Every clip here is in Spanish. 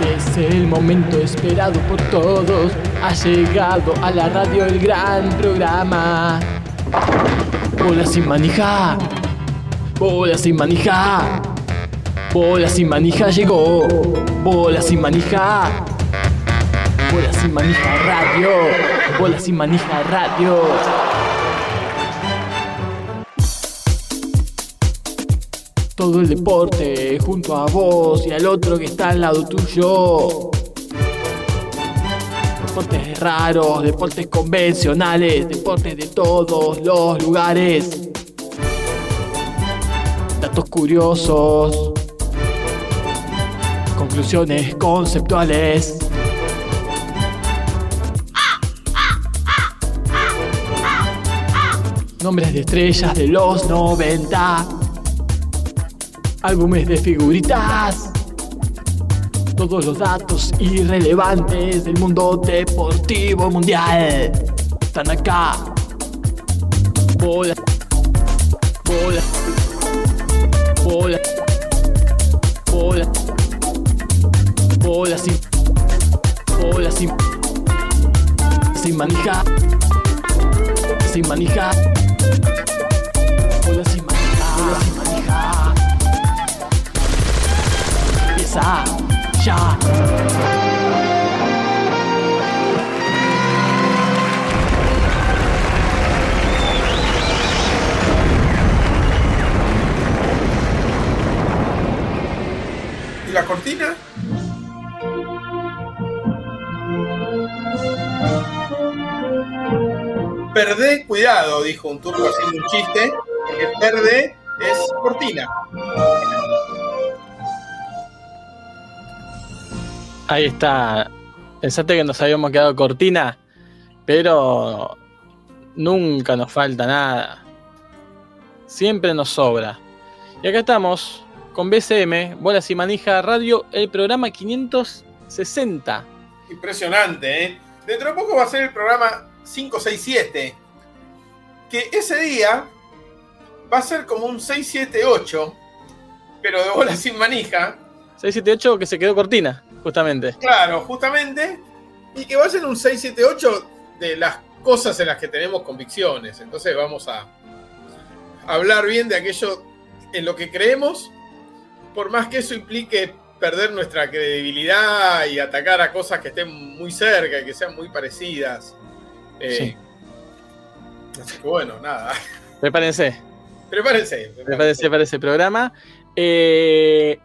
Es el momento esperado por todos. Ha llegado a la radio el gran programa. Bola sin manija. Bola sin manija. Bola sin manija llegó. Bola sin manija. Bola sin manija radio. Bola sin manija radio. Todo el deporte junto a vos y al otro que está al lado tuyo. Deportes raros, deportes convencionales, deportes de todos los lugares. Datos curiosos. Conclusiones conceptuales. Nombres de estrellas de los 90 álbumes de figuritas, todos los datos irrelevantes del mundo deportivo mundial. Están acá. Bola, bola, bola, bola, bola sin, bola sin, sin manija, sin manija, empieza ya. ¿Y la cortina? Perdé, cuidado, dijo un turco haciendo un chiste. Que perdé es cortina. Ahí está. Pensaste que nos habíamos quedado cortina, pero nunca nos falta nada. Siempre nos sobra. Y acá estamos con BCM, Bolas y Manija Radio, el programa 560. Impresionante, ¿eh? Dentro de poco va a ser el programa 567. Que ese día va a ser como un 678, pero de bola sin manija. 678 que se quedó cortina, justamente. Claro, justamente. Y que va a ser un 678 de las cosas en las que tenemos convicciones. Entonces vamos a hablar bien de aquello en lo que creemos, por más que eso implique perder nuestra credibilidad y atacar a cosas que estén muy cerca y que sean muy parecidas. Eh, Sí. Así que bueno, nada. Prepárense. Prepárense. Prepárense para ese programa. Eh,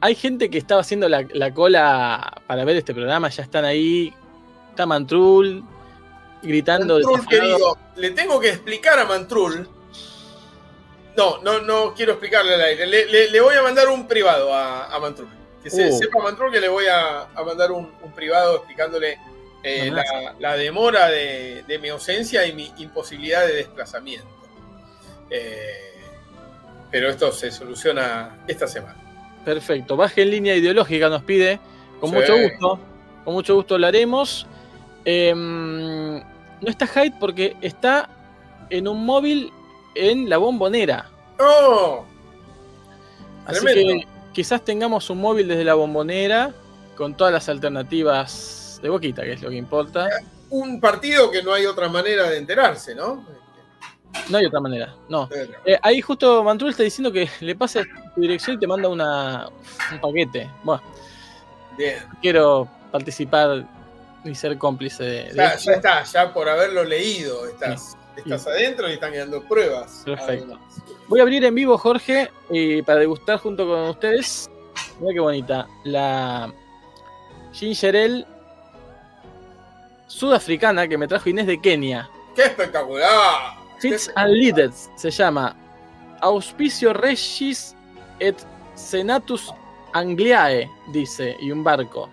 hay gente que estaba haciendo la, la cola para ver este programa, ya están ahí. Está Mantrul gritando. Mantrul, querido, le tengo que explicar a Mantrul. No, no, no quiero explicarle al aire. Le, le- le voy a mandar un privado a, a Mantrul. Que se, Uh. sepa Mantrul que le voy a, a mandar un, un privado explicándole eh, la demora de, de mi ausencia y mi imposibilidad de desplazamiento. Eh, pero esto se soluciona esta semana. Perfecto. Baje en línea ideológica nos pide. Con Sí. mucho gusto. Con mucho gusto lo haremos. Em, no está Hyde porque está en un móvil en la bombonera. ¡Oh! Así Tremendo. que quizás tengamos un móvil desde la bombonera con todas las alternativas de Boquita, que es lo que importa. Un partido que no hay otra manera de enterarse, ¿no? No hay otra manera, no. Eh, ahí justo Mantrul está diciendo que le pases tu dirección y te manda una, un paquete. Bueno, Bien. quiero participar y ser cómplice de, de Ya, está, ya por haberlo leído, estás, estás adentro y están quedando pruebas. Perfecto. Además. Voy a abrir en vivo, Jorge, y para degustar junto con ustedes. Mira qué bonita. La Ginger Ale sudafricana que me trajo Inés de Kenia. ¡Qué espectacular! Fits and Leaders se llama Auspicio Regis et Senatus Angliae, dice, y un barco.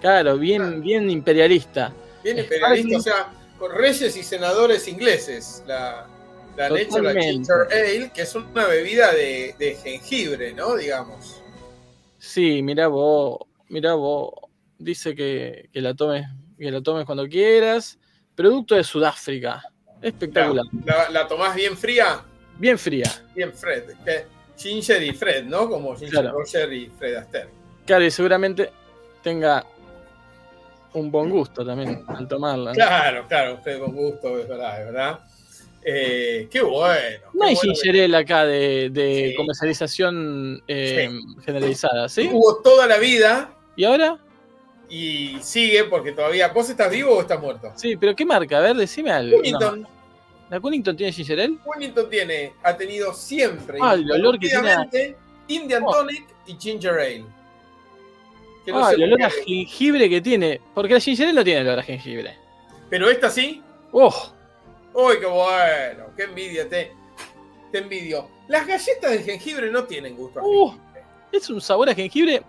Claro, bien, bien imperialista. Bien imperialista, o sea, con reyes y senadores ingleses. La, la han hecho la. Ginger Ale, que es una bebida de, de jengibre, ¿no? Digamos. Sí, mira vos, mira vos. Dice que, que la tomes, que la tomes cuando quieras. Producto de Sudáfrica. Espectacular. La, la tomás bien fría, Bien fría. bien Fred. que- Ginger y Fred, ¿no? Como Ginger Claro. Roger y Fred Astaire. Claro, y seguramente tenga un buen gusto también al tomarla. ¿no? Claro, claro, usted con gusto, es verdad, es verdad. Eh, qué bueno. No qué hay bueno ginger ale acá de, de Sí. comercialización eh, generalizada, ¿sí? Hubo toda la vida ¿Y ahora? Y sigue porque todavía. ¿Vos estás vivo o estás muerto? Sí, pero ¿qué marca? A ver, decime algo. Cunnington, No. ¿La Cunnington tiene ginger ale? Cunnington tiene, ha tenido siempre, Ah, el olor que tiene Indian Oh. Tonic y Ginger Ale. Que no Ah, el olor a jengibre que tiene. Porque la ginger ale no tiene olor a jengibre. Pero esta sí. ¡Oh! ¡Uy, qué bueno! ¡Qué envidia! Te, te envidio. Las galletas de jengibre no tienen gusto a Uh, jengibre. es un sabor a jengibre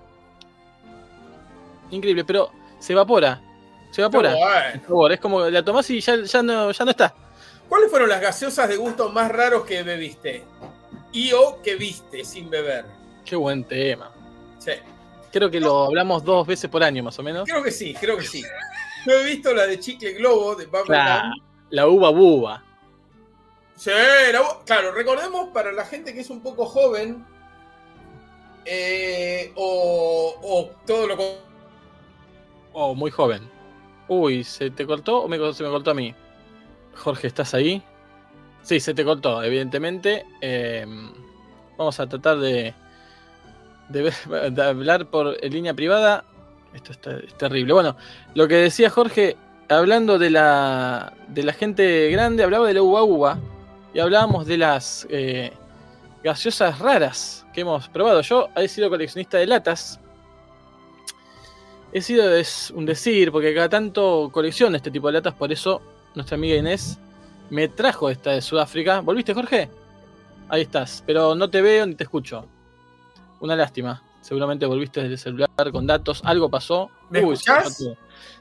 increíble, pero se evapora. Se evapora. bueno. Es como la tomás y ya, ya, no, ya no está. ¿Cuáles fueron las gaseosas de gusto más raros que bebiste? Y o que viste sin beber. Qué buen tema. Sí. Creo que lo hablamos dos veces por año, más o menos. Creo que sí, creo que sí. Yo he visto la de chicle globo de Bubblegum. Claro, la uva buba. Sí, la- claro, recordemos para la gente que es un poco joven eh, o, o todo lo contrario. Oh, muy joven. Uy, ¿se te cortó o me, se me cortó a mí? Jorge, ¿estás ahí? Sí, se te cortó, evidentemente. Eh, vamos a tratar de, de, ver- de hablar por línea privada. Esto está- es terrible. Bueno, lo que decía Jorge, hablando de la, de la gente grande, hablaba de la uva uva y hablábamos de las eh, gaseosas raras que hemos probado. Yo he sido coleccionista de latas. He sido es un decir, porque cada tanto colecciono este tipo de latas, por eso nuestra amiga Inés me trajo esta de Sudáfrica. ¿Volviste, Jorge? Ahí estás, pero no te veo ni te escucho. Una lástima. Seguramente volviste desde el celular con datos, algo pasó. ¿Me escuchás?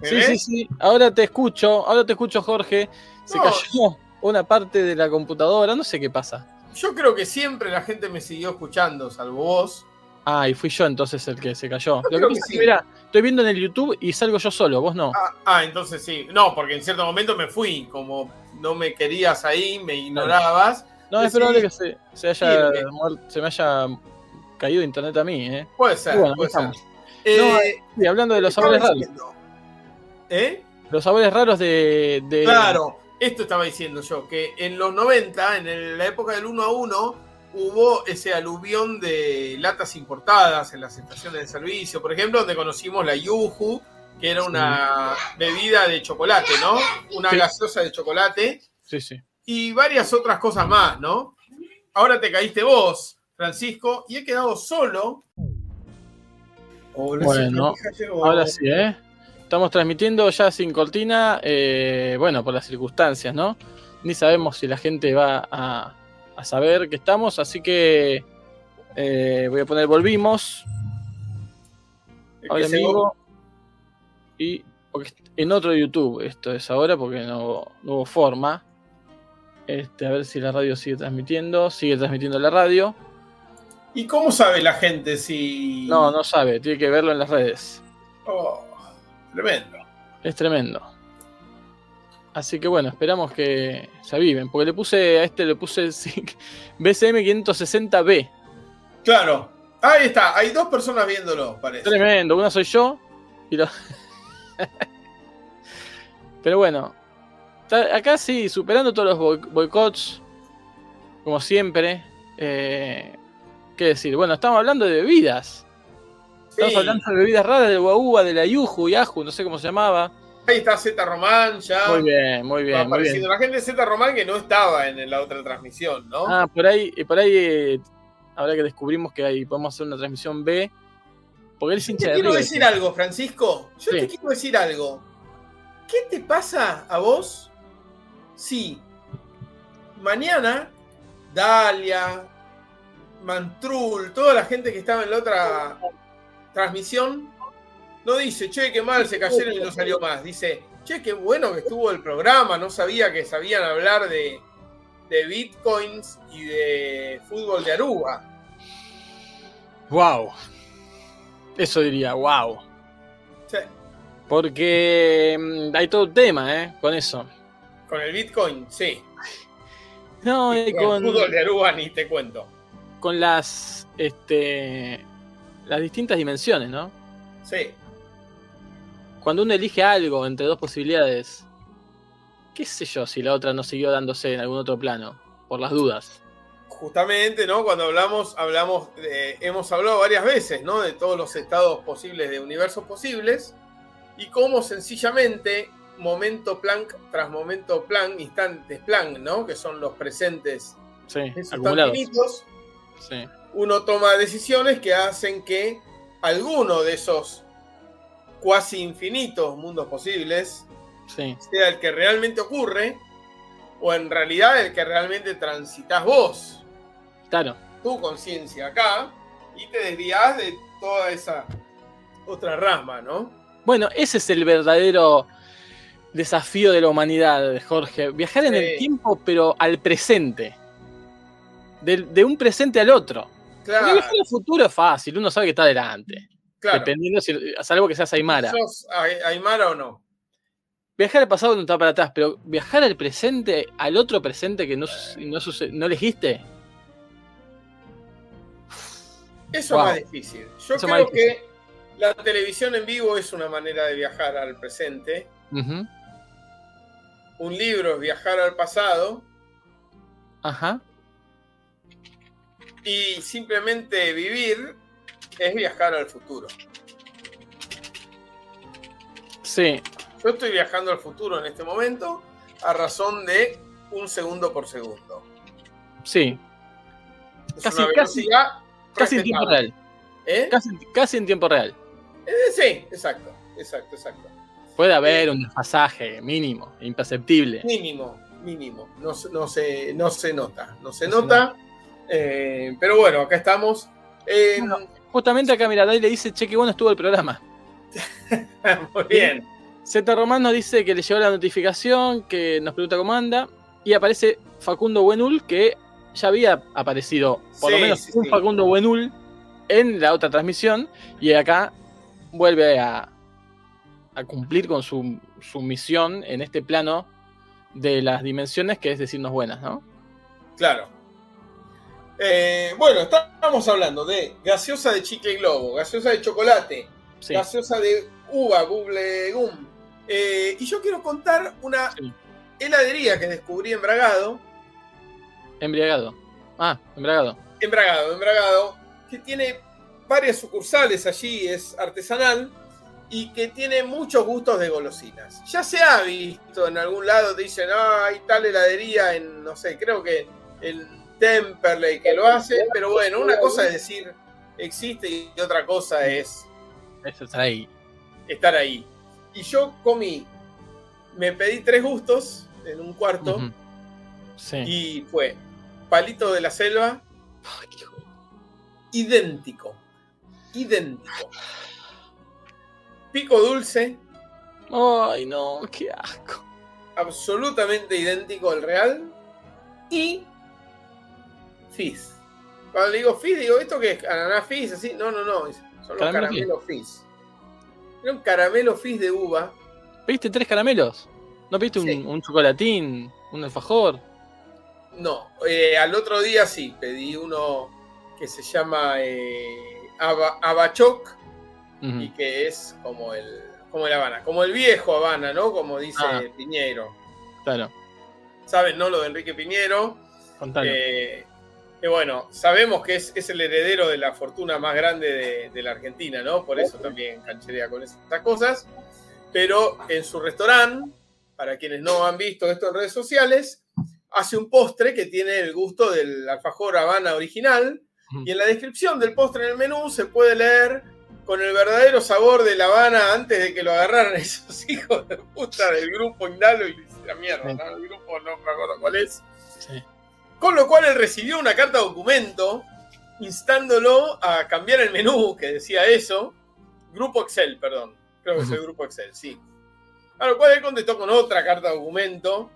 ¿Me Sí, ves? sí, sí. Ahora te escucho, ahora te escucho, Jorge. Se No. cayó una parte de la computadora, no sé qué pasa. Yo creo que siempre la gente me siguió escuchando, salvo vos. Ah, y fui yo entonces el que se cayó. Lo que que pasa es sí. que, mirá, estoy viendo en el YouTube y salgo yo solo, vos no. Ah, ah, entonces sí. No, porque en cierto momento me fui. Como no me querías ahí, me ignorabas. No, es probable que se, se haya se me haya caído internet a mí, ¿eh? Puede ser, Y bueno, puede ser. Eh, Sí, hablando de los sabores raros. ¿Eh? Los sabores raros de. de- Claro, esto estaba diciendo yo, que en los 90, en el- la época del 1 a 1, hubo ese aluvión de latas importadas en las estaciones de servicio, por ejemplo, donde conocimos la Yuhu, que era una bebida de chocolate, ¿no? Una Sí. gaseosa de chocolate, Sí, sí. y varias otras cosas más, ¿no? Ahora te caíste vos, Francisco, y he quedado solo. Hola, Bueno. Ahora sí, ¿eh? Estamos transmitiendo ya sin cortina, eh, bueno, por las circunstancias, ¿no? Ni sabemos si la gente va a, a saber que estamos, así que eh, voy a poner volvimos. Ahora vivo. Y en otro YouTube esto es ahora porque no, no hubo forma. Este, a ver si la radio sigue transmitiendo. Sigue transmitiendo la radio. ¿Y cómo sabe la gente si.? No, no sabe, tiene que verlo en las redes. Oh, tremendo. Es tremendo. Así que bueno, esperamos que se aviven. Porque le puse a este, le puse el BCM 560B. Claro. Ahí está. Hay dos personas viéndolo, parece. Tremendo. Una soy yo y lo... Pero bueno. Acá sí, superando todos los boic- boicots. Como siempre. eh, ¿Qué decir? Bueno, estamos hablando de bebidas. Estamos Sí. hablando de bebidas raras, del guaúba, de la yuju, yaju, no sé cómo se llamaba. Ahí está Z Román ya. Muy bien, muy bien, muy bien. La gente de Z Román que no estaba en la otra transmisión, ¿no? Ah, por ahí, y por ahí eh, ahora que descubrimos que ahí podemos hacer una transmisión B. Porque él es hincha Te de quiero River. decir algo, Francisco. Yo Sí. te quiero decir algo. ¿Qué te pasa a vos si mañana Dalia, Mantrul, toda la gente que estaba en la otra transmisión, no dice, che, qué mal, se cayeron y no salió más. Dice, che, qué bueno que estuvo el programa, no sabía que sabían hablar de, de bitcoins y de fútbol de Aruba. Wow. Eso diría, wow. Sí, Porque mm, hay todo un tema, ¿eh? Con eso. con el bitcoin, sí. No, y Con con, el fútbol de Aruba ni te cuento. con las este las distintas dimensiones, ¿no? Sí. Cuando uno elige algo entre dos posibilidades, qué sé yo si la otra no siguió dándose en algún otro plano, por las dudas. Justamente, ¿no? Cuando hablamos, hablamos, hemos hablado varias veces, ¿no? De todos los estados posibles, de universos posibles, y cómo sencillamente momento Planck tras momento Planck, instantes Planck, ¿no? Que son los presentes Sí, acumulados. finitos, Sí, uno toma decisiones que hacen que alguno de esos cuasi infinitos mundos posibles sí, sea el que realmente ocurre o en realidad el que realmente transitas vos, claro. tu conciencia acá, y te desvías de toda esa otra rama, ¿no? Bueno, ese es el verdadero desafío de la humanidad, Jorge. Viajar en Sí. el tiempo, pero al presente. De, un presente al otro. Porque Claro, viajar al futuro es fácil, uno sabe que está adelante. Claro. Dependiendo si, salvo que seas Aymara. ¿Sos Ay- Aymara o no? Viajar al pasado no está para atrás, pero viajar al presente, al otro presente que no, su- no, no elegiste. Eso Wow. es más difícil. Yo Eso creo difícil. que la televisión en vivo es una manera de viajar al presente. Un libro es viajar al pasado. Ajá. Y simplemente vivir es viajar al futuro. Sí, Yo estoy viajando al futuro en este momento a razón de un segundo por segundo. sí. Es Casi- una casi- en tiempo real. ¿Eh? Casi, casi en tiempo real. Eh, sí, exacto, exacto, exacto. Puede haber un desfasaje mínimo, imperceptible. Mínimo, mínimo. No, se- no, se, no se nota, no se No se nota. Eh, pero bueno, acá estamos. Eh, Bueno. Justamente acá, mira, Dai le dice, che, qué bueno estuvo el programa. muy bien. Z Román nos dice que le llegó la notificación, que nos pregunta cómo anda, y aparece Facundo Buenul, que ya había aparecido, por lo menos sí, un sí. Facundo Buenul en la otra transmisión, y acá vuelve a, a cumplir con su, su misión en este plano de las dimensiones, que es decirnos buenas, ¿no? Claro. Eh, bueno, estábamos hablando de gaseosa de chicle y globo, gaseosa de chocolate, Sí, gaseosa de uva, buble gum. Eh, y yo quiero contar una Sí. heladería que descubrí en Bragado, embriagado. Ah, embriagado. en Bragado, en Bragado, que tiene varias sucursales allí, es artesanal y que tiene muchos gustos de golosinas. Ya se ha visto en algún lado, dicen, ah, hay tal heladería en, no sé, creo que en Temperley que lo hace, pero bueno, una cosa es decir existe y otra cosa es Eso está ahí. estar ahí. Y yo comí, me pedí tres gustos en un cuarto. Sí. y fue palito de la selva, idéntico, idéntico. Pico dulce, Ay, no, qué asco. absolutamente idéntico al real. Y fizz. Cuando digo fizz, digo, ¿esto qué es? ¿Ananá fizz? Así. No, no, no. Son los Caramelo caramelos fizz. Era un caramelo fizz de uva. ¿Pediste tres caramelos? ¿No pediste un, Sí. un chocolatín? ¿Un alfajor? No, eh, al otro día sí, pedí uno que se llama eh, Aba- Abachoc y que es como el, como el Habana, como el viejo Habana, ¿no? Como dice Ah. Piñero. Claro, ¿Saben, no? Lo de Enrique Piñero. Eh, que bueno, sabemos que es, es el heredero de la fortuna más grande de, de la Argentina, ¿no? Por eso también cancherea con estas cosas. Pero en su restaurante, para quienes no han visto esto en redes sociales, hace un postre que tiene el gusto del alfajor Habana original. Y en la descripción del postre en el menú se puede leer con el verdadero sabor de La Habana antes de que lo agarraran esos hijos de puta del grupo Indalo y le hicieron mierda. ¿no? El grupo no me acuerdo cuál es. Sí. Con lo cual él recibió una carta documento instándolo a cambiar el menú que decía eso. Grupo Excel, perdón. Creo que es el grupo Excel, sí. A lo cual él contestó con otra carta documento,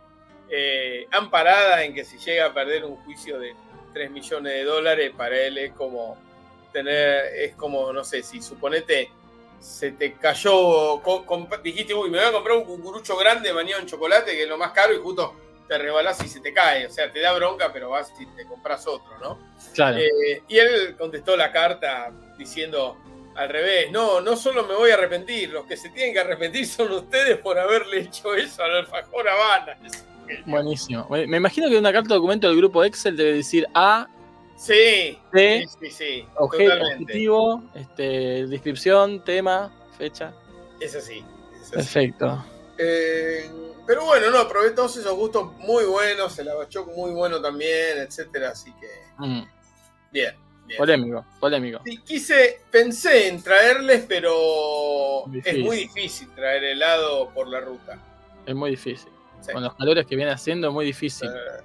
eh, amparada en que si llega a perder un juicio de 3 millones de dólares, para él es como tener, es como, no sé, si suponete se te cayó, dijiste, uy, me voy a comprar un cucurucho grande bañado en chocolate, que es lo más caro, y justo te rebalás y se te cae. O sea, te da bronca, pero vas y te compras otro, ¿no? Claro. Eh, y él contestó la carta diciendo, Al revés, no, no solo me voy a arrepentir, los que se tienen que arrepentir son ustedes por haberle hecho eso al alfajor Habana. Buenísimo. Me imagino que una carta de documento del grupo Excel debe decir A, Sí, C, sí, sí, sí, objeto, totalmente. objetivo, este, descripción, tema, fecha. Es así. es así. Perfecto. Eh, pero bueno, no, probé todos esos gustos muy buenos, el abachoc muy bueno también, etcétera, así que Mm, bien, bien. Polémico, polémico. Quise, pensé en traerles, pero Difícil. es muy difícil traer helado por la ruta. Es muy difícil. Sí. Con los calores que viene haciendo es muy difícil. Eh,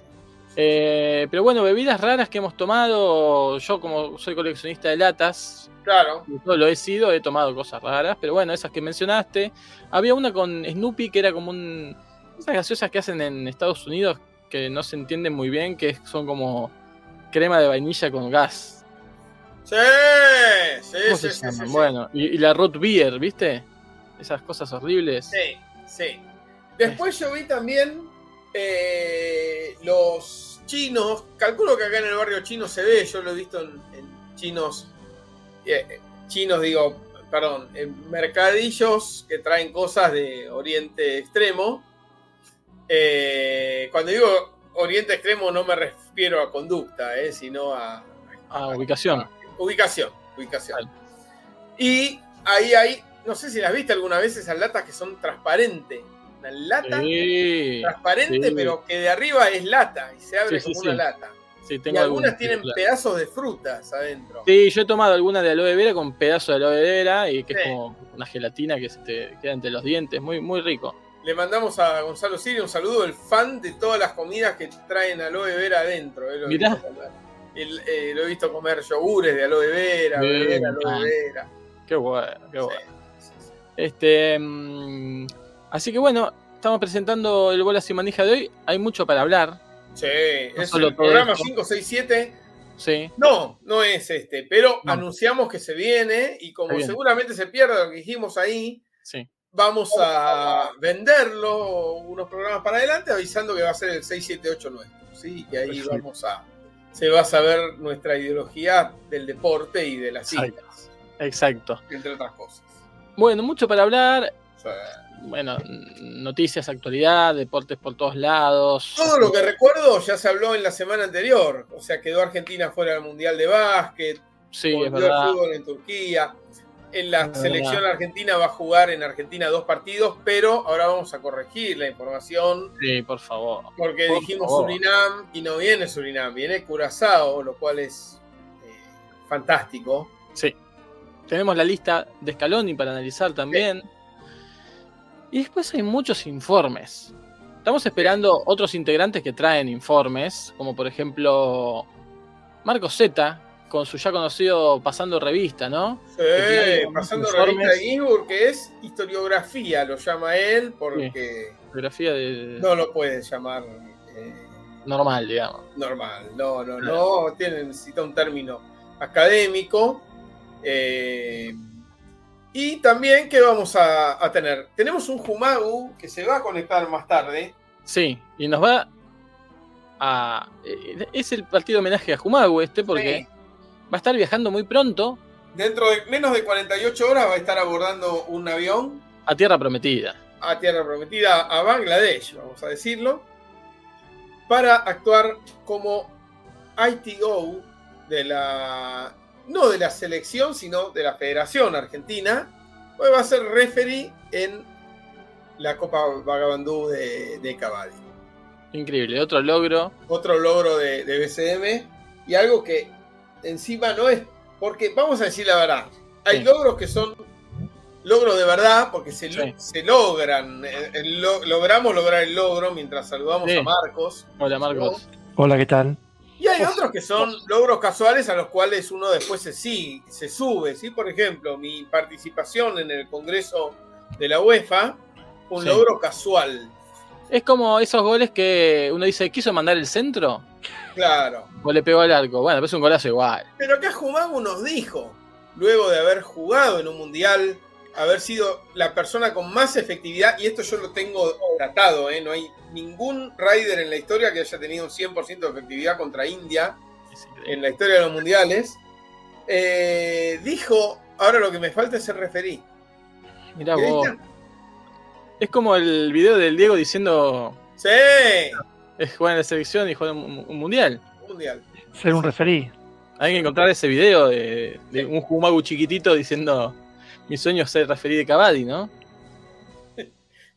Eh, pero bueno, bebidas raras que hemos tomado. Yo, como soy coleccionista de latas, claro, todo lo he sido, he tomado cosas raras. Pero bueno, esas que mencionaste. Había una con Snoopy que era como un. Esas gaseosas que hacen en Estados Unidos que no se entienden muy bien, que son como crema de vainilla con gas. sí, sí, ¿Cómo sí, se sí, llaman? sí, sí. Bueno, y, y la root beer, ¿viste? Esas cosas horribles. Sí, sí. Después yo vi también eh, los chinos. Calculo que acá en el barrio chino se ve, yo lo he visto en, en chinos. eh, chinos, digo, perdón, en mercadillos que traen cosas de Oriente Extremo. Eh, cuando digo Oriente Extremo no me refiero a conducta, eh, sino a, Ah, ubicación. Ubicación, ubicación. Vale. Y ahí hay, no sé si las viste alguna vez esas latas que son transparentes. Una lata Sí, transparente, sí. pero que de arriba es lata y se abre Sí, como una lata. Y algunas algunas, tienen claro. pedazos de frutas adentro. Sí, yo he tomado alguna de aloe vera con pedazo de aloe vera y que es como una gelatina que se te queda entre los dientes. Muy, muy rico. Le mandamos a Gonzalo Sirio un saludo, el fan de todas las comidas que traen aloe vera adentro. eh, lo, he Mirá. visto comer. El, eh, lo he visto comer yogures de aloe vera, beber aloe ah. vera. Qué bueno, qué bueno. sí, sí. Este, mm, así que bueno, estamos presentando el Bolas y Manija de hoy. Hay mucho para hablar. Sí, No es el programa esto. 567. Sí, No, no es este, pero No. anunciamos que se viene y como seguramente se pierda lo que dijimos ahí, sí. Vamos a venderlo unos programas para adelante avisando que va a ser el 678 nuestro, ¿sí? Y ahí vamos a se va a saber nuestra ideología del deporte y de las islas, Exacto. entre otras cosas. Bueno, mucho para hablar. Bueno, noticias, actualidad, deportes por todos lados. todo lo que recuerdo ya se habló en la semana anterior, o sea, quedó Argentina fuera del Mundial de Básquet, Sí, es verdad. el fútbol en Turquía. En la selección argentina va a jugar en Argentina dos partidos, pero ahora vamos a corregir la información Sí, por favor. porque Por dijimos favor. Surinam y no viene Surinam, viene Curazao, lo cual es eh, fantástico. Sí. Tenemos la lista de Scaloni para analizar también. Y después hay muchos informes. Estamos esperando otros integrantes que traen informes, como por ejemplo Marco Z, con su ya conocido Pasando Revista, ¿no? Sí, pasando revista de Ginsburg, que es historiografía, lo llama él, porque Biografía de... no lo puedes llamar eh, normal, digamos. normal. No, no, no, tiene, necesita un término académico. Eh, y también, ¿qué vamos a, a tener? Tenemos un Jumagu que se va a conectar más tarde. Sí, y nos va a... eh, Es el partido homenaje a Jumagu este, porque Sí. Va a estar viajando muy pronto Dentro de menos de 48 horas va a estar abordando un avión a Tierra Prometida. a Tierra Prometida, a Bangladesh, vamos a decirlo, para actuar como ITO de la, no de la selección, sino de la Federación Argentina, pues va a ser referee en la Copa Vagabandú de, de Cavadi. Increíble, otro logro. Otro logro de, de BCM y algo que encima no es, porque vamos a decir la verdad, hay Sí. logros que son logros de verdad porque se, Sí. se logran, eh, el lo- logramos lograr el logro mientras saludamos Sí. a Marcos. Hola Marcos. Hola, ¿qué tal? Y hay otros que son logros casuales a los cuales uno después se, sigue, se sube. ¿sí? Por ejemplo, mi participación en el Congreso de la UEFA fue un Sí. logro casual. Es como esos goles que uno dice, ¿quiso mandar el centro? Claro. O le pegó al arco. Bueno, pero es un golazo igual. Pero acá Jumagu nos dijo, luego de haber jugado en un mundial, haber sido la persona con más efectividad, y esto yo lo tengo tratado, ¿eh? no hay ningún rider en la historia que haya tenido un 100% de efectividad contra India en la historia de los mundiales, eh, dijo ahora lo que me falta es el referí. Mirá vos. Es como el video del Diego diciendo. Sí. Es jugar en la selección y jugar un, un mundial. Mundial. Ser un referí. Hay que encontrar ese video de, de un Jumagu chiquitito diciendo mi sueño es ser referí de Cavadi, ¿no?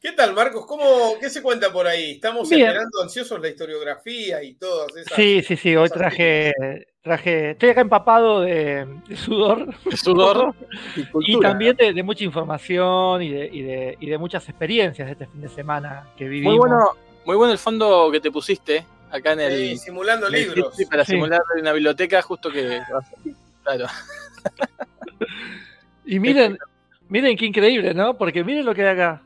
¿Qué tal, Marcos? ¿Cómo, ¿Qué se cuenta por ahí? Estamos Bien. esperando ansiosos la historiografía y todas esas. Sí, sí, sí. Hoy traje, traje. Estoy acá empapado de, de sudor. De sudor y también de, de mucha información y de, y, de, y de muchas experiencias de este fin de semana que vivimos. Muy bueno, muy bueno el fondo que te pusiste acá en el. Sí, simulando en el libros. sitio para Sí. simular una biblioteca, justo que. Claro. Y miren, miren qué increíble, ¿no? Porque miren lo que hay acá.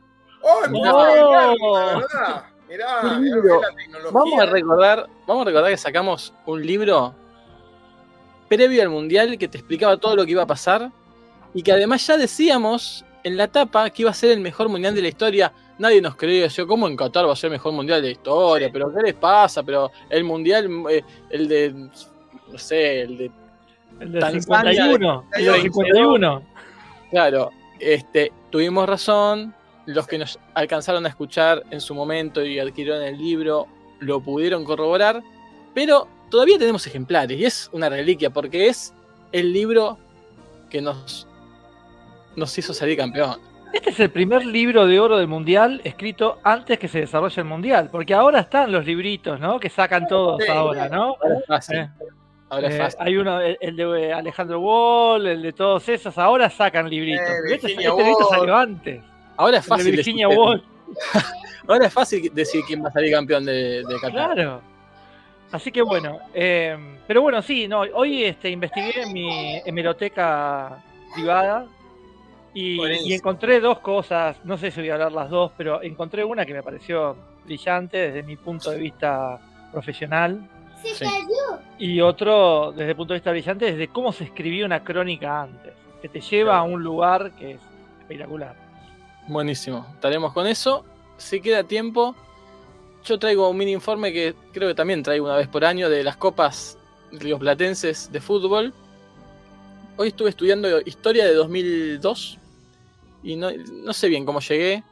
¡Oh, mirá, Oh. mirá, verdad! Mirá, Un mirá libro. la tecnología. Vamos a recordar, vamos a recordar que sacamos un libro previo al mundial que te explicaba todo lo que iba a pasar y que además ya decíamos en la tapa que iba a ser el mejor mundial de la historia. Nadie nos creía, decía, ¿cómo en Qatar va a ser el mejor mundial de la historia? Sí. ¿Pero qué les pasa? Pero el mundial, eh, el de, no sé, el de El del Tanzania, 51. El del 51. Claro, este, tuvimos razón. Los que nos alcanzaron a escuchar en su momento y adquirieron el libro lo pudieron corroborar, pero todavía tenemos ejemplares y es una reliquia porque es el libro que nos, nos hizo salir campeón. Este es el primer libro de oro del mundial escrito antes que se desarrolle el mundial. Porque ahora están los libritos, ¿no? Que sacan todos Sí. ahora, ¿no? Ahora es fácil. Eh, Ahora es Eh, hay uno, el, el de Alejandro Wall, el de todos esos, ahora sacan libritos. Eh, este, este librito Woolf. salió antes. Ahora es de fácil. Virginia decir- Woolf, Ahora es fácil decir quién va a salir campeón de, de Qatar. claro. Así que bueno, eh, pero bueno, sí, no, hoy este, investigué en mi hemeroteca privada y, encontré dos cosas, no sé si voy a hablar las dos, pero encontré una que me pareció brillante desde mi punto de vista profesional Sí. y otro desde el punto de vista brillante desde cómo se escribía una crónica antes, que te lleva a un lugar que es espectacular. Buenísimo. Estaremos con eso. Si queda tiempo, yo traigo un mini informe que creo que también traigo una vez por año de las copas rioplatenses de fútbol. Hoy estuve estudiando historia de 2002 y no, no sé bien cómo llegué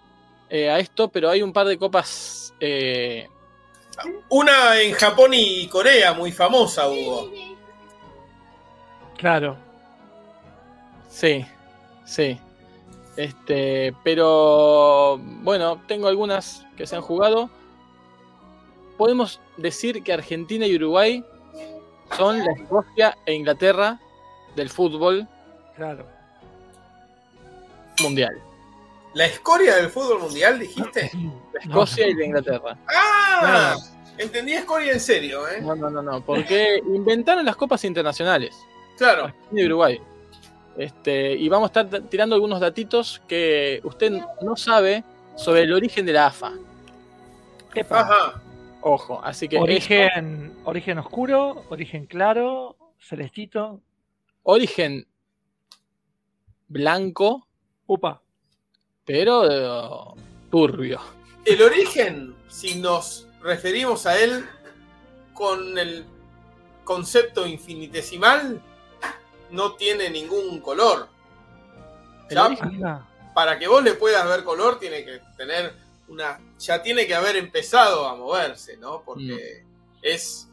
eh, a esto, pero hay un par de copas. eh, Una en Japón y Corea, muy famosa, Hugo. Claro. sí, sí. Este, pero bueno, tengo algunas que se han jugado. Podemos decir que Argentina y Uruguay son la Escocia e Inglaterra del fútbol Claro. mundial. La escoria del fútbol mundial, dijiste. La Escocia y la Inglaterra. ¡Ah! Entendí escoria en serio, ¿eh? No, no, no, no, porque inventaron las copas internacionales. Claro. Argentina y Uruguay. Este, y vamos a estar tirando algunos datitos que usted no sabe sobre el origen de la AFA. Epa. Ajá. Ojo, así que esto- Origen, origen oscuro, origen claro, celestito. origen blanco, Upa. pero turbio. El origen, si nos referimos a él con el concepto infinitesimal, no tiene ningún color. Ya, para que vos le puedas ver color, tiene que tener una. Ya tiene que haber empezado a moverse, ¿no? Porque es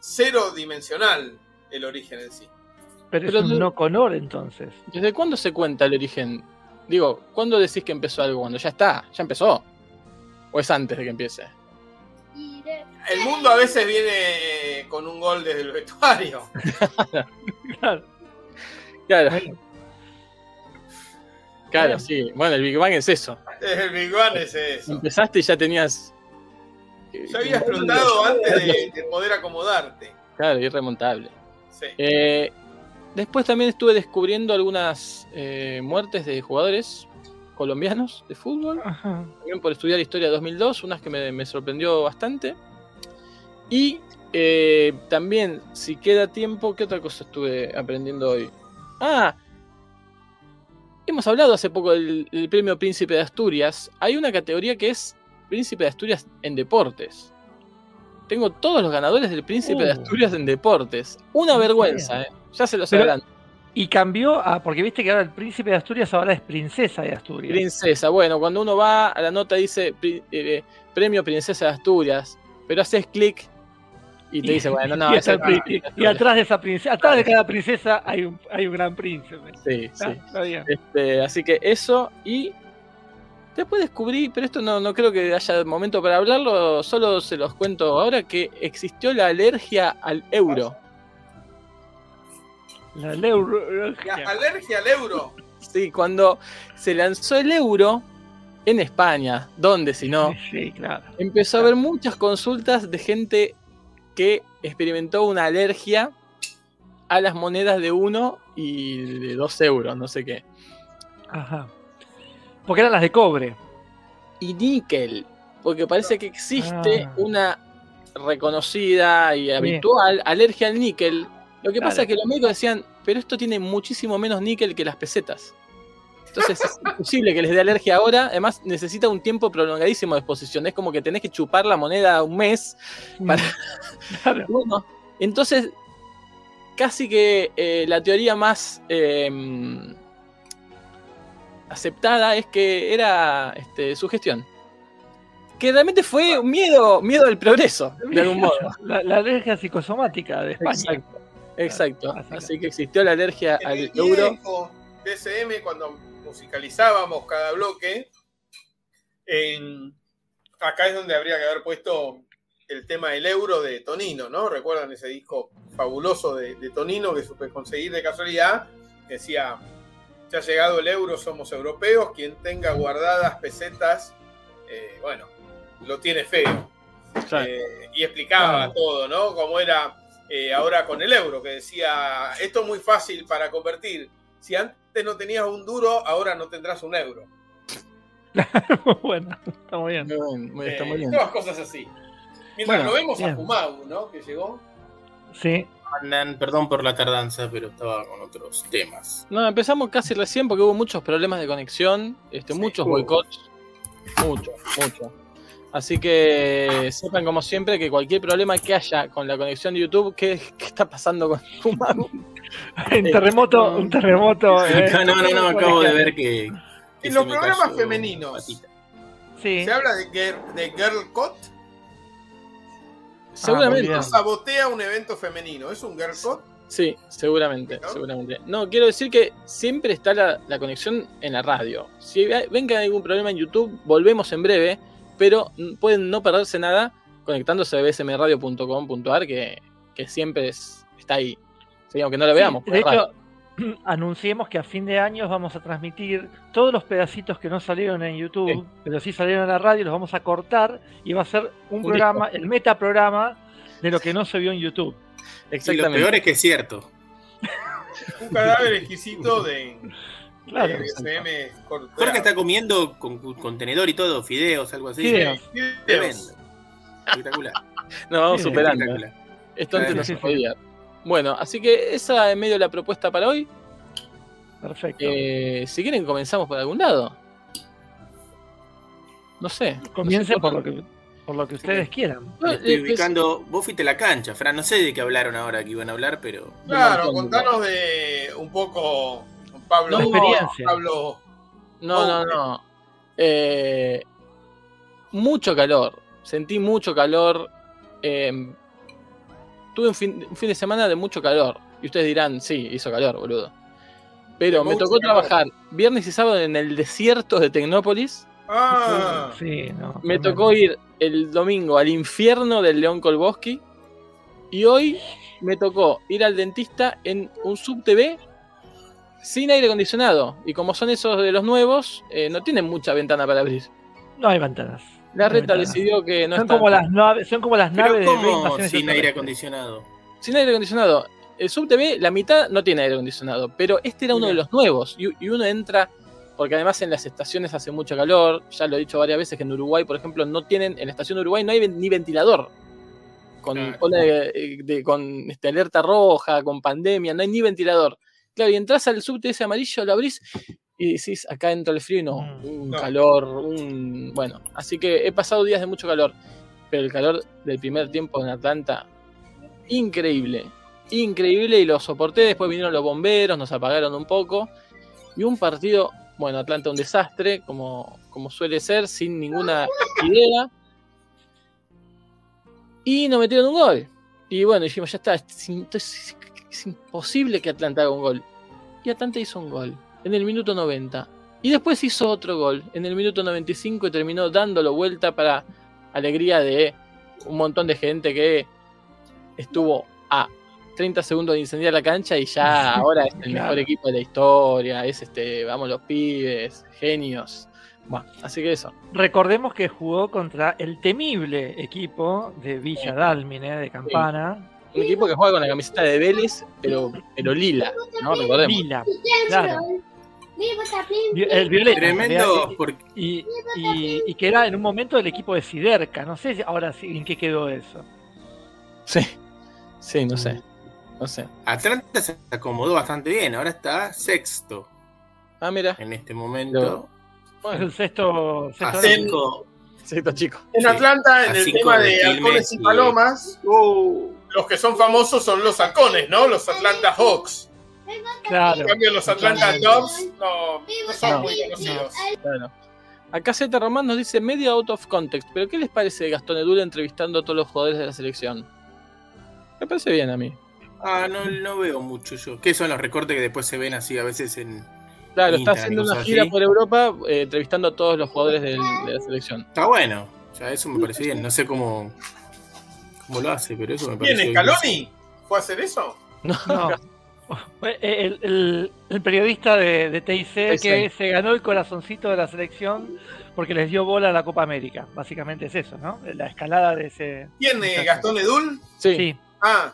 cero dimensional el origen en sí. Pero, Pero es un no color entonces. ¿Desde cuándo se cuenta el origen? Digo, ¿cuándo decís que empezó algo? Cuando ya está, ya empezó. ¿O es antes de que empiece? El mundo a veces viene con un gol desde el vestuario. Claro. Claro, Bueno, claro, Bueno. sí. Bueno, el Big Bang es eso. El Big Bang es eso. Empezaste y ya tenías. Ya había explotado antes de, de poder acomodarte. Claro, irremontable. Sí. Eh, después también estuve descubriendo algunas eh, muertes de jugadores colombianos de fútbol. ajá. También por estudiar historia de 2002, unas que me, me sorprendió bastante. Y eh, también, si queda tiempo, ¿qué otra cosa estuve aprendiendo hoy? Ah, hemos hablado hace poco del, del premio Príncipe de Asturias. Hay una categoría que es Príncipe de Asturias en deportes. Tengo todos los ganadores del Príncipe de Uh. Asturias en deportes. Una ¿En vergüenza, eh. ya se los adelanto. Y cambió a, porque viste que ahora el príncipe de Asturias ahora es princesa de Asturias. Princesa, bueno, cuando uno va a la nota dice pri- eh, premio Princesa de Asturias, pero haces clic y te dice, bueno, no, y, esa y atrás de esa princesa, atrás de cada princesa hay un, hay un gran príncipe. Sí, Ah, sí. está bien. Este, así que eso y después descubrí, pero esto no, no creo que haya momento para hablarlo, solo se los cuento ahora que existió la alergia al euro. La alergia al euro. Sí, cuando se lanzó el euro en España, donde si no, Sí, claro. empezó a haber muchas consultas de gente que experimentó una alergia a las monedas de 1 y de 2 euros, no sé qué. Ajá. Porque eran las de cobre. y níquel, porque parece que existe Ah. una reconocida y habitual alergia al níquel. Lo que pasa es que los médicos decían, pero esto tiene muchísimo menos níquel que las pesetas. Entonces es imposible que les dé alergia ahora. Además, necesita un tiempo prolongadísimo de exposición. Es como que tenés que chupar la moneda un mes. Para- Claro. Bueno, entonces, casi que eh, la teoría más eh, aceptada es que era este, sugestión. Que realmente fue un miedo, miedo al progreso, de algún modo. La, la alergia psicosomática de España. Exacto. Exacto. Así que- existió la alergia En al el euro. cuando musicalizábamos cada bloque, en- acá es donde habría que haber puesto el tema del euro de Tonino, ¿no? ¿Recuerdan ese disco fabuloso de, de Tonino que supe conseguir de casualidad? Que decía, ya ha llegado el euro, somos europeos, quien tenga guardadas pesetas, eh, bueno, lo tiene feo. Eh, y explicaba todo, ¿no? Cómo era eh, ahora con el euro, que decía, esto es muy fácil para convertir. Si antes no tenías un duro, ahora no tendrás un euro. bueno, está muy bien. Muy bien, muy- está Eh, muy bien. Todas cosas así. Mientras Bueno, lo vemos a bien. Fumau, ¿no? Que llegó. Sí. Andan, perdón por la tardanza, pero estaba con otros temas. No, empezamos casi recién porque hubo muchos problemas de conexión, este, Sí, muchos boicots. Mucho, mucho. Así que sepan como siempre que cualquier problema que haya con la conexión de YouTube, ¿qué, qué está pasando con Fumau? Un terremoto, un terremoto. eh. no, no, no, acabo de ver que. que En los programas femeninos. Sí. Se habla de, girl- de Girl Cot. Seguramente. bien. Sabotea un evento femenino. ¿Es un Girl Cot? Sí, seguramente, ¿No? seguramente. No, quiero decir que siempre está la, la conexión en la radio. Si ve- ven que hay algún problema en YouTube, volvemos en breve, pero pueden no perderse nada conectándose a bsmradio.com.ar, que, que siempre es- está ahí. Sí, aunque no lo veamos. por de hecho, anunciemos que a fin de año vamos a transmitir todos los pedacitos que no salieron en YouTube, Sí. pero sí salieron en la radio, los vamos a cortar y va a ser un, Un programa, el metaprograma de lo que no se vio en YouTube. Y lo Exactamente. peor es que es cierto. Un cadáver exquisito de, Claro. Jorge está comiendo con con tenedor y todo, fideos, algo así. Fideos. Tremendo. Espectacular. Nos vamos superando. Espectacular. Esto antes no se podía. Bueno, así que esa es medio la propuesta para hoy. Perfecto. Eh, si quieren, comenzamos por algún lado. No sé. no sé Comiencen por lo que por lo que ustedes quieran. No, estoy eh, ubicando. Vos fuiste a la cancha, Fran. No sé de qué hablaron ahora que iban a hablar, pero. Claro, contanos de un poco Pablo. Experiencia. Pablo. No, no, no. Eh, mucho calor. Sentí mucho calor. eh, tuve un fin, un fin de semana de mucho calor. Y ustedes dirán, sí, hizo calor, boludo. Pero me tocó calor. trabajar viernes y sábado en el desierto de Tecnópolis. Ah, Sí, no. Me tocó ir el domingo al infierno del León Kolboski. Y hoy me tocó ir al dentista en un sub TV sin aire acondicionado. Y como son esos de los nuevos, eh, no tienen mucha ventana para abrir. No hay ventanas. La No reta ventanas. decidió que no son está. como las naves, son como las naves de ¿cómo sin aire acondicionado? Sin aire acondicionado. El sub TV, la mitad no tiene aire acondicionado. Pero este era uno de los nuevos. Y, y uno entra. Porque además en las estaciones hace mucho calor. Ya lo he dicho varias veces que en Uruguay, por ejemplo, no tienen. En la estación de Uruguay no hay ni ventilador. Con, Claro. ola de- de- con este, alerta roja, con pandemia, no hay ni ventilador. Claro, y entras al subte ese amarillo, lo abrís y decís, acá entra el frío y no, Mm. un No. calor, un... Bueno, así que he pasado días de mucho calor, pero el calor del primer tiempo en Atlanta, increíble, increíble y lo soporté. Después vinieron los bomberos, nos apagaron un poco. Y un partido, bueno, Atlanta un desastre, como, como suele ser, sin ninguna idea. Y nos metieron un gol. Y bueno, dijimos, ya está, es imposible que Atlanta haga un gol. Y Atlanta hizo un gol en el minuto 90. Y después hizo otro gol en el minuto 95 y terminó dándolo vuelta para alegría de un montón de gente que estuvo a 30 segundos de incendiar la cancha y ya ahora es el mejor equipo de la historia. Es este, vamos los pibes, genios. Bueno, así que eso. Recordemos que jugó contra el temible equipo de Villa Dálmine, de Campana. Un equipo que juega con la camiseta de Vélez, pero, pero lila, ¿no? Recordemos. Lila, claro. El Violeta. en Tremendo, porque Y, y- y que era en un momento el equipo de Siderca. No sé si ahora sí, en qué quedó eso. Sí, sí, no sé. No sé. Atlanta se acomodó bastante bien. Ahora está sexto Ah, mira. en este momento. Es Bueno, el sexto. A sexto cinco. En Sí. Atlanta, en el Así tema de halcones y y- palomas, Uh, los que son famosos son los halcones, ¿no? Los Atlanta Hawks. Claro. En cambio, los Atlanta Dogs no, no son No, muy conocidos. Claro. Acá Z Román nos dice medio out of context, pero ¿qué les parece de Gastón Edul entrevistando a todos los jugadores de la selección? Me parece bien a mí. ah, no, no veo mucho yo. ¿Qué son los recortes que después se ven así a veces en. Claro, está haciendo una gira así. por Europa eh, entrevistando a todos los jugadores del- de la selección. Está bueno. O sea, eso me parece bien. No sé cómo. cómo lo hace, pero eso me parece ¿Quién, bien. Scaloni? ¿Fue a hacer eso? No, No. El, el- el periodista de, de TIC que se ganó el corazoncito de la selección porque les dio bola a la Copa América. Básicamente es eso, ¿no? La escalada de ese. ¿Quién? eh, ¿Gastón Edul? sí, Sí. Ah,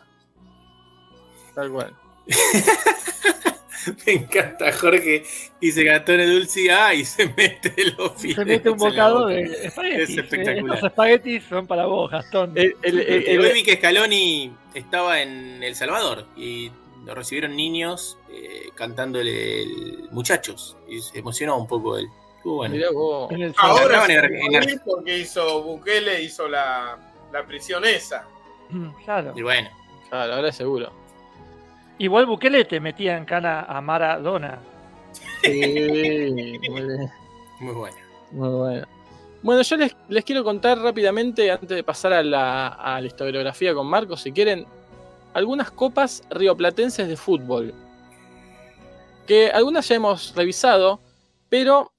tal cual. Me encanta Jorge y se gastó en el dulce y, ah, y se mete los Se fideos mete un bocado boca. de espaguetis. Es espectacular. Estos espaguetis son para vos, Gastón. El- el- el- el- Hoy vi que Scaloni estaba en El Salvador y lo recibieron niños eh, cantándole el muchachos y se emocionó un poco él. Bueno. mirá vos. En el ahora se en- en- porque hizo Bukele, hizo la, la prisión esa. Mm, Claro. Y bueno, Claro, ahora seguro. Igual Bukele te metía en cana a Maradona. Sí, muy bien. muy bueno. Muy bueno. Bueno, yo les, les quiero contar rápidamente, antes de pasar a la, a la historiografía con Marcos, si quieren, algunas copas rioplatenses de fútbol. Que algunas ya hemos revisado, pero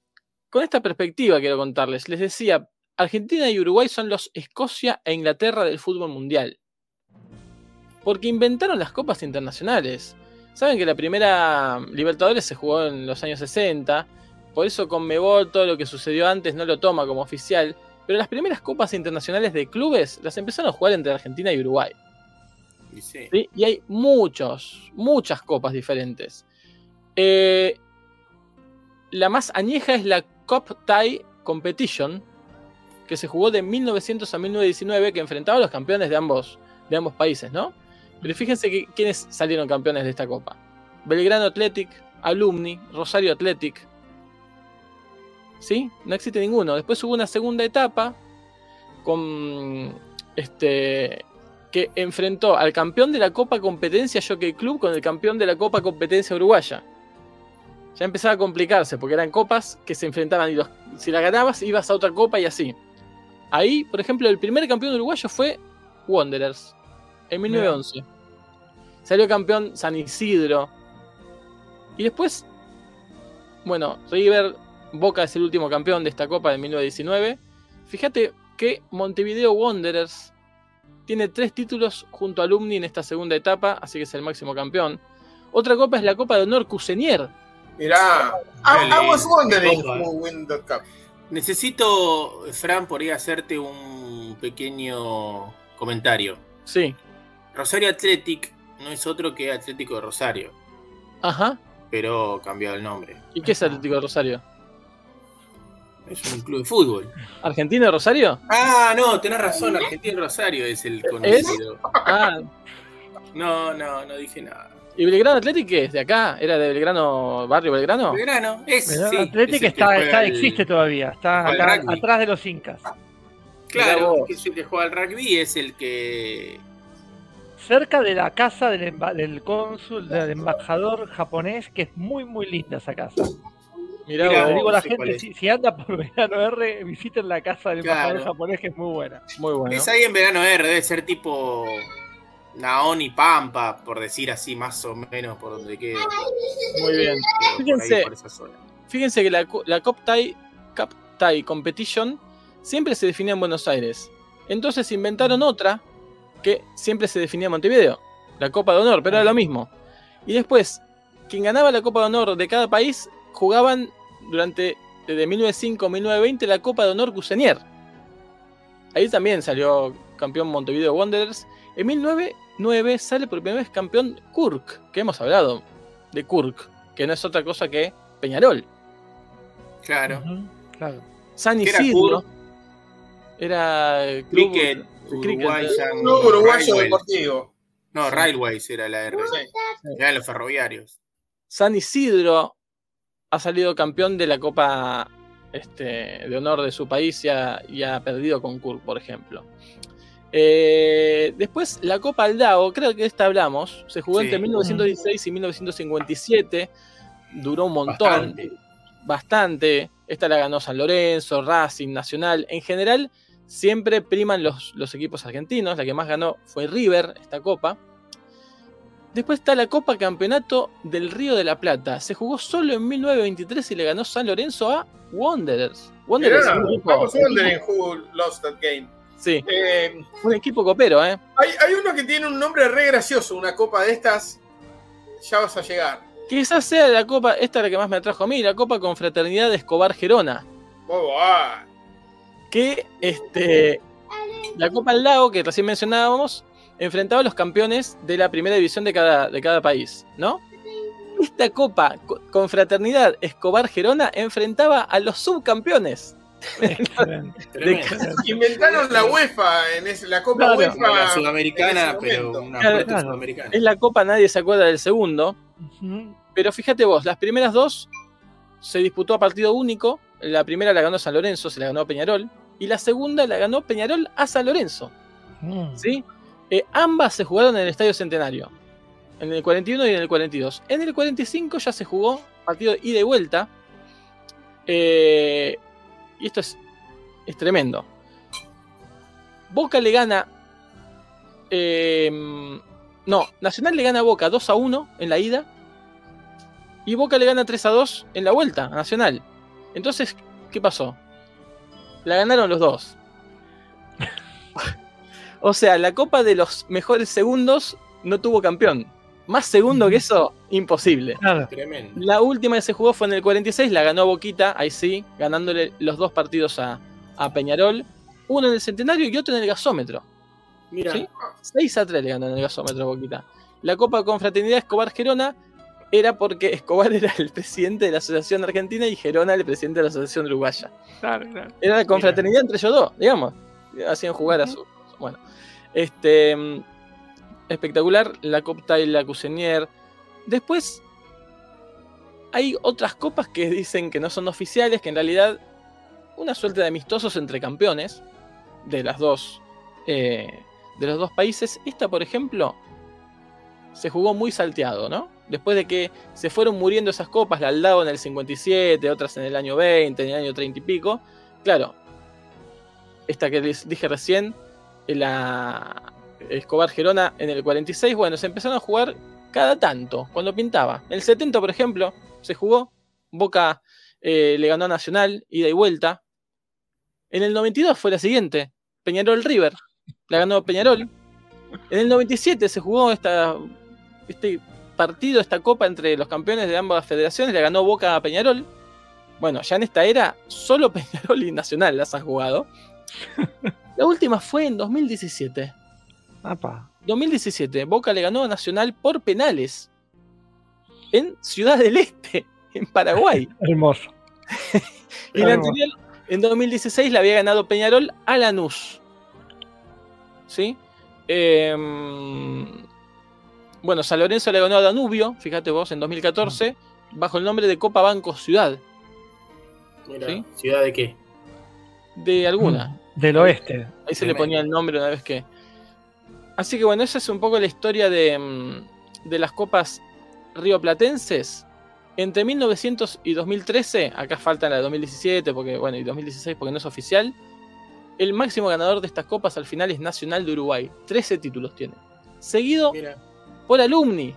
con esta perspectiva quiero contarles. Les decía, Argentina y Uruguay son los Escocia e Inglaterra del fútbol mundial. Porque inventaron las copas internacionales. Saben que la primera Libertadores se jugó en los años 60, por eso Conmebol todo lo que sucedió antes no lo toma como oficial, pero las primeras copas internacionales de clubes las empezaron a jugar entre Argentina y Uruguay. Y sí. ¿sí? Y hay muchos, muchas copas diferentes. Eh, la más añeja es la Cup Tie Competition, que se jugó de 1900 a 1919, que enfrentaba a los campeones de ambos, de ambos países, ¿no? Pero fíjense que, quiénes salieron campeones de esta copa. Belgrano Athletic, Alumni, Rosario Athletic. ¿Sí? No existe ninguno. Después hubo una segunda etapa con este que enfrentó al campeón de la Copa Competencia Jockey Club con el campeón de la Copa Competencia Uruguaya. Ya empezaba a complicarse porque eran copas que se enfrentaban y si la ganabas ibas a otra copa y así. Ahí, por ejemplo, el primer campeón uruguayo fue Wanderers en 1911. Salió campeón San Isidro. Y después, bueno, River, Boca es el último campeón de esta copa de 1919. Fíjate que Montevideo Wanderers tiene tres títulos junto a Alumni en esta segunda etapa, así que es el máximo campeón. Otra copa es la Copa de Honor Cusenier. Mirá. I, I was wondering who win the cup. Necesito, Fran, por ahí hacerte un pequeño comentario. Sí. Rosario Athletic no es otro que Atlético de Rosario, Ajá. pero cambiado el nombre. ¿Y qué es Atlético de Rosario? Es un club de fútbol. ¿Argentina de Rosario? Ah, no, tenés razón, Argentina de Rosario es el conocido. Ah, No, no, no dije nada. ¿y Belgrano Athletic qué es? ¿De acá? ¿Era de Belgrano, Barrio Belgrano? Belgrano, es, Mirá, sí, Athletic es está, está- el- existe todavía, está acá, atrás de los incas. Claro, es el que juega al rugby, es el que cerca de la casa del, cónsul, del embajador japonés, que es muy, muy linda esa casa. Mirá, Mira, vos, Le digo a la gente, si, si anda por verano R, visiten la casa del Claro. embajador japonés, que es muy buena. muy bueno. Es ahí en verano R, debe ser tipo Naon y Pampa, por decir así, más o menos por donde quede. Muy bien. Por ahí, Fíjense. por esa zona. Fíjense que la, la Cup Thai, Cup Thai Competition siempre se definía en Buenos Aires. Entonces inventaron otra que siempre se definía Montevideo, la Copa de Honor, pero era lo mismo. Y después, quien ganaba la Copa de Honor de cada país jugaban durante desde 1905 a 1920 la Copa de Honor Cusenier. Ahí también salió campeón Montevideo Wanderers. En 1909 sale por primera vez campeón Kurk, que hemos hablado de Kurk, que no es otra cosa que Peñarol. Claro. Claro. San ¿Qué era Isidro. Era el club- Cricket, cricket, Uruguayan Club Uruguayo Railways. Deportivo. No, Railways era la R. Sí. Eran los ferroviarios. San Isidro ha salido campeón de la Copa este, de Honor de su país y ha, y ha perdido con Kurk, por ejemplo. Eh, después, la Copa Aldao, creo que de esta hablamos, se jugó Sí. entre 1916 y 1957, duró un montón. Bastante. bastante. Esta la ganó San Lorenzo, Racing, Nacional. En general, siempre priman los, los equipos argentinos. La que más ganó fue River, esta copa. Después está la Copa Campeonato del Río de la Plata. Se jugó solo en 1923 y le ganó San Lorenzo a Wanderers. Wanderers Mirá, un equipo, wondering who lost that game. sí, Eh, un equipo copero, ¿eh? hay, hay uno que tiene un nombre re gracioso, una copa de estas. Ya vas a llegar. Quizás sea la Copa, esta es la que más me atrajo a mí, la Copa Confraternidad de Escobar Gerona. Bobo, ah. Que este, la Copa al Lago, que recién mencionábamos, enfrentaba a los campeones de la primera división de cada, de cada país, ¿no? Esta Copa co- Confraternidad Escobar Gerona enfrentaba a los subcampeones. Excelente. Inventaron la UEFA en ese- la Copa Claro. UEFA. La sudamericana, pero una Claro, sudamericana. Es la Copa, nadie se acuerda del segundo, pero fíjate vos, las primeras dos se disputó a partido único. La primera la ganó San Lorenzo, se la ganó Peñarol, y la segunda la ganó Peñarol a San Lorenzo. Mm. ¿sí? Eh, ambas se jugaron en el Estadio Centenario, en el 41 y en el 42. En el 45 ya se jugó partido de ida y vuelta. Eh, y esto es, es tremendo. Boca le gana. eh, no, Nacional le gana a Boca 2 a 1 en la ida. Y Boca le gana 3 a 2 en la vuelta a Nacional. Entonces, ¿qué pasó? La ganaron los dos. O sea, la copa de los mejores segundos no tuvo campeón. Más segundo que eso, imposible. Claro. Tremendo. La última que se jugó fue en el 46, la ganó Boquita, ahí sí, ganándole los dos partidos a, a Peñarol. Uno en el centenario y otro en el gasómetro. Mira, ¿Sí? 6 a 3 le ganó en el gasómetro Boquita. La Copa Confraternidad Escobar Gerona era porque Escobar era el presidente de la Asociación Argentina y Gerona el presidente de la Asociación Uruguaya. Claro, claro. Era la confraternidad entre ellos dos, digamos. Hacían jugar a su. Bueno. Este. mm, Espectacular. La Copta y la Cusenier. Después. Hay otras copas que dicen que no son oficiales, que en realidad. Una suerte de amistosos entre campeones. De las dos. eh, de los dos países. Esta, por ejemplo. Se jugó muy salteado, ¿no? Después de que se fueron muriendo esas copas, la Aldao en el 57, otras en el año 20, en el año 30 y pico. Claro, esta que les dije recién, la Escobar Gerona en el 46, bueno, se empezaron a jugar cada tanto, cuando pintaba. En el 70, por ejemplo, se jugó, Boca eh, le ganó a Nacional, ida y vuelta. En el 92 fue la siguiente, Peñarol River, la ganó Peñarol. En el 97 se jugó esta, este partido, esta copa entre los campeones de ambas federaciones, la ganó Boca a Peñarol. Bueno, ya en esta era, solo Peñarol y Nacional las han jugado. La última fue en 2017. Apa. 2017, Boca le ganó a Nacional por penales. En Ciudad del Este, en Paraguay. Hermoso. Y la anterior, en 2016, la había ganado Peñarol a Lanús. ¿Sí? Em, bueno, San Lorenzo le ganó a Danubio, fíjate vos, en 2014, bajo el nombre de Copa Banco Ciudad. mira, ¿Sí? ¿ciudad de qué? De alguna. Del oeste. Ahí se le ponía el nombre una vez que. Así que bueno, esa es un poco la historia de, mm, de las copas rioplatenses. Entre 1900 y 2013, acá falta la de 2017 porque, bueno, y 2016 porque no es oficial, el máximo ganador de estas copas al final es Nacional de Uruguay. 13 títulos tiene. Seguido Mira. Por Alumni,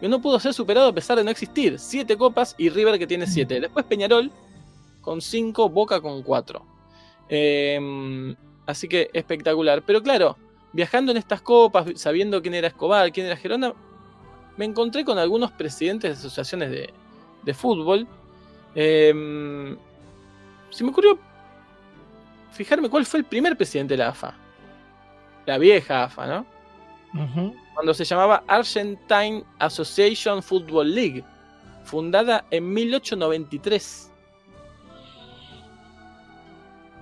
que no pudo ser superado a pesar de no existir. 7 copas y River que tiene 7. Después Peñarol con 5, Boca con 4. así que espectacular. Pero claro, viajando en estas copas, sabiendo quién era Escobar, quién era Gerona, me encontré con algunos presidentes de asociaciones de, de fútbol. Em, se me ocurrió fijarme cuál fue el primer presidente de la AFA. La vieja AFA, ¿no? Ujú. Cuando se llamaba Argentine Association Football League, fundada en 1893.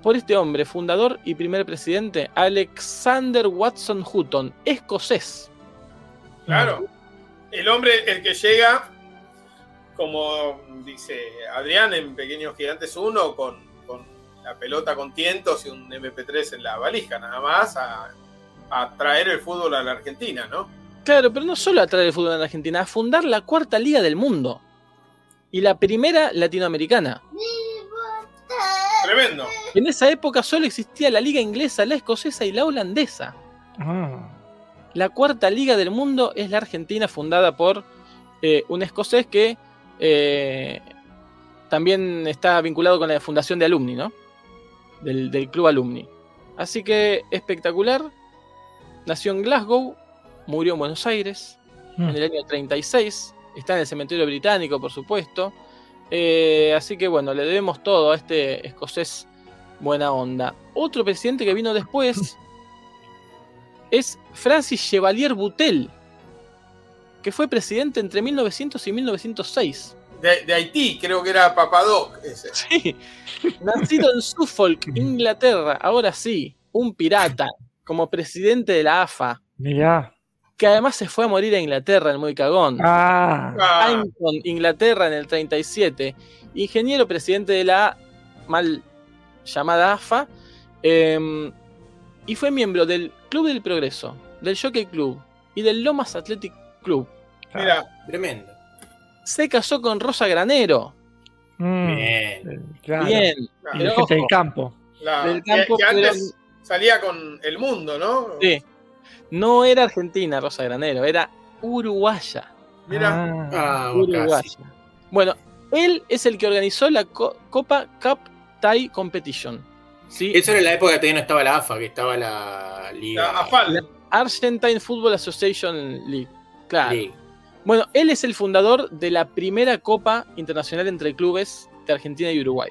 Por este hombre, fundador y primer presidente, Alexander Watson Hutton, escocés. Claro. El hombre, el que llega, como dice Adrián en Pequeños Gigantes 1, con, la pelota con tientos y un MP3 en la valija, nada más, a, a traer el fútbol a la Argentina, ¿no? Claro, pero no solo a traer el fútbol a la Argentina, a fundar la cuarta liga del mundo. Y la primera latinoamericana. Tremendo. En esa época solo existía la liga inglesa, la escocesa y la holandesa. Ah. La cuarta liga del mundo es la Argentina, fundada por eh, un escocés que eh, también está vinculado con la fundación de Alumni, ¿no? Del, del club Alumni. Así que espectacular. Nació en Glasgow, murió en Buenos Aires Mm. en el año 36. Está en el cementerio británico, por supuesto. Eh, así que bueno, le debemos todo a este escocés buena onda. Otro presidente que vino después es Francis Chevalier Boutel, que fue presidente entre 1900 y 1906. De, de Haití, creo que era Papadoc ese. Sí, nacido en Suffolk, Inglaterra, ahora sí, un pirata, como presidente de la AFA, Mirá. que además se fue a morir a Inglaterra, el muy cagón. Ah. Ah, Inglaterra en el 37, ingeniero presidente de la mal llamada AFA, eh, y fue miembro del Club del Progreso, del Jockey Club y del Lomas Athletic Club. mira, Tremendo. Se casó con Rosa Granero. Mm. Bien. Claro. Bien, Y pero del campo. la- del que- campo, antes salía con el mundo, ¿no? sí. no era argentina Rosa Granero, era uruguaya. Mira, Ah. Ah, casi. uruguaya. Bueno, él es el que organizó la Co- Copa Cup Thai Competition. ¿sí? Eso era en la época que todavía no estaba la AFA, que estaba la Liga. la AFAL. Argentine Football Association League. Claro. League. Bueno, él es el fundador de la primera Copa Internacional entre clubes de Argentina y Uruguay.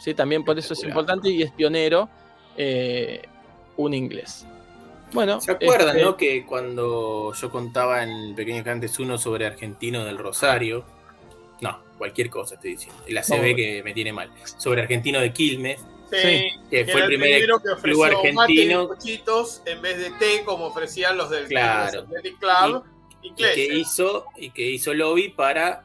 ¿Sí? También por eso es importante y es pionero eh, un inglés. Bueno, ¿Se acuerdan, este, no? Que cuando yo contaba en Pequeños Gigantes 1 sobre Argentino del Rosario. No, cualquier cosa estoy diciendo. El ACB No. que me tiene mal. Sobre Argentino de Quilmes, Sí, que que fue el primer club mate y argentino bizcochitos en vez de té como ofrecían los del Claro. Athletic Club y inglés. que hizo y que hizo lobby para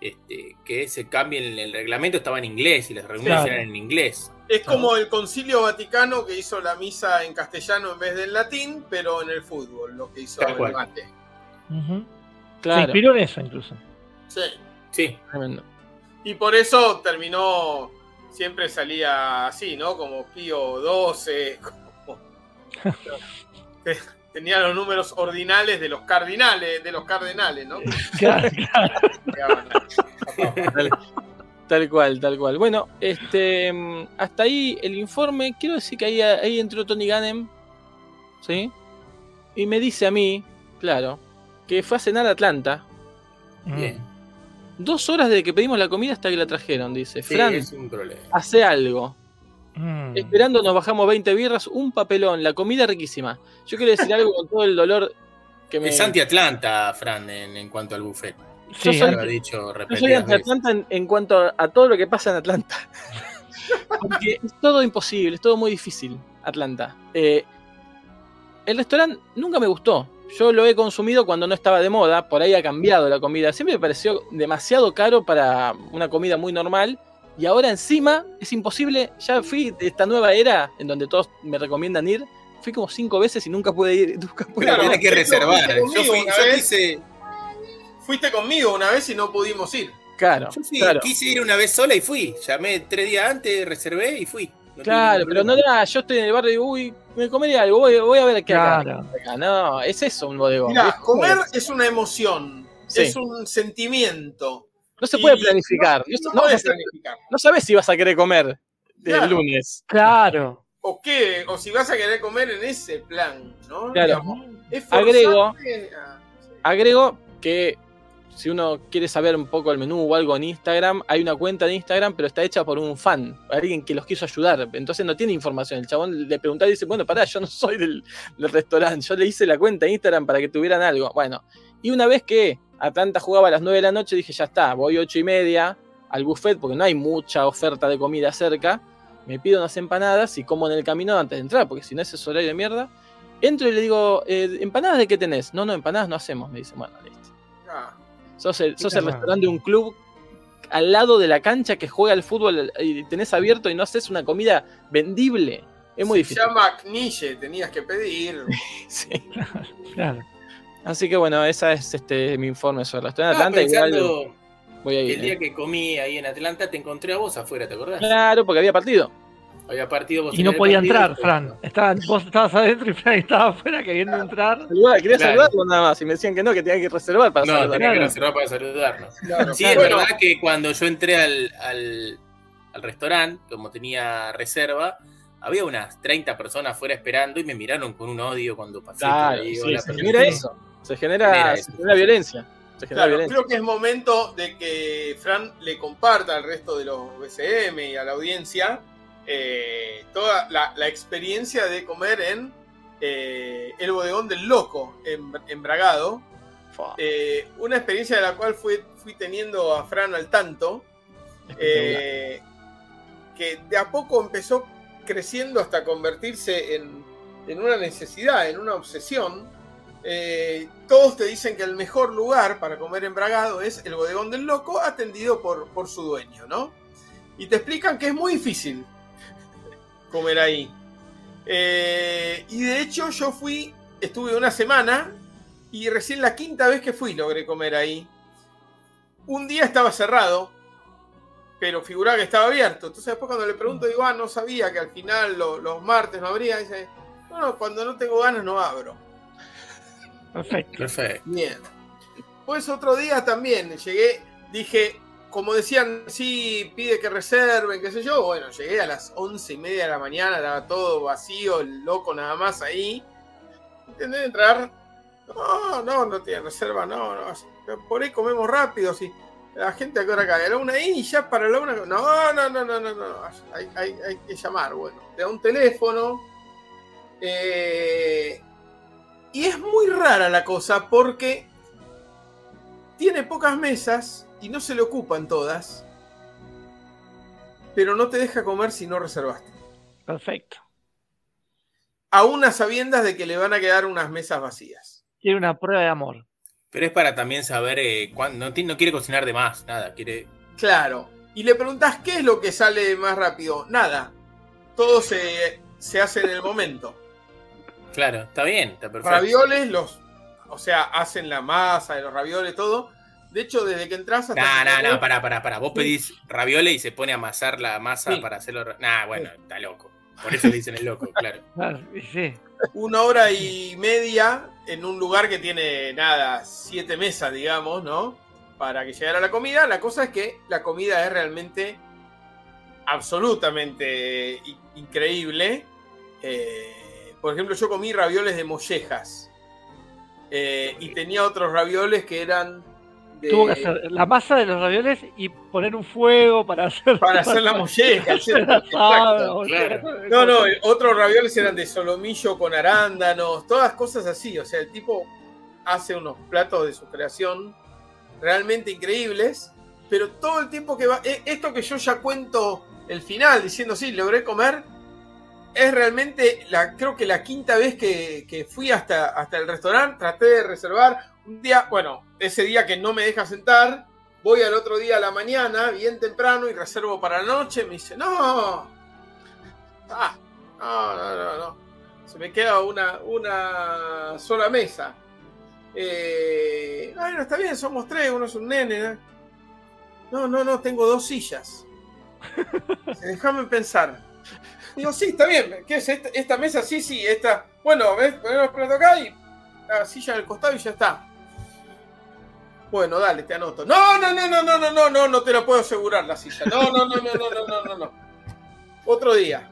este, que se cambie el, el reglamento estaba en inglés y las reuniones Claro. eran en inglés. Es como el Concilio Vaticano que hizo la misa en castellano en vez del latín, pero en el fútbol, lo que hizo Tal el cual. mate. Se claro, inspiró en eso incluso. Sí. Sí, tremendo. Y por eso terminó, siempre salía así, ¿no? Como Pío 12, como... tenía los números ordinales de los cardinales, de los cardenales, ¿no? Claro, claro. Tal, cual, tal cual. Bueno, este, mm, hasta ahí el informe. Quiero decir que ahí, ahí entró Tony Gannem, ¿sí? Y me dice a mí, claro, que fue a cenar a Atlanta. bien. Dos horas desde que pedimos la comida hasta que la trajeron, dice. Sí, Fran, es un problema. hace algo. Mm. Esperando nos bajamos 20 birras, un papelón, la comida riquísima. Yo quiero decir algo con todo el dolor que me... Es anti-Atlanta, Fran, en, en cuanto al buffet. Yo Sí, soy- Lo ha dicho Yo soy anti-Atlanta en, en cuanto a, a todo lo que pasa en Atlanta. Porque es todo imposible, es todo muy difícil, Atlanta. Eh, el restaurante nunca me gustó. Yo lo he consumido cuando no estaba de moda, por ahí ha cambiado la comida. Siempre me pareció demasiado caro para una comida muy normal. Y ahora encima es imposible. Ya fui de esta nueva era en donde todos me recomiendan ir. fui como cinco veces y nunca pude ir. Nunca pude Claro, ir. Tiene que reservar. Yo fui, yo quise, Fuiste conmigo una vez y no pudimos ir. Claro, yo fui- claro. quise ir una vez sola y fui. Llamé tres días antes, reservé y fui. No Claro, pero no era, yo estoy en el barrio y uy, me comería algo, voy, voy a ver qué Claro. acá. No, es eso un bodegón. Mira, Es- comer es una emoción, Sí. es un sentimiento. no se puede planificar. No, No, no planificar. sabes si vas a querer comer el Claro. lunes. Claro. O qué, o si vas a querer comer en ese plan, ¿no? Claro. Digamos, es Agrego- a- Agrego que si uno quiere saber un poco el menú o algo en Instagram, hay una cuenta de Instagram, pero está hecha por un fan, alguien que los quiso ayudar. Entonces no tiene información. El chabón le preguntaba y dice, bueno, pará, yo no soy del, restaurante, yo le hice la cuenta de Instagram para que tuvieran algo. Bueno, y una vez que Atlanta jugaba a las 9 de la noche, dije, ya está, voy 8 y media al buffet, porque no hay mucha oferta de comida cerca. Me pido unas empanadas y como en el camino antes de entrar, porque si no ese es horario de mierda. Entro y le digo, eh, ¿empanadas de qué tenés? No, no, empanadas no hacemos, me dice, bueno, listo. Ah, Sos el, sos el restaurante de un club al lado de la cancha que juega al fútbol y tenés abierto y no haces una comida vendible. Es muy se difícil. llama Knille, tenías que pedir. Sí. Claro. Así que bueno, esa es este mi informe sobre el restaurante Estaba Atlanta. Igual pensando voy a que ir. el día eh. que comí ahí en Atlanta te encontré a vos afuera, ¿te acordás? Claro, porque había partido. Había partido vos Y no podía entrar, y- Fran. Estaban, vos estabas adentro y Fran estaba afuera queriendo entrar. Saludar, quería Claro. saludarlo nada más. Y me decían que no, que tenía que reservar para No, saludar. tenía que reservar para saludarnos. Claro, Sí, claro. es verdad que cuando yo entré al, al, al restaurante, como tenía reserva, había unas 30 personas afuera esperando y me miraron con un odio cuando pasé. Claro, ahí, sí, hola, se genera eso. Se genera, Genera se eso. genera violencia. Se genera Claro, violencia. creo que es momento de que Fran le comparta al resto de los BCM y a la audiencia eh, toda la, la experiencia de comer en eh, el bodegón del loco en, en Bragado. Eh, una experiencia de la cual fui, fui teniendo a Fran al tanto, que de a poco empezó creciendo hasta convertirse en, en una necesidad, en una obsesión. Eh, todos te dicen que el mejor lugar para comer en Bragado es el bodegón del loco, atendido por, por su dueño, ¿no? Y te explican que es muy difícil comer ahí. Eh, y de hecho yo fui, estuve una semana y recién la quinta vez que fui logré comer ahí. Un día estaba cerrado, pero figuraba que estaba abierto. Entonces después cuando le pregunto, digo, ah, no sabía que al final lo- los martes no abría. Dice, no, no, cuando no tengo ganas no abro. Perfecto. Perfecto. Bien. Pues otro día también llegué, dije, como decían, sí, pide que reserven, qué sé yo. Bueno, llegué a las once y media de la mañana, estaba todo vacío, el loco nada más ahí. Intenté entrar. No, no, no tiene reserva, no, no. Por ahí comemos rápido, sí. La gente a qué hora la una y ya para la una. No, no, no, no, no, no. Hay, hay- hay que llamar, bueno. Te da un teléfono. Eh, y es muy rara la cosa porque tiene pocas mesas y no se le ocupan todas. Pero no te deja comer si no reservaste. Perfecto. Aún a sabiendas de que le van a quedar unas mesas vacías. Quiere una prueba de amor. Pero es para también saber eh, cuándo. No quiere cocinar de más, nada. Quiere. Claro. Y le preguntas qué es lo que sale más rápido. Nada. Todo se, se hace en el momento. Claro, está bien, está perfecto. Ravioles, los. O sea, hacen la masa de los ravioles, todo. De hecho, desde que entras hasta. No, que no, no, pará, pará, pará. Vos pedís ravioles y se pone a amasar la masa Sí. para hacerlo. Nah, bueno, está loco. Por eso le dicen el loco, claro. Sí. una hora y media en un lugar que tiene nada, siete mesas, digamos, ¿no? Para que llegara la comida. La cosa es que la comida es realmente absolutamente i- increíble. Eh, por ejemplo, yo comí ravioles de mollejas. Eh, y tenía otros ravioles que eran de- Tuvo que hacer la masa de los ravioles y poner un fuego para hacer. para hacer la molleja. hacer claro. No, no, otros ravioles eran de solomillo con arándanos, todas cosas así. O sea, el tipo hace unos platos de su creación realmente increíbles, pero todo el tiempo que va. e- Esto que yo ya cuento el final diciendo sí, logré comer, es realmente, la, creo que la quinta vez que, que fui hasta, hasta el restaurante, traté de reservar un día, bueno, ese día que no me deja sentar, voy al otro día a la mañana, bien temprano, y reservo para la noche, me dice, no, ah, no, no, no, no, Se me queda una, una sola mesa. Eh, bueno, está bien, somos tres, uno es un nene. ¿no? No, no, no, tengo dos sillas. Déjame pensar. Digo, sí, está bien. ¿Qué es esta, esta mesa? Sí, sí, esta. Bueno, ves, ponemos plato acá y la silla al costado y ya está. Bueno, dale, te anoto. No, no, no, no, no, no, no, no, no te lo puedo asegurar la silla. No, no, no, no, no, no, no, no, no. Otro día.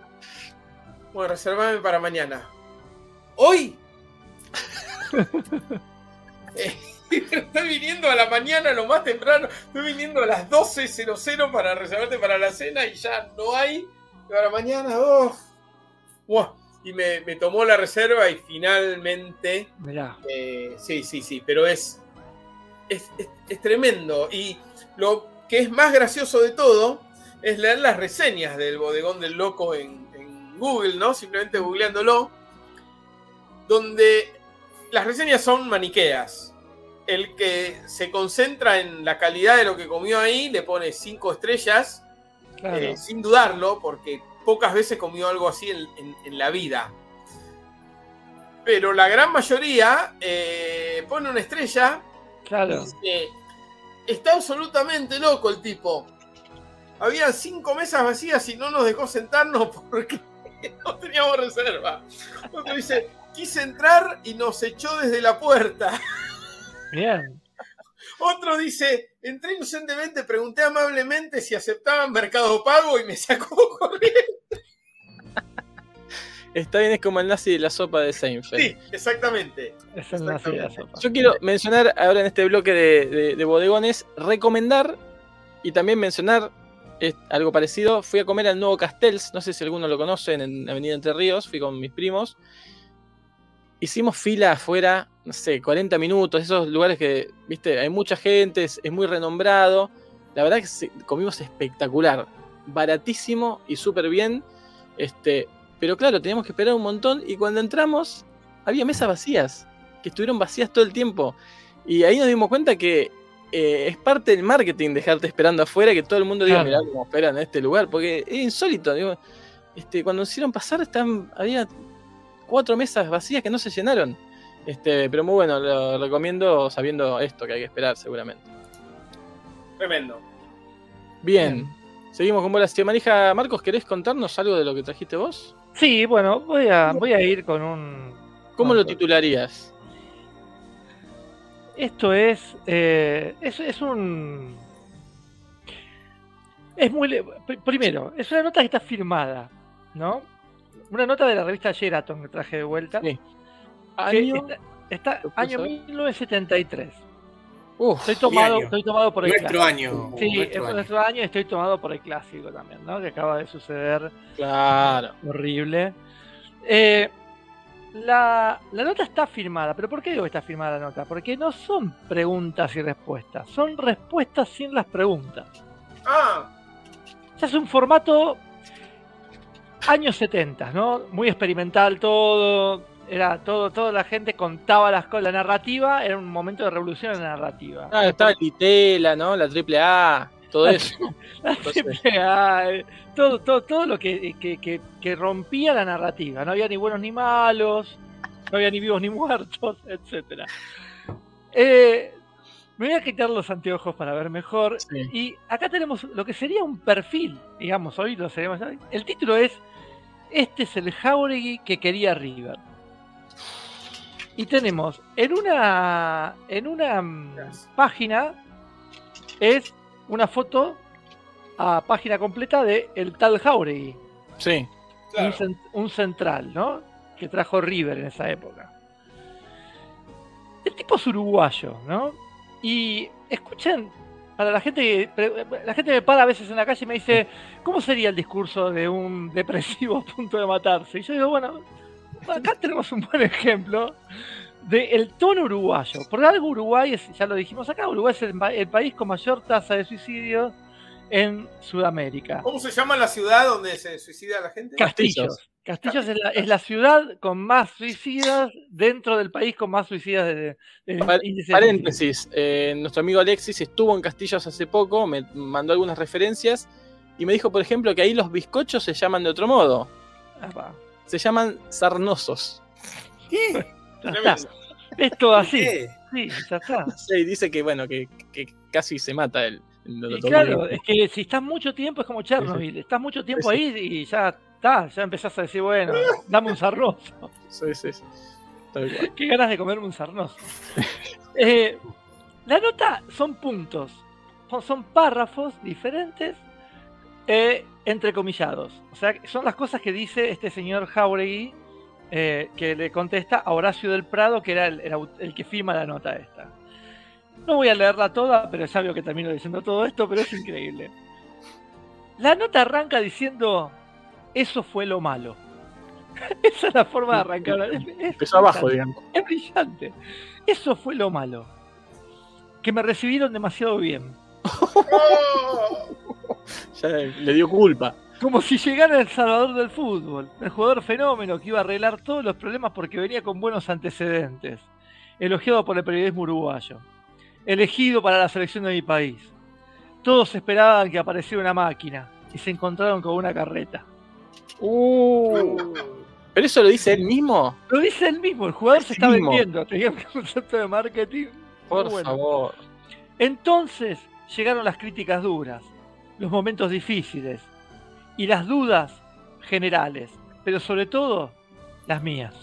Bueno, reservame para mañana. ¿Hoy? Eh, Estoy viniendo a la mañana, lo más temprano. Estoy viniendo a las 12.00 para reservarte para la cena y ya no hay. Y ahora mañana, oh. Buah. Y me, me tomó la reserva y finalmente. Mirá. eh, sí, sí, sí, pero es, es, es- es tremendo. Y lo que es más gracioso de todo es leer las reseñas del bodegón del loco en, en Google, ¿no? Simplemente googleándolo. Donde las reseñas son maniqueas. El que se concentra en la calidad de lo que comió ahí le pone cinco estrellas, Claro. eh, sin dudarlo, porque pocas veces comió algo así en, en- en la vida. Pero la gran mayoría eh, pone una estrella claro. Dice, está absolutamente loco el tipo. Había cinco mesas vacías y no nos dejó sentarnos porque no teníamos reserva. Otro dice, quise entrar y nos echó desde la puerta. Bien. Otro dice, entré inocentemente, pregunté amablemente si aceptaban Mercado Pago y me sacó corriendo. Está bien, es como el nazi de la sopa de Seinfeld. Sí, exactamente. Es el nazi de la sopa. Yo quiero mencionar ahora en este bloque de, de- de bodegones, recomendar y también mencionar algo parecido. Fui a comer al nuevo Castells, no sé si alguno lo conocen, en Avenida Entre Ríos, fui con mis primos. Hicimos fila afuera, no sé, 40 minutos, esos lugares que, viste, hay mucha gente, es, es muy renombrado. La verdad que comimos espectacular, baratísimo y súper bien. Este, pero claro, teníamos que esperar un montón y cuando entramos había mesas vacías que estuvieron vacías todo el tiempo. Y ahí nos dimos cuenta que eh, es parte del marketing dejarte esperando afuera, que todo el mundo diga, Claro. mirá cómo esperan en este lugar, porque es insólito. digo, este, cuando nos hicieron pasar, estaban, había cuatro mesas vacías que no se llenaron. Este, pero muy bueno, lo recomiendo sabiendo esto que hay que esperar seguramente. Tremendo. Bien, seguimos con bolas de manija. Marcos, ¿querés contarnos algo de lo que trajiste vos? Sí, bueno, voy a, voy a ir con un. ¿Cómo lo titularías? Esto es, eh, es. Es un. Es muy. Primero, es una nota que está firmada, ¿no? Una nota de la revista Sheraton que traje de vuelta. Sí. Año. está, está ¿Lo puedo año saber? 1973. Uf, Estoy tomado, año. estoy tomado por el Nuestro clásico. año. Sí, es nuestro año. nuestro año y estoy tomado por el clásico también, ¿no? Que acaba de suceder claro. horrible. Eh, la, la nota está firmada, pero ¿por qué digo que está firmada la nota? Porque no son preguntas y respuestas, son respuestas sin las preguntas. Ah, Ya es un formato años 70, ¿no? Muy experimental todo. Era todo, toda la gente contaba las cosas. La narrativa era un momento de revolución en la narrativa. Ah, estaba el ¿no? La triple A, todo eso. La triple A, eh, todo, todo, todo lo que, que- que- que rompía la narrativa. No había ni buenos ni malos, no había ni vivos ni muertos, etc. me voy a quitar los anteojos para ver mejor. Sí. Y acá tenemos lo que sería un perfil, digamos, hoy lo seremos. El título es Este es el Jauregui que quería River. Y tenemos en una en una mm, página es una foto a página completa de el tal Jauregui, Sí. claro. un, cen- un central, ¿no? Que trajo River en esa época. El tipo es uruguayo, ¿no? Y escuchen, para la gente, la gente me para a veces en la calle y me dice, ¿cómo sería el discurso de un depresivo a punto de matarse? Y yo digo, bueno, acá tenemos un buen ejemplo del tono uruguayo. Por algo Uruguay, es, ya lo dijimos acá, Uruguay es el, país con mayor tasa de suicidios en Sudamérica. ¿Cómo se llama la ciudad donde se suicida la gente? Castillos. Castillos es la, es la ciudad con más suicidas dentro del país con más suicidas de, de- de Paréntesis, eh, nuestro amigo Alexis estuvo en Castillos hace poco, me mandó algunas referencias y me dijo, por ejemplo, que ahí los bizcochos se llaman de otro modo. Ah, va. Se llaman sarnosos. ¿Qué? Ya Tremendo. está. Es todo así. ¿Qué? Sí, ya está. Sí, dice que bueno, que, que casi se mata él. Y lo- claro, es que si estás mucho tiempo es como Chernobyl, estás mucho tiempo Sí, ahí y ya está, ya empezás a decir, bueno, dame un sarnoso. sí, sí, sí. Qué ganas de comerme un sarnoso. Eh, la nota son puntos, son, son párrafos diferentes eh, entrecomillados. O sea, son las cosas que dice este señor Jauregui eh, que le contesta a Horacio del Prado, que era el, el que firma la nota esta. No voy a leerla toda, pero ya veo que termino diciendo todo esto, pero es increíble. La nota arranca diciendo, eso fue lo malo. Esa es la forma de arrancar. Es- es Empezó abajo, brillante. digamos. Es brillante. Eso fue lo malo. Que me recibieron demasiado bien. Ya le dio culpa. Como si llegara el salvador del fútbol, el jugador fenómeno que iba a arreglar todos los problemas porque venía con buenos antecedentes, elogiado por el periodismo uruguayo, elegido para la selección de mi país. Todos esperaban que apareciera una máquina y se encontraron con una carreta. Uh. ¿Pero eso lo dice él mismo? Lo dice él mismo, el jugador se está mismo. vendiendo, tenía un concepto de marketing. Por bueno. favor. Entonces llegaron las críticas duras, los momentos difíciles y las dudas generales, pero sobre todo las mías.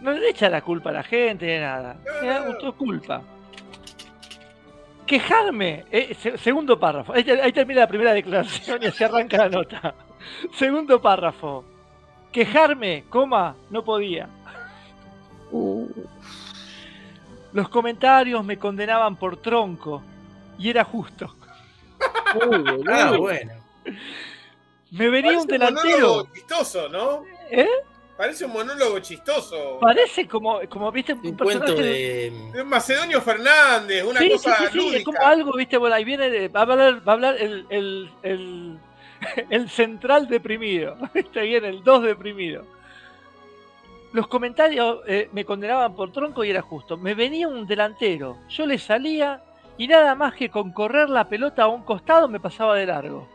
No le echa la culpa a la gente ni nada, da autoculpa. Quejarme, eh, se- segundo párrafo, ahí termina la primera declaración y así arranca la nota. Segundo párrafo, quejarme, coma, no podía. Los comentarios me condenaban por tronco y era justo. Ah, bueno. Me venía Parece un delantero. monólogo chistoso, ¿no? ¿Eh? Parece un monólogo chistoso. Parece como, como viste, un, Un cuento personaje de. De Macedonio Fernández, una Sí, cosa sí, sí, lúdica. es como algo, viste, bueno, ahí viene, de- va a hablar, va a hablar el, el, el, el central deprimido, está bien, el 2 deprimido. Los comentarios eh, me condenaban por tronco y era justo. Me venía un delantero, yo le salía y nada más que con correr la pelota a un costado me pasaba de largo.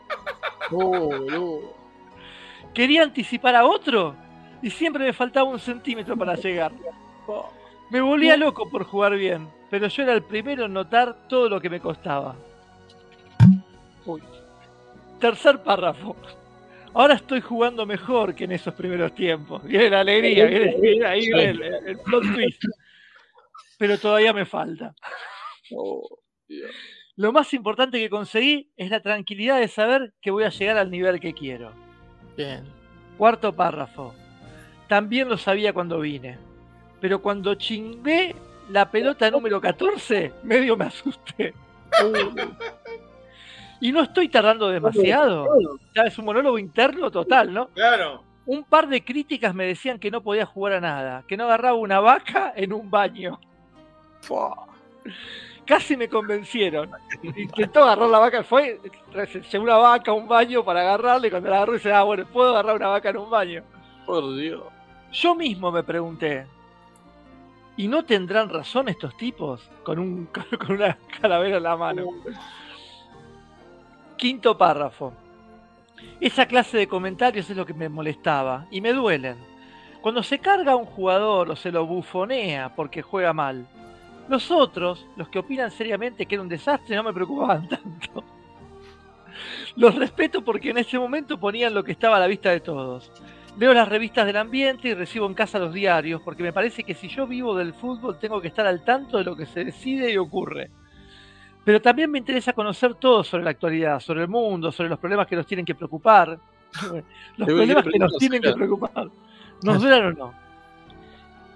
Quería anticipar a otro y siempre me faltaba un centímetro para llegar. Me volvía loco por jugar bien, pero yo era el primero en notar todo lo que me costaba. Uy. Tercer párrafo. Ahora estoy jugando mejor que en esos primeros tiempos. Viene la alegría, viene, viene ahí el, el plot twist. Pero todavía me falta. Oh, Dios. Lo más importante que conseguí es la tranquilidad de saber que voy a llegar al nivel que quiero. Bien. Cuarto párrafo. También lo sabía cuando vine. Pero cuando chingué la pelota número 14, medio me asusté. Y no estoy tardando demasiado. Ya es un monólogo interno total, ¿no? Claro. Un par de críticas me decían que no podía jugar a nada, que no agarraba una vaca en un baño. Fua. Casi me convencieron. Intentó agarrar la vaca, fue, llegó una vaca a un baño para agarrarle, y cuando la agarró dice, ah, bueno, puedo agarrar una vaca en un baño. Por Dios. Yo mismo me pregunté, ¿y no tendrán razón estos tipos con, un, con una calavera en la mano? Quinto párrafo. Esa clase de comentarios es lo que me molestaba y me duelen. Cuando se carga a un jugador o se lo bufonea porque juega mal, los otros, los que opinan seriamente que era un desastre, no me preocupaban tanto. Los respeto porque en ese momento ponían lo que estaba a la vista de todos. Leo las revistas del ambiente y recibo en casa los diarios, porque me parece que si yo vivo del fútbol tengo que estar al tanto de lo que se decide y ocurre. Pero también me interesa conocer todo sobre la actualidad, sobre el mundo, sobre los problemas que nos tienen que preocupar. Los problemas que nos tienen que preocupar. Nos duran o no.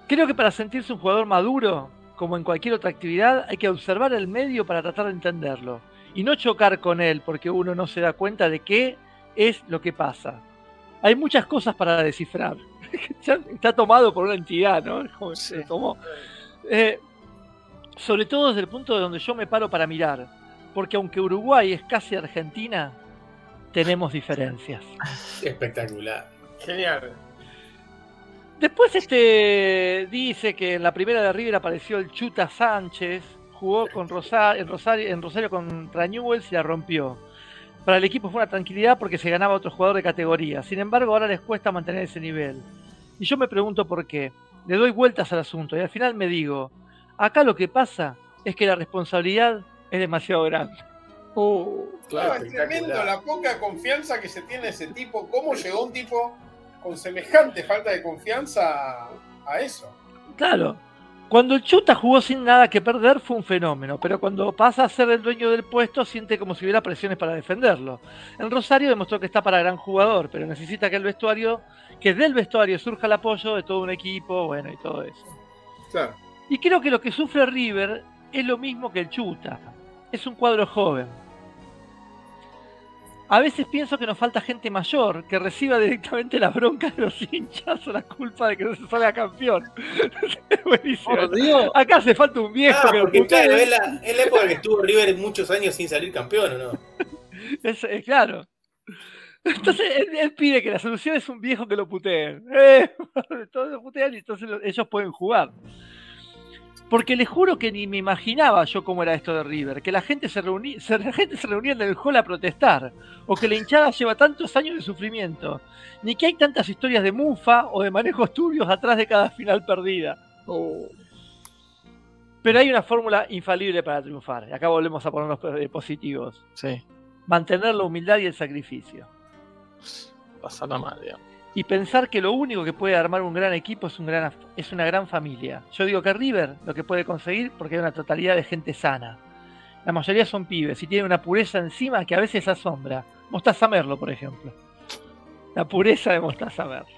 Creo que para sentirse un jugador maduro, como en cualquier otra actividad, hay que observar el medio para tratar de entenderlo. Y no chocar con él porque uno no se da cuenta de qué es lo que pasa. Hay muchas cosas para descifrar. Está tomado por una entidad, ¿no? Como se tomó. Eh, sobre todo desde el punto de donde yo me paro para mirar. Porque aunque Uruguay es casi Argentina, tenemos diferencias. Espectacular. Genial. Después este dice que en la primera de River apareció el Chuta Sánchez, jugó con Rosario, en, Rosario, en Rosario contra Newells y la rompió. Para el equipo fue una tranquilidad porque se ganaba otro jugador de categoría. Sin embargo, ahora les cuesta mantener ese nivel. Y yo me pregunto por qué. Le doy vueltas al asunto y al final me digo, acá lo que pasa es que la responsabilidad es demasiado grande. Uh, No, es tremendo la poca confianza que se tiene ese tipo. ¿Cómo llegó un tipo con semejante falta de confianza a, eso? Claro, cuando el Chuta jugó sin nada que perder fue un fenómeno, pero cuando pasa a ser el dueño del puesto siente como si hubiera presiones para defenderlo. En Rosario demostró que está para gran jugador, pero necesita que el vestuario, que del vestuario surja el apoyo de todo un equipo, bueno, y todo eso. Claro. Y creo que lo que sufre River es lo mismo que el Chuta. Es un cuadro joven. A veces pienso que nos falta gente mayor que reciba directamente la bronca de los hinchas o la culpa de que no se salga campeón. buenísimo. por Dios. Acá hace falta un viejo Ah, que lo porque claro, es la, es la época que estuvo River muchos años sin salir campeón, ¿o no? Es, es claro. Entonces él, él pide que la solución es un viejo que lo puteen. Eh, todos lo putean y entonces lo- ellos pueden jugar. Porque les juro que ni me imaginaba yo cómo era esto de River, que la gente se reunía, se, la gente se reunía en el hall a protestar, o que la hinchada lleva tantos años de sufrimiento, ni que hay tantas historias de mufa o de manejos turbios atrás de cada final perdida. Pero hay una fórmula infalible para triunfar, y acá volvemos a ponernos eh, positivos Sí, mantener la humildad y el sacrificio. pasarla mal, digamos. Y pensar que lo único que puede armar un gran equipo es, una gran familia. Yo digo que River lo que puede conseguir porque hay una totalidad de gente sana. La mayoría son pibes y tienen una pureza encima que a veces asombra. Mostaza Merlo, por ejemplo. La pureza de Mostaza Merlo.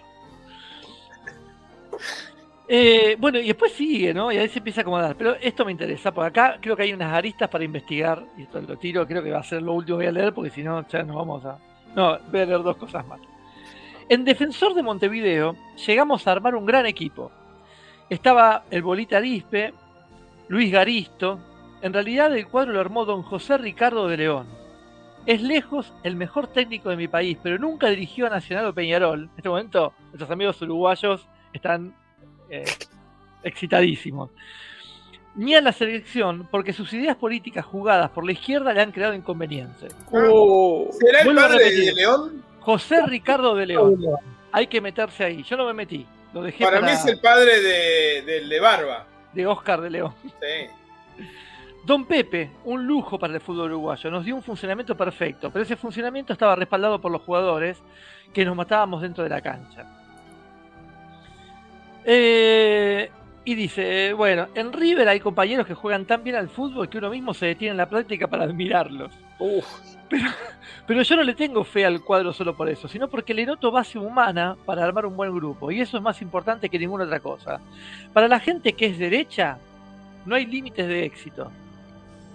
Eh, bueno, y después sigue, ¿no? Y ahí se empieza a acomodar. Pero esto me interesa, porque acá creo que hay unas aristas para investigar. Y esto lo tiro, creo que va a ser lo último que voy a leer, porque si no, ya nos vamos a. No, voy a leer dos cosas más. En Defensor de Montevideo llegamos a armar un gran equipo. Estaba el Bolita Arispe, Luis Garisto. En realidad el cuadro lo armó don José Ricardo de León. Es lejos el mejor técnico de mi país, pero nunca dirigió a Nacional o Peñarol. En este momento nuestros amigos uruguayos están eh, excitadísimos. Ni a la selección, porque sus ideas políticas jugadas por la izquierda le han creado inconvenientes. Uh, ¿Será el Vuelvo padre de León? José Ricardo de León. Hay que meterse ahí. Yo no me metí. Lo dejé Para para, mí es el padre de, del de Barba. de Oscar de León. Sí. Don Pepe, un lujo para el fútbol uruguayo, nos dio un funcionamiento perfecto, pero ese funcionamiento estaba respaldado por los jugadores que nos matábamos dentro de la cancha. Eh, y dice, bueno, en River hay compañeros que juegan tan bien al fútbol que uno mismo se detiene en la práctica para admirarlos. uf, Pero yo no le tengo fe al cuadro solo por eso, sino porque le noto base humana para armar un buen grupo. Y eso es más importante que ninguna otra cosa. Para la gente que es derecha, no hay límites de éxito.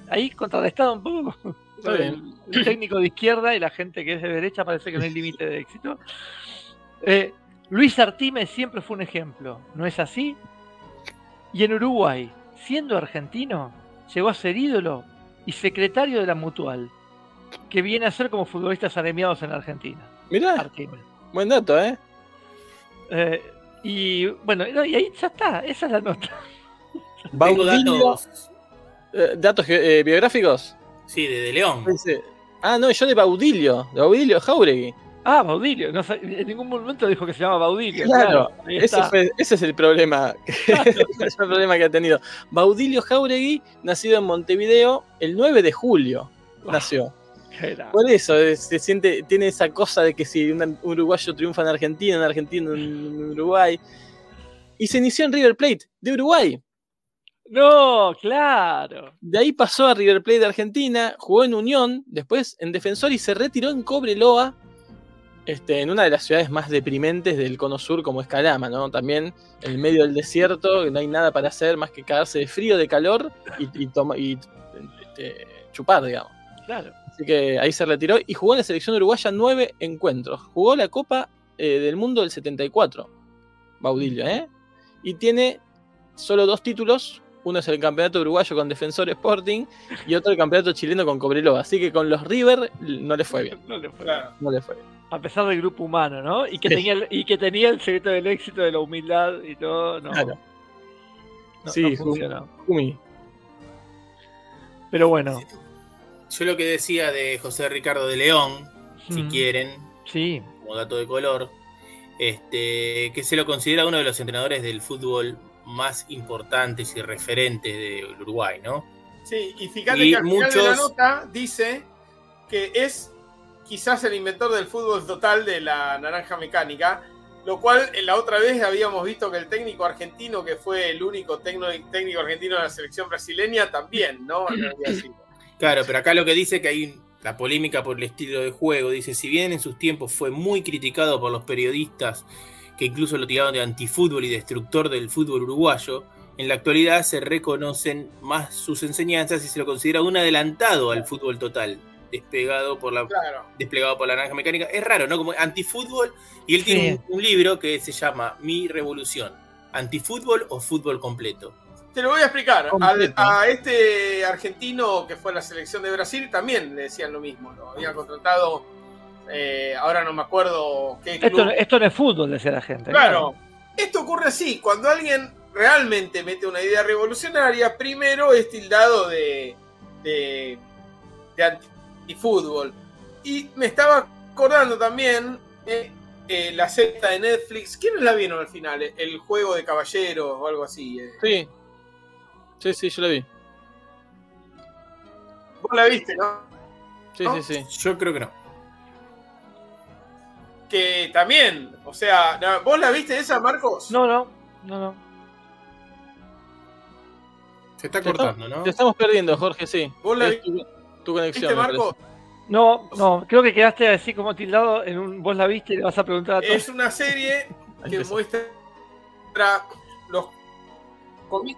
Ahí contrarrestado un poco Está bien. el técnico de izquierda y la gente que es de derecha parece que no hay límite de éxito. Eh, Luis Artime siempre fue un ejemplo, ¿no es así? Y en Uruguay, siendo argentino, llegó a ser ídolo y secretario de la Mutual, que viene a ser como futbolistas agremiados en la Argentina. mirá, buen dato, ¿eh? Eh, y bueno, no, y ahí ya está, esa es la nota. Baudilio, datos. eh, datos eh, biográficos. Sí, de, de León. Ah, no, yo de Baudilio, de Baudilio Jauregui. Ah, Baudilio, no, en ningún momento dijo que se llama Baudilio. Claro, ahí Ese, está. fue- ese es el problema. ese es el problema que ha tenido. Baudilio Jauregui, nacido en Montevideo el 9 de julio. Nació. Por eso eh, se siente, tiene esa cosa de que si un uruguayo triunfa en Argentina, en Argentina en Uruguay. Y se inició en River Plate de Uruguay. No, claro. De ahí pasó a River Plate de Argentina, jugó en Unión, después en Defensor y se retiró en Cobreloa, este, en una de las ciudades más deprimentes del cono sur como es Calama, ¿no? También en el medio del desierto, no hay nada para hacer más que cagarse de frío, de calor y, y toma- y, este, chupar, digamos. Claro. Así que ahí se retiró y jugó en la selección uruguaya nueve encuentros. Jugó la Copa eh, del Mundo del 74, Baudilio, ¿eh? Y tiene solo dos títulos. Uno es el campeonato uruguayo con Defensor Sporting y otro el campeonato chileno con Cobreloa. Así que con los River no le fue bien. No le fue. Claro. No le fue bien. A pesar del grupo humano, ¿no? Y que, Sí. tenía, el- y que tenía el secreto del éxito, de la humildad y todo. No, Claro. no, Sí, no. Jumi. Pero bueno, Yo lo que decía de José Ricardo de León, si Mm. quieren, Sí, como dato de color, este, que se lo considera uno de los entrenadores del fútbol más importantes y referentes del Uruguay, ¿no? Sí, y fíjate Y que al final de la muchos- nota dice que es quizás el inventor del fútbol total de la naranja mecánica, lo cual en la otra vez habíamos visto que el técnico argentino, que fue el único técnico argentino de la selección brasileña, también, ¿no? Claro, pero acá lo que dice que hay la polémica por el estilo de juego. Dice, si bien en sus tiempos fue muy criticado por los periodistas que incluso lo tiraron de antifútbol y destructor del fútbol uruguayo, en la actualidad se reconocen más sus enseñanzas y se lo considera un adelantado al fútbol total, despegado por la, Claro. desplegado por la naranja mecánica. Es raro, ¿no? Como antifútbol. Y él Sí. tiene un, un libro que se llama Mi Revolución. ¿Antifútbol o fútbol completo? Te lo voy a explicar. Al- a este argentino que fue a la selección de Brasil también le decían lo mismo. Lo habían contratado, eh, ahora no me acuerdo qué club. esto, no- esto no es fútbol, decía la gente. Claro. Esto ocurre así, cuando alguien realmente mete una idea revolucionaria, primero es tildado de, de, de antifútbol. Y me estaba acordando también de eh, la secta de Netflix. ¿Quiénes la vieron al final? El juego de caballeros o algo así. eh. Sí. Sí, sí, yo lo vi. Vos la viste, ¿no? Sí, ¿No? sí, sí. Yo creo que no. Que también, o sea, ¿vos la viste esa, Marcos? No, no, no, no. Se está cortando, ¿no? Te estamos perdiendo, Jorge, sí. ¿Vos la Es tu, tu conexión. ¿Viste, Marcos? No, no, creo que quedaste así como tildado en un. Vos la viste y le vas a preguntar a todos. Es una serie que muestra los comi-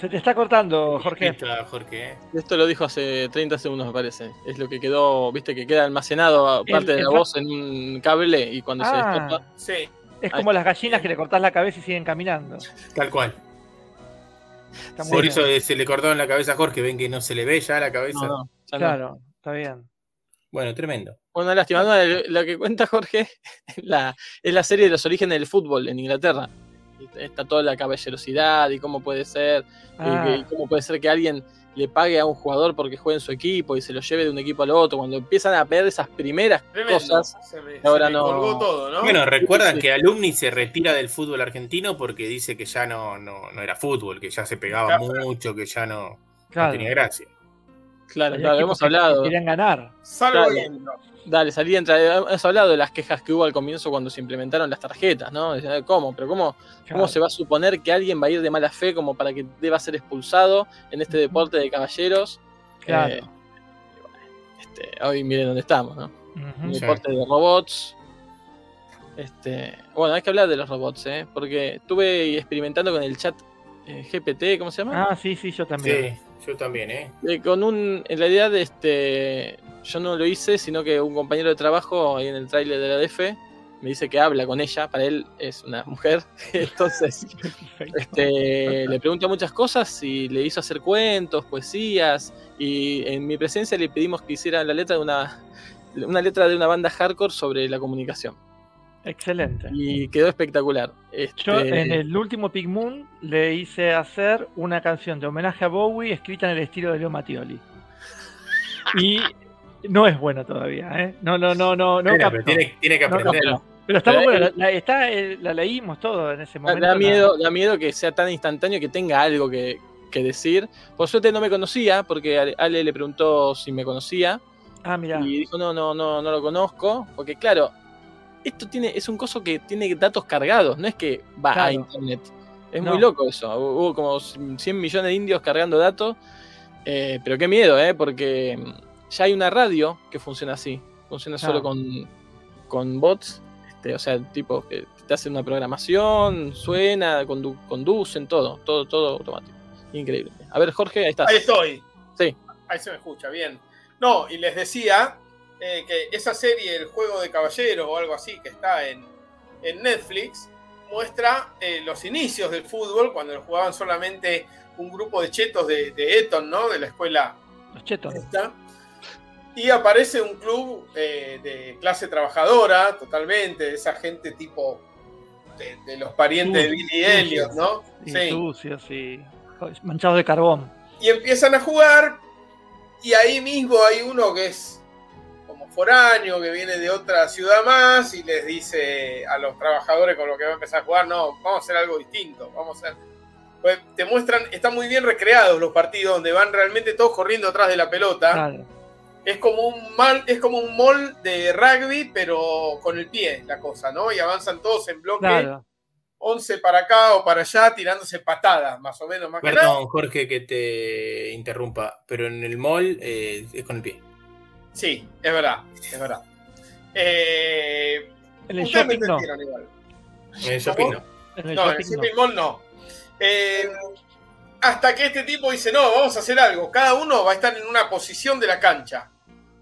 Se te está cortando, Jorge. Está, Jorge, ¿eh? Esto lo dijo hace 30 segundos, me parece. Es lo que quedó, viste, que queda almacenado El- parte de la voz en un cable y cuando se Ah. Sí, Es como las gallinas que le cortás la cabeza y siguen caminando. Tal cual. Por eso eh, se le cortaron la cabeza a Jorge. Ven que no se le ve ya la cabeza. No, no, ya no. Claro, está bien. Bueno, tremendo. Bueno, lástima. No, lo- que cuenta Jorge la, es la serie de los orígenes del fútbol en Inglaterra. Está toda la caballerosidad y cómo puede ser, Ah, y cómo puede ser que alguien le pague a un jugador porque juegue en su equipo y se lo lleve de un equipo al otro. Cuando empiezan a ver esas primeras tremendo. cosas, se me, ahora se me no- colgó todo, ¿no? Bueno, recuerdan Sí. que Alumni se retira del fútbol argentino porque dice que ya no, no, no era fútbol, que ya se pegaba Claro. mucho, que ya no, tenía gracia. Claro, claro, hemos que hablado. Querían ganar. Salvo Claro. Dale, salí entra. Hemos hablado de las quejas que hubo al comienzo cuando se implementaron las tarjetas, ¿no? ¿Cómo? Pero ¿cómo, Claro. ¿cómo se va a suponer que alguien va a ir de mala fe como para que deba ser expulsado en este deporte de caballeros? Claro. Eh, este, hoy miren dónde estamos, ¿no? Un. Sí. deporte de robots. Este, bueno, hay que hablar de los robots, ¿eh? Porque estuve experimentando con el chat eh, GPT, ¿cómo se llama? Ah, sí, sí, yo también. Sí, yo también, ¿eh? Eh, con un, en realidad, este, yo no lo hice, sino que un compañero de trabajo ahí en el tráiler de la DF me dice que habla con ella. Para él es una mujer, entonces este, le pregunta muchas cosas y le hizo hacer cuentos, poesías y en mi presencia le pedimos que hiciera la letra de una, una letra de una banda hardcore sobre la comunicación Excelente. y quedó espectacular. Este, Yo en el último Pig Moon le hice hacer una canción de homenaje a Bowie escrita en el estilo de Leo Mattioli. Y no es bueno todavía, ¿eh? No, no, no, no, no Bueno, tiene, tiene que No aprender. captó. Pero está muy Pero buena, él- la, la- está, eh, la leímos todo en ese momento. da la- miedo, da miedo que sea tan instantáneo que tenga algo que, que decir. Por suerte no me conocía, porque Ale- Ale le preguntó si me conocía. Ah, mira. Y dijo, no, no, no, no lo conozco. Porque claro, esto tiene, es un coso que tiene datos cargados, no es que va a internet. Es No. muy loco eso. Hubo como 100 millones de indios cargando datos. Eh, pero qué miedo, ¿eh? Porque mm, ya hay una radio que funciona así. Funciona solo con, con bots. Este, o sea, tipo que te hacen una programación, suena, condu- conducen, todo, todo, todo automático. Increíble. A ver, Jorge, ahí estás. Ahí estoy. Sí. Ahí se me escucha, bien. No, y les decía eh, que esa serie, El Juego de Caballeros o algo así, que está en, en Netflix, muestra eh, los inicios del fútbol, cuando lo jugaban solamente un grupo de chetos de, de Eton, ¿no? De la escuela Los chetos. esta. Y aparece un club eh, de clase trabajadora, totalmente, de esa gente tipo de, de los parientes de Billy Elliot, ¿no? Y Sí. sucios y manchados de carbón. y empiezan a jugar y ahí mismo hay uno que es foráneo, que viene de otra ciudad más y les dice a los trabajadores con los que va a empezar a jugar, no, vamos a hacer algo distinto, vamos a hacer... Pues te muestran, están muy bien recreados los partidos donde van realmente todos corriendo atrás de la pelota. Claro. Es como un mal, es como un mall de rugby, pero con el pie la cosa, ¿no? Y avanzan todos en bloque, Claro. 11 para acá o para allá, tirándose patadas, más o menos, más que nada. Perdón, Jorge, que te interrumpa, pero en el mall eh, es con el pie. Sí, es verdad, es verdad. Eh, En el ustedes me shopping no. igual. En el shopping no. En el No, en el shopping no. mall no. Eh, hasta que este tipo dice, no, vamos a hacer algo. Cada uno va a estar en una posición de la cancha.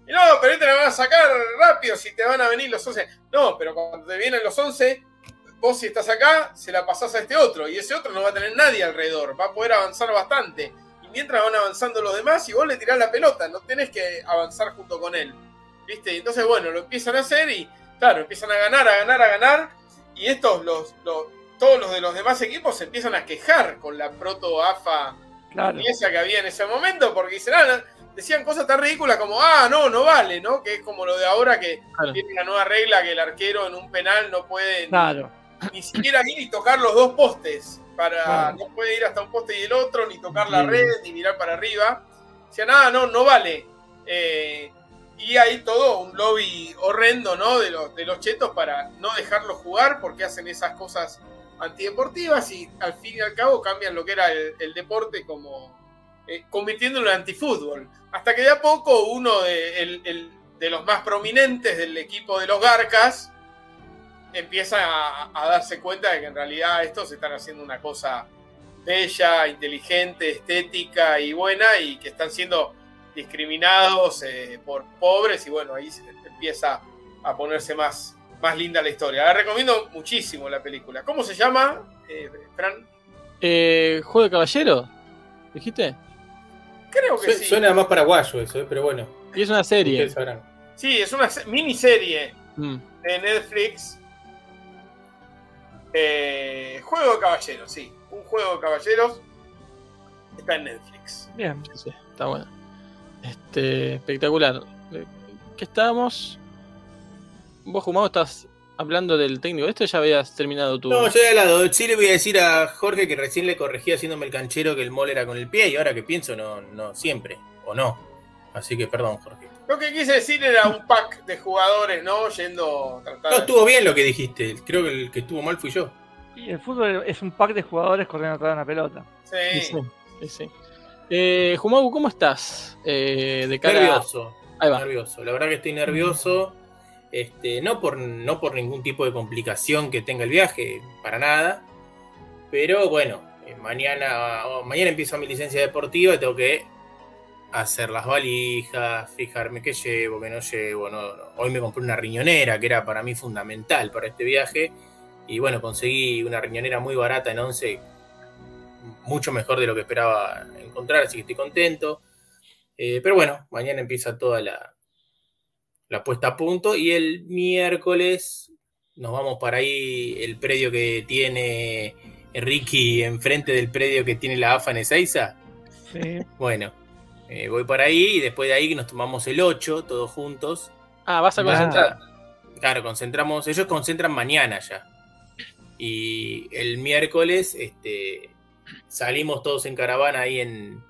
Y no, pero este le van a sacar rápido si te van a venir los 11. No, pero cuando te vienen los 11, vos si estás acá, se la pasás a este otro. Y ese otro no va a tener nadie alrededor. Va a poder avanzar bastante. Mientras van avanzando los demás, y vos le tirás la pelota, no tenés que avanzar junto con él. ¿Viste? Y entonces, bueno, lo empiezan a hacer y, claro, empiezan a ganar, a ganar, a ganar. Y estos, los, los- todos los de los demás equipos se empiezan a quejar con la proto-AFA Claro. esa que había en ese momento, porque dicen, ah, decían cosas tan ridículas como, ah, no, no vale, ¿no? Que es como lo de ahora que Claro. tiene la nueva regla que el arquero en un penal no puede Claro. Ni, siquiera ir y tocar los dos postes. Para. No puede ir hasta un poste y el otro, ni tocar la red, ni mirar para arriba. Decían, ah, no, no vale. Eh, y hay todo un lobby horrendo, ¿no? De los, de los chetos para no dejarlos jugar porque hacen esas cosas antideportivas y al fin y al cabo cambian lo que era el, el deporte como eh, convirtiéndolo en antifútbol. Hasta que de a poco uno de, el- el- de los más prominentes del equipo de los Garcas empieza a, a darse cuenta de que en realidad estos están haciendo una cosa bella, inteligente, estética y buena y que están siendo discriminados eh, por pobres y bueno, ahí se empieza a ponerse más, más linda la historia. La recomiendo muchísimo la película. ¿Cómo se llama, eh, Fran? Eh, ¿Juego de caballero? ¿Dijiste? Creo que Su- sí. Suena más paraguayo eso, pero bueno. Y es una serie. Sí, es una se- miniserie Mm. de Netflix. Eh, juego de caballeros, sí. Un juego de caballeros está en Netflix. Bien. Sí, está bueno. Este, espectacular. Eh, ¿Qué estábamos? Vos, Jumado, estás hablando del técnico. Esto ya habías terminado tu. No, yo de lado. Sí le voy a decir a Jorge que recién le corregí haciéndome el canchero que el mol era con el pie y ahora que pienso, no, no siempre. O no. Así que perdón, Jorge. Lo que quise decir era un pack de jugadores, ¿no? Yendo a tratar. No, estuvo bien lo que dijiste. Creo que el que estuvo mal fui yo. Y el fútbol es un pack de jugadores corriendo atrás de una pelota. Sí, Sí. sí, sí. Eh, Jumau, ¿cómo estás? Eh, de cara Nervioso. Ahí va. Nervioso. La verdad que estoy nervioso. Este, no, por, no por ningún tipo de complicación que tenga el viaje, para nada. Pero bueno, eh, mañana, oh, mañana empiezo mi licencia deportiva y tengo que hacer las valijas, fijarme qué llevo, qué no llevo. No, no. Hoy me compré una riñonera que era para mí fundamental para este viaje. Y bueno, conseguí una riñonera muy barata en 11, mucho mejor de lo que esperaba encontrar, así que estoy contento. Eh, pero bueno, mañana empieza toda la, la puesta a punto y el miércoles nos vamos para ahí, el predio que tiene Ricky enfrente del predio que tiene la AFA en Ezeiza. Sí. Bueno, eh, voy para ahí y después de ahí nos tomamos el 8 todos juntos. Ah, vas a concentrar. Claro, concentramos, ellos concentran mañana ya. Y el miércoles este, salimos todos en caravana ahí en,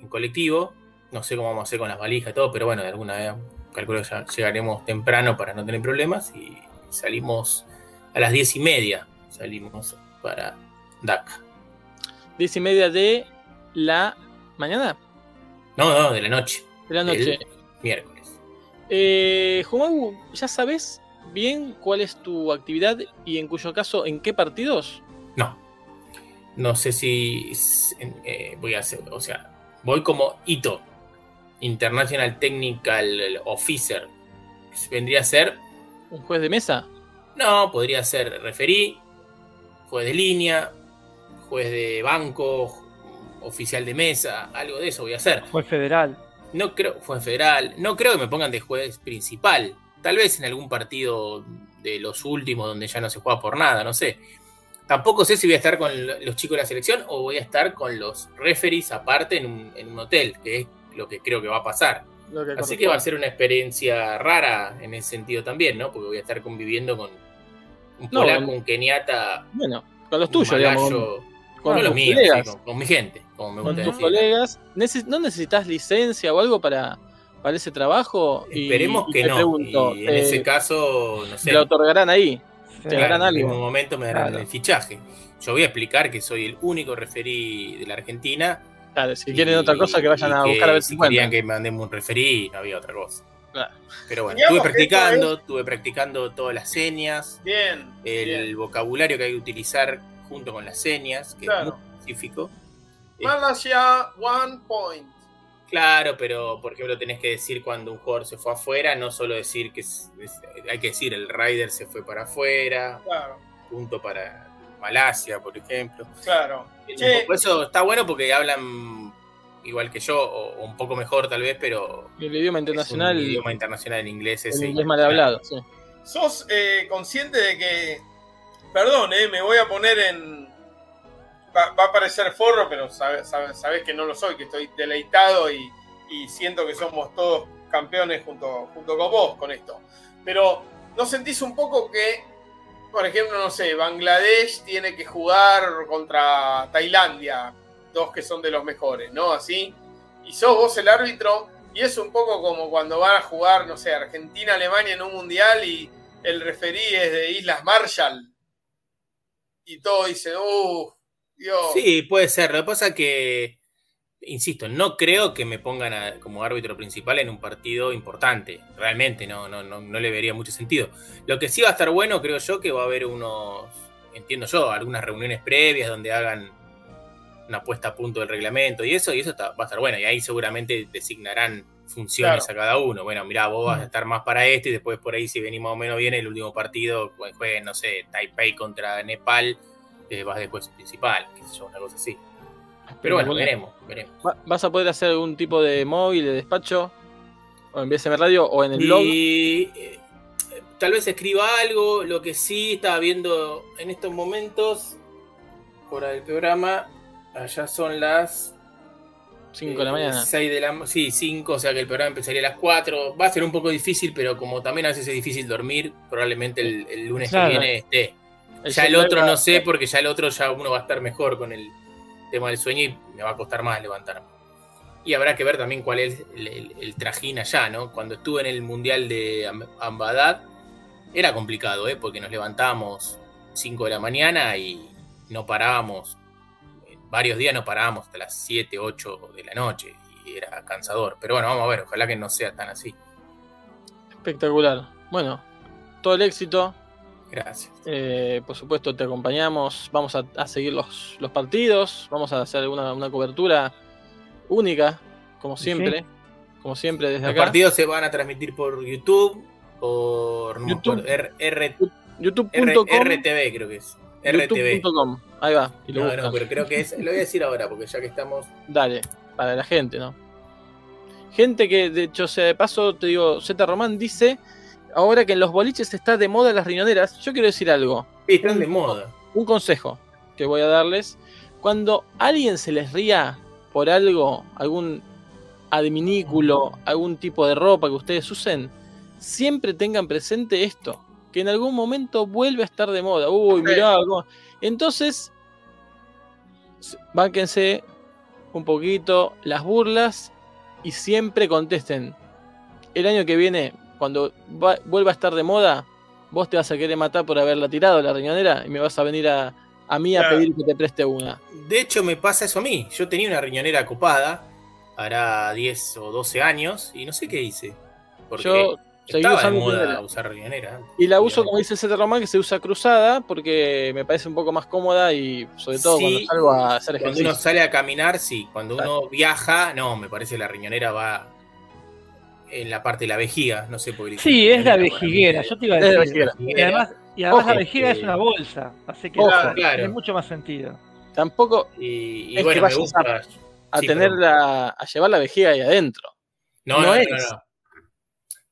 en colectivo. No sé cómo vamos a hacer con las valijas y todo, pero bueno, de alguna vez calculo que ya llegaremos temprano para no tener problemas. Y salimos a las diez y media. Salimos para DACA. Diez y media de la mañana, No, no, de la noche, de la noche. El- miércoles. Eh, ¿ya sabes bien cuál es tu actividad y en cuyo caso en qué partidos? No. No sé si eh, voy a hacer, o sea, voy como ITO, International Technical Officer. Vendría a ser, ¿Un juez de mesa? no, podría ser referí, juez de línea, juez de banco, oficial de mesa, algo de eso voy a hacer. Juez federal. No creo, fue federal, no creo que me pongan de juez principal. Tal vez en algún partido de los últimos donde ya no se juega por nada, no sé. Tampoco sé si voy a estar con los chicos de la selección o voy a estar con los referees aparte en un, en un hotel, que es lo que creo que va a pasar. Que Así que va a ser una experiencia rara en ese sentido también, ¿no? Porque voy a estar conviviendo con un No, polaco, un keniata, Bueno, con los tuyos, digamos. con con los míos, colegas. sí, con, con mi gente, como me Con gusta tus decir. colegas. Neces- ¿No necesitas licencia o algo para, para ese trabajo? Esperemos y que no. pregunto, y en eh, ese caso, no sé. ¿te lo otorgarán ahí? Sí. te Claro, darán en algún momento me darán Claro. el fichaje. Yo voy a explicar que soy el único referí de la Argentina. Claro, si y- quieren otra cosa, que vayan a buscar a ver si querían que mandemos un referí, no había otra cosa. Claro. Pero bueno, estuve practicando, estuve practicando todas las señas, Bien. el bien. vocabulario que hay que utilizar junto con las señas, que Claro. es muy específico. Malaysia, one point. Claro, pero por ejemplo tenés que decir cuando un jugador se fue afuera, no solo decir que es- es- hay que decir el rider se fue para afuera, Claro, punto para Malasia, por ejemplo. claro. Che, Por eso está bueno porque hablan igual que yo, o, o un poco mejor tal vez, pero El idioma es internacional, un idioma internacional en inglés el ese. inglés mal hablado. sí. ¿sos eh, consciente de que... Perdón, eh, me voy a poner en... Va, a parecer forro, pero sabes, que no lo soy, que estoy deleitado y, y siento que somos todos campeones junto, junto con vos con esto. Pero ¿no sentís un poco que, por ejemplo, no sé, Bangladesh tiene que jugar contra Tailandia, dos que son de los mejores, ¿no? Así. Y sos vos el árbitro y es un poco como cuando van a jugar, no sé, Argentina-Alemania en un mundial y el referí es de Islas Marshall. Y todos dicen, uff, Dios. Sí, puede ser. Lo que pasa que, insisto, no creo que me pongan a- como árbitro principal en un partido importante. Realmente, no, no, no, no le vería mucho sentido. Lo que sí va a estar bueno, creo yo, que va a haber unos, entiendo yo, algunas reuniones previas donde hagan una puesta a punto del reglamento y eso, y eso está- va a estar bueno. Y ahí seguramente designarán funciones Claro. a cada uno. Bueno, mirá, vos vas a estar más para esto y después por ahí, si venís más o menos bien, el último partido, pues, jueguen, no sé, Taipei contra Nepal, eh, vas después principal, qué sé yo, una cosa así. Pero bueno, veremos, veremos. Va- ¿Vas a poder hacer algún tipo de móvil, de despacho? ¿O en BSM Radio o en el blog? Y eh, tal vez escriba algo, lo que sí estaba viendo en estos momentos, hora del programa, allá son las 5 de la mañana. 6 de la sí, 5, o sea que el programa empezaría a las 4. Va a ser un poco difícil, pero como también a veces es difícil dormir, probablemente el, el lunes Claro. que viene esté. El ya el otro va- no sé, porque ya el otro ya uno va a estar mejor con el tema del sueño y me va a costar más levantarme. Y habrá que ver también cuál es el, el- el trajín allá, ¿no? Cuando estuve en el Mundial de Am- Ambadad, era complicado, ¿eh? Porque nos levantábamos 5 de la mañana y no parábamos, varios días no parábamos hasta las 7, 8 de la noche y era cansador. Pero bueno, vamos a ver, ojalá que no sea tan así. Espectacular. Bueno, todo el éxito. Gracias. Eh, por supuesto, te acompañamos. Vamos a, a seguir los, los partidos. Vamos a hacer una, una cobertura única, como siempre. Como siempre, desde Los acá. partidos se van a transmitir por YouTube, por no YouTube. acuerdo, R- R- R- YouTube.com. RTV, creo que es. RTV. YouTube.com. Ahí va. Y lo No, buscas. no, pero creo que es. Lo voy a decir ahora, porque ya que estamos. Dale, para la gente, ¿no? Gente que, de hecho, sea de paso, te digo, Z Román dice, ahora que en los boliches está de moda las riñoneras, yo quiero decir algo, Sí, están de moda. un consejo que voy a darles. Cuando alguien se les ría por algo, algún adminículo, algún tipo de ropa que ustedes usen, siempre tengan presente esto, que en algún momento vuelve a estar de moda. Uy, mirá, cómo- entonces, bánquense un poquito las burlas y siempre contesten. El año que viene, cuando va- vuelva a estar de moda, vos te vas a querer matar por haberla tirado la riñonera y me vas a venir a, a mí a pedir que te preste una. De hecho, me pasa eso a mí. Yo tenía una riñonera copada, hará 10 o 12 años, y no sé qué hice. Porque Yo seguí estaba de moda riñonera. usar riñonera. Y la uso, como dice Z Román, que se usa cruzada porque me parece un poco más cómoda y sobre todo Sí, cuando salgo a hacer Cuando ejercicio. uno sale a caminar, sí. Cuando uno viaja, no, me parece que la riñonera va en la parte de la vejiga. No sé por qué. Sí, es la vejiguera, yo te iba a Es la decir. vejiguera. Y además, y además la vejiga este- es una bolsa, así que Ojo, tiene claro. mucho más sentido. Tampoco Y, y Es bueno, que me vayas gusta. a Sí, tener la, a llevar la vejiga ahí adentro. No, no no, no, es. no, no.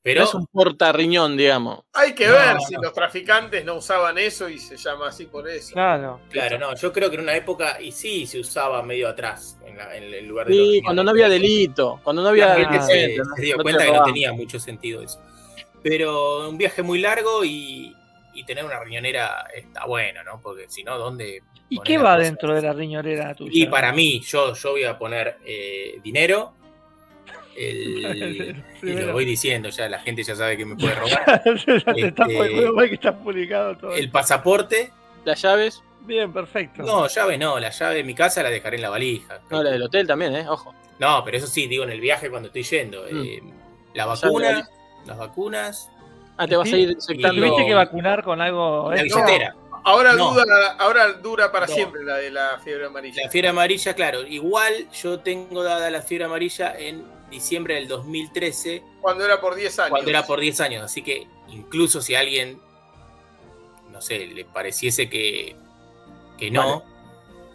Pero No es un porta riñón, digamos. Hay que No, ver no. si los traficantes no usaban eso y se llama así por eso. Claro. Claro, no, yo creo que en una época, y sí, se usaba medio atrás, en, la- en el lugar de Sí, cuando no había delito, cuando no había La gente se, dio cuenta que no tenía mucho sentido eso. Pero un viaje muy largo y, y tener una riñonera está bueno, ¿no? Porque si no, ¿dónde? ¿Y qué va cosas? dentro de la riñonera tuya? Y para mí, yo, yo voy a poner eh, dinero. El, y lo voy diciendo, ya la gente ya sabe que me puede robar. está Este- muy bueno que está publicado todo. El pasaporte. Las llaves, Bien, perfecto. No, llave no, la llave de mi casa la dejaré en la valija. no, la del hotel también, ¿eh? Ojo. No, pero eso sí, digo en el viaje cuando estoy yendo. Mm. eh, la vacuna, las vacunas, Ah, te vas a ir ¿Y inyectando. tuviste que vacunar con algo? la billetera. Ahora, No. dura, ahora dura para No. siempre la de la fiebre amarilla. La fiebre amarilla, claro. Igual yo tengo dada la fiebre amarilla en diciembre del 2013, Cuando era por 10 años. cuando era por 10 años. Así que incluso si a alguien, no sé, le pareciese que, que no,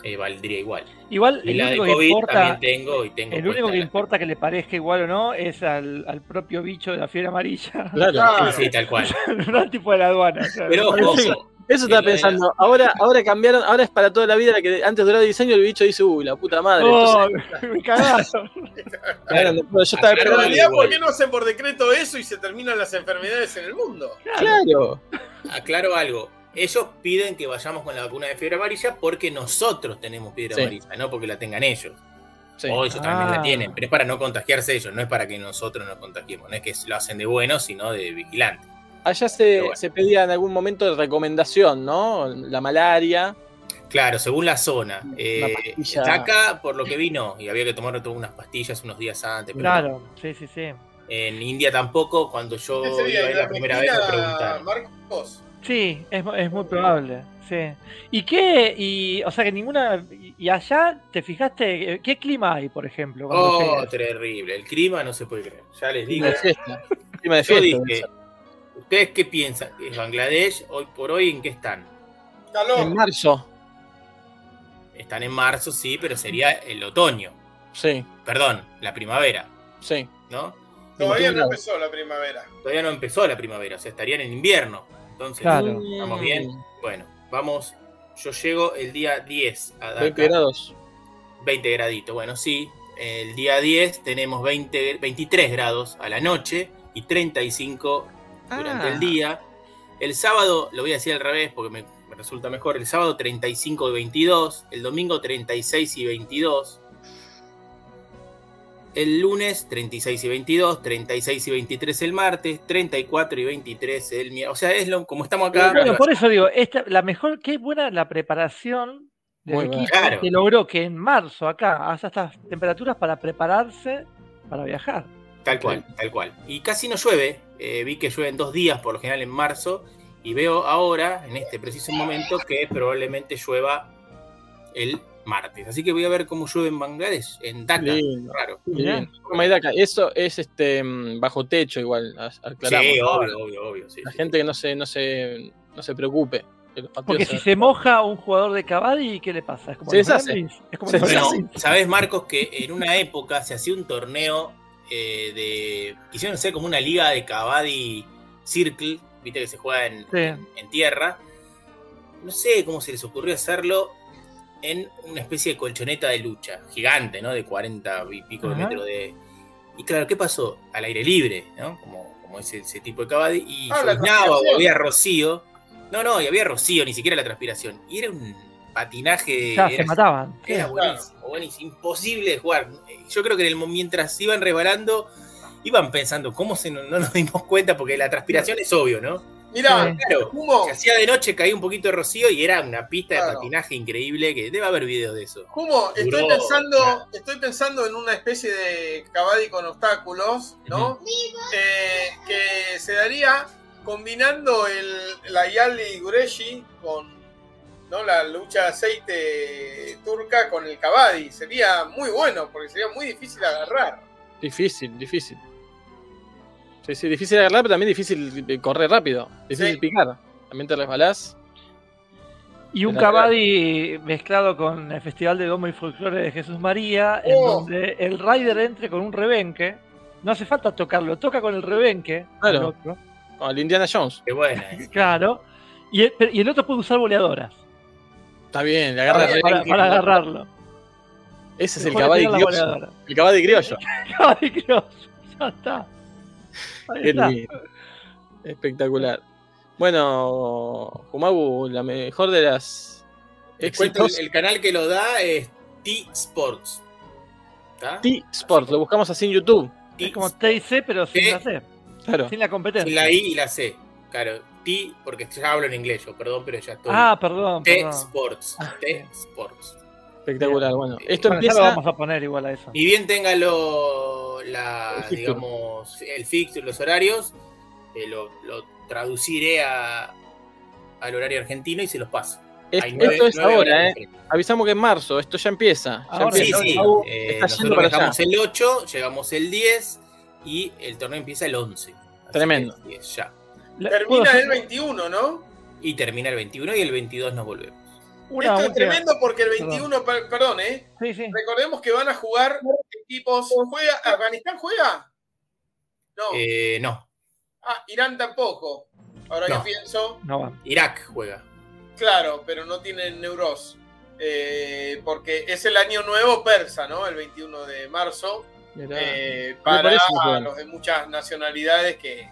eh, valdría igual. Igual Y el la de único que COVID importa, también tengo y tengo. el único que la- importa que le parezca igual o no es al, al propio bicho de la fiebre amarilla. Claro. Claro. Sí, tal cual. no al tipo de la aduana. o sea, Pero ojo, Eso estaba pensando. Ahora, ahora cambiaron, ahora es para toda la vida la que antes duraba diseño, el bicho dice, uy, la puta madre. Oh, Entonces, me cagaron. claro, después yo estaba Aclaro En esperando- realidad. ¿por qué no hacen por decreto eso y se terminan las enfermedades en el mundo? Claro. aclaro algo. Ellos piden que vayamos con la vacuna de fiebre amarilla porque nosotros tenemos fiebre Sí. amarilla, no porque la tengan ellos. Sí. O ellos también Ah. la tienen, pero es para no contagiarse ellos, no es para que nosotros nos contagiemos. No es que lo hacen de bueno, sino de vigilante. Allá se, Pero bueno. se pedía en algún momento de recomendación, ¿no? La malaria. Claro, según la zona. Eh, acá, por lo que vino, y había que tomar todas unas pastillas unos días antes. Pero Claro, sí, sí, sí. En India tampoco, cuando yo ¿Qué iba sería? a ir la ¿La primera vez me preguntaron. Marcos? Sí, es, es muy probable. Sí. ¿Y qué? Y, o sea que ninguna. Y allá, ¿te fijaste? ¿Qué clima hay, por ejemplo? Oh, llegas? terrible. El clima no se puede creer. Ya les digo. Clima de fiesta. Clima de Yo fiesta. dije, ¿ustedes qué piensan? ¿Es Bangladesh hoy por hoy en qué están? Calor. En marzo. Están en marzo, sí, pero sería el otoño. Sí, Perdón, la primavera, sí. ¿no? Todavía 21 no empezó la primavera. Todavía no empezó la primavera, o sea, estarían en invierno. Entonces, Claro. ¿estamos bien? Bueno, vamos. Yo llego el día 10 a Dhaka. 20 grados. 20 graditos, bueno, sí. El día 10 tenemos 20, 23 grados a la noche y 35 durante Ah. el día. El sábado, lo voy a decir al revés porque me, me resulta mejor, el sábado 35 y 22, el domingo 36 y 22, el lunes 36 y 22, 36 y 23 el martes, 34 y 23 el miércoles. O sea, es lo, como estamos acá. Bueno, por eso digo, esta, la mejor, qué buena la preparación del Muy equipo Claro. que logró que en marzo acá haya estas temperaturas para prepararse para viajar. Tal cual, tal cual. Y casi no llueve. Eh, vi que llueve en dos días, por lo general en marzo. Y veo ahora, en este preciso momento, que probablemente llueva el martes. Así que voy a ver cómo llueve en Bangladesh, en Dhaka. Lindo. Raro. Bien. Eso es este mm, bajo techo igual, a- aclaramos. Sí, ¿no? obvio, obvio, obvio. sí, La sí. gente que no se, no se, no se preocupe. Porque se- si se moja un jugador de Cavadi, ¿qué le pasa? Es como Se los deshace. Gremlins, Es como Se los Bueno, sabes, Marcos, que en una época se hacía un torneo eh, de. Quisieron hacer como una liga de Kabaddi Circle, viste que se juega en, Sí. en- en tierra. No sé cómo se les ocurrió hacerlo en una especie de colchoneta de lucha, gigante, ¿no? De 40 y pico de metros de. Y claro, ¿qué pasó? Al aire libre, ¿no? Como, como ese, ese tipo de Kabaddi. Y Ah, lloviznaba o había rocío. No, no, y había rocío, ni siquiera la transpiración. Y era un patinaje. Ya, era se mataban. Era buenísimo, buenísimo, imposible de jugar. Yo creo que en el, mientras iban resbalando, iban pensando, ¿cómo se no, no nos dimos cuenta? Porque la transpiración es obvio, ¿no? Mirá, Sí. Claro, Humo, se hacía de noche, caía un poquito de rocío y era una pista de patinaje increíble, que debe haber videos de eso. Humo, estoy Duró, pensando, claro. estoy pensando en una especie de cabadi con obstáculos, ¿no? Eh, que se daría combinando el, la Yali Gureshi con ¿no? la lucha de aceite turca con el cabadi. Sería muy bueno, porque sería muy difícil agarrar. Difícil, difícil. Sí, sí, difícil agarrar, pero también difícil eh, correr rápido. Difícil Sí. picar. También te resbalás. Y un Cavadi mezclado con el Festival de Domo y Folclore de Jesús María, en Oh. donde el rider entre con un rebenque no hace falta tocarlo, toca con el rebenque. Claro. el otro, Como el Indiana Jones. Qué buena. eh. claro. Y el, y el otro puede usar boleadoras Está bien, le agarra re- para, para agarrarlo. Ese es el Mejor Cavadi tirar la criollo. El Cavadi criollo. Criollo. Ya está. Ahí. Espectacular. Bueno, Jumagu, la mejor de las el, el canal que lo da es T-Sports. ¿Está? T-Sport, lo buscamos así en YouTube. Es como TIC, pero sin Eh, la C, Claro. sin la competencia. Sin la I y la C. Claro, T, porque ya hablo en inglés, yo, perdón, pero ya estoy. Ah, perdón, perdón. T-Sports. Ah, T-Sports. Espectacular. Bueno, esto Bueno, ya empieza. lo vamos a poner igual a eso. Ni bien tenga lo, la, El digamos, el fixture, los horarios, eh, lo, lo traduciré a, al horario argentino y se los paso. es- nueve- esto es ahora, ¿eh? Avisamos que en marzo, esto ya empieza. Ya Ahora Sí, empieza. sí. Jumagu eh, nosotros para allá. dejamos el 8, llegamos el 10 y el torneo empieza el 11. Así Tremendo. que, es ya. La- ¿puedo Termina el 21, ¿no? Y termina el 21 y el 22 nos volvemos. una Esto es tremendo porque el 21, per- perdón, ¿eh? Sí, sí. Recordemos que van a jugar equipos. ¿Juega? ¿Afganistán juega? No. Eh, no, Ah, Irán tampoco. Ahora No. que pienso. No va. Irak juega. Claro, pero no tienen Neuros. Eh, porque es el año nuevo persa, ¿no? El 21 de marzo. Eh, para los de muchas nacionalidades que,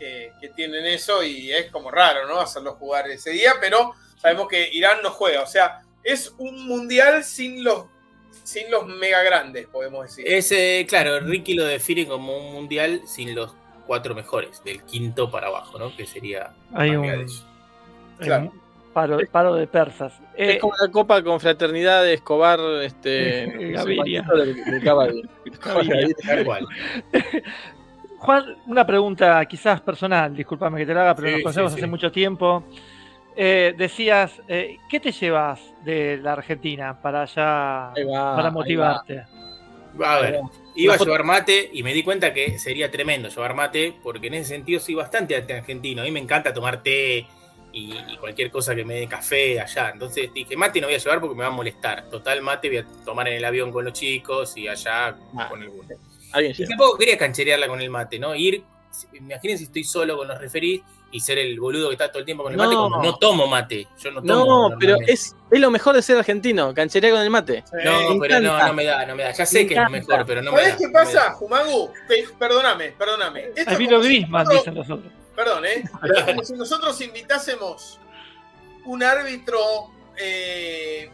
que- que tienen eso y es como raro, ¿no? Hacerlos jugar ese día, pero sabemos que Irán no juega. O sea, es un mundial sin los, sin los mega grandes, podemos decir. Es, eh, claro, Ricky lo define como un mundial sin los cuatro mejores, del quinto para abajo, ¿no? Que sería Hay un, hay Claro. un paro, paro de persas. Es Eh, como la Copa Confraternidad de Escobar, este. Gaviria. Cavadi. Gaviria. Tal cual. Juan, una pregunta quizás personal, discúlpame que te la haga, pero Sí, nos conocemos sí, hace sí. mucho tiempo. Eh, decías, eh, ¿qué te llevas de la Argentina para allá, va, para motivarte? A ver, iba a llevar mate y me di cuenta que sería tremendo llevar mate, porque en ese sentido soy bastante argentino. A mí me encanta tomar té y, y cualquier cosa que me dé café allá. Entonces dije, mate no voy a llevar porque me va a molestar. Total, mate voy a tomar en el avión con los chicos y allá Ah. con alguno. va. Alguien Y tampoco quería cancherearla con el mate, ¿no? Ir, imagínense si estoy solo con los referís y ser el boludo que está todo el tiempo con el mate No. tomo mate. Yo no tomo. No, pero es, es lo mejor de ser argentino, cancherea con el mate. No, Me pero no, encanta. no me da, no me da. Ya sé Me que es lo mejor, pero no me da. ¿Sabés qué pasa, Jumagu? Pe- Perdóname, perdóname. Esto vino si Grisman, nosotros- dicen los otros. Perdón, ¿eh? Como si nosotros invitásemos un árbitro eh,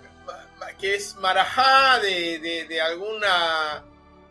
que es marajá de, de- de alguna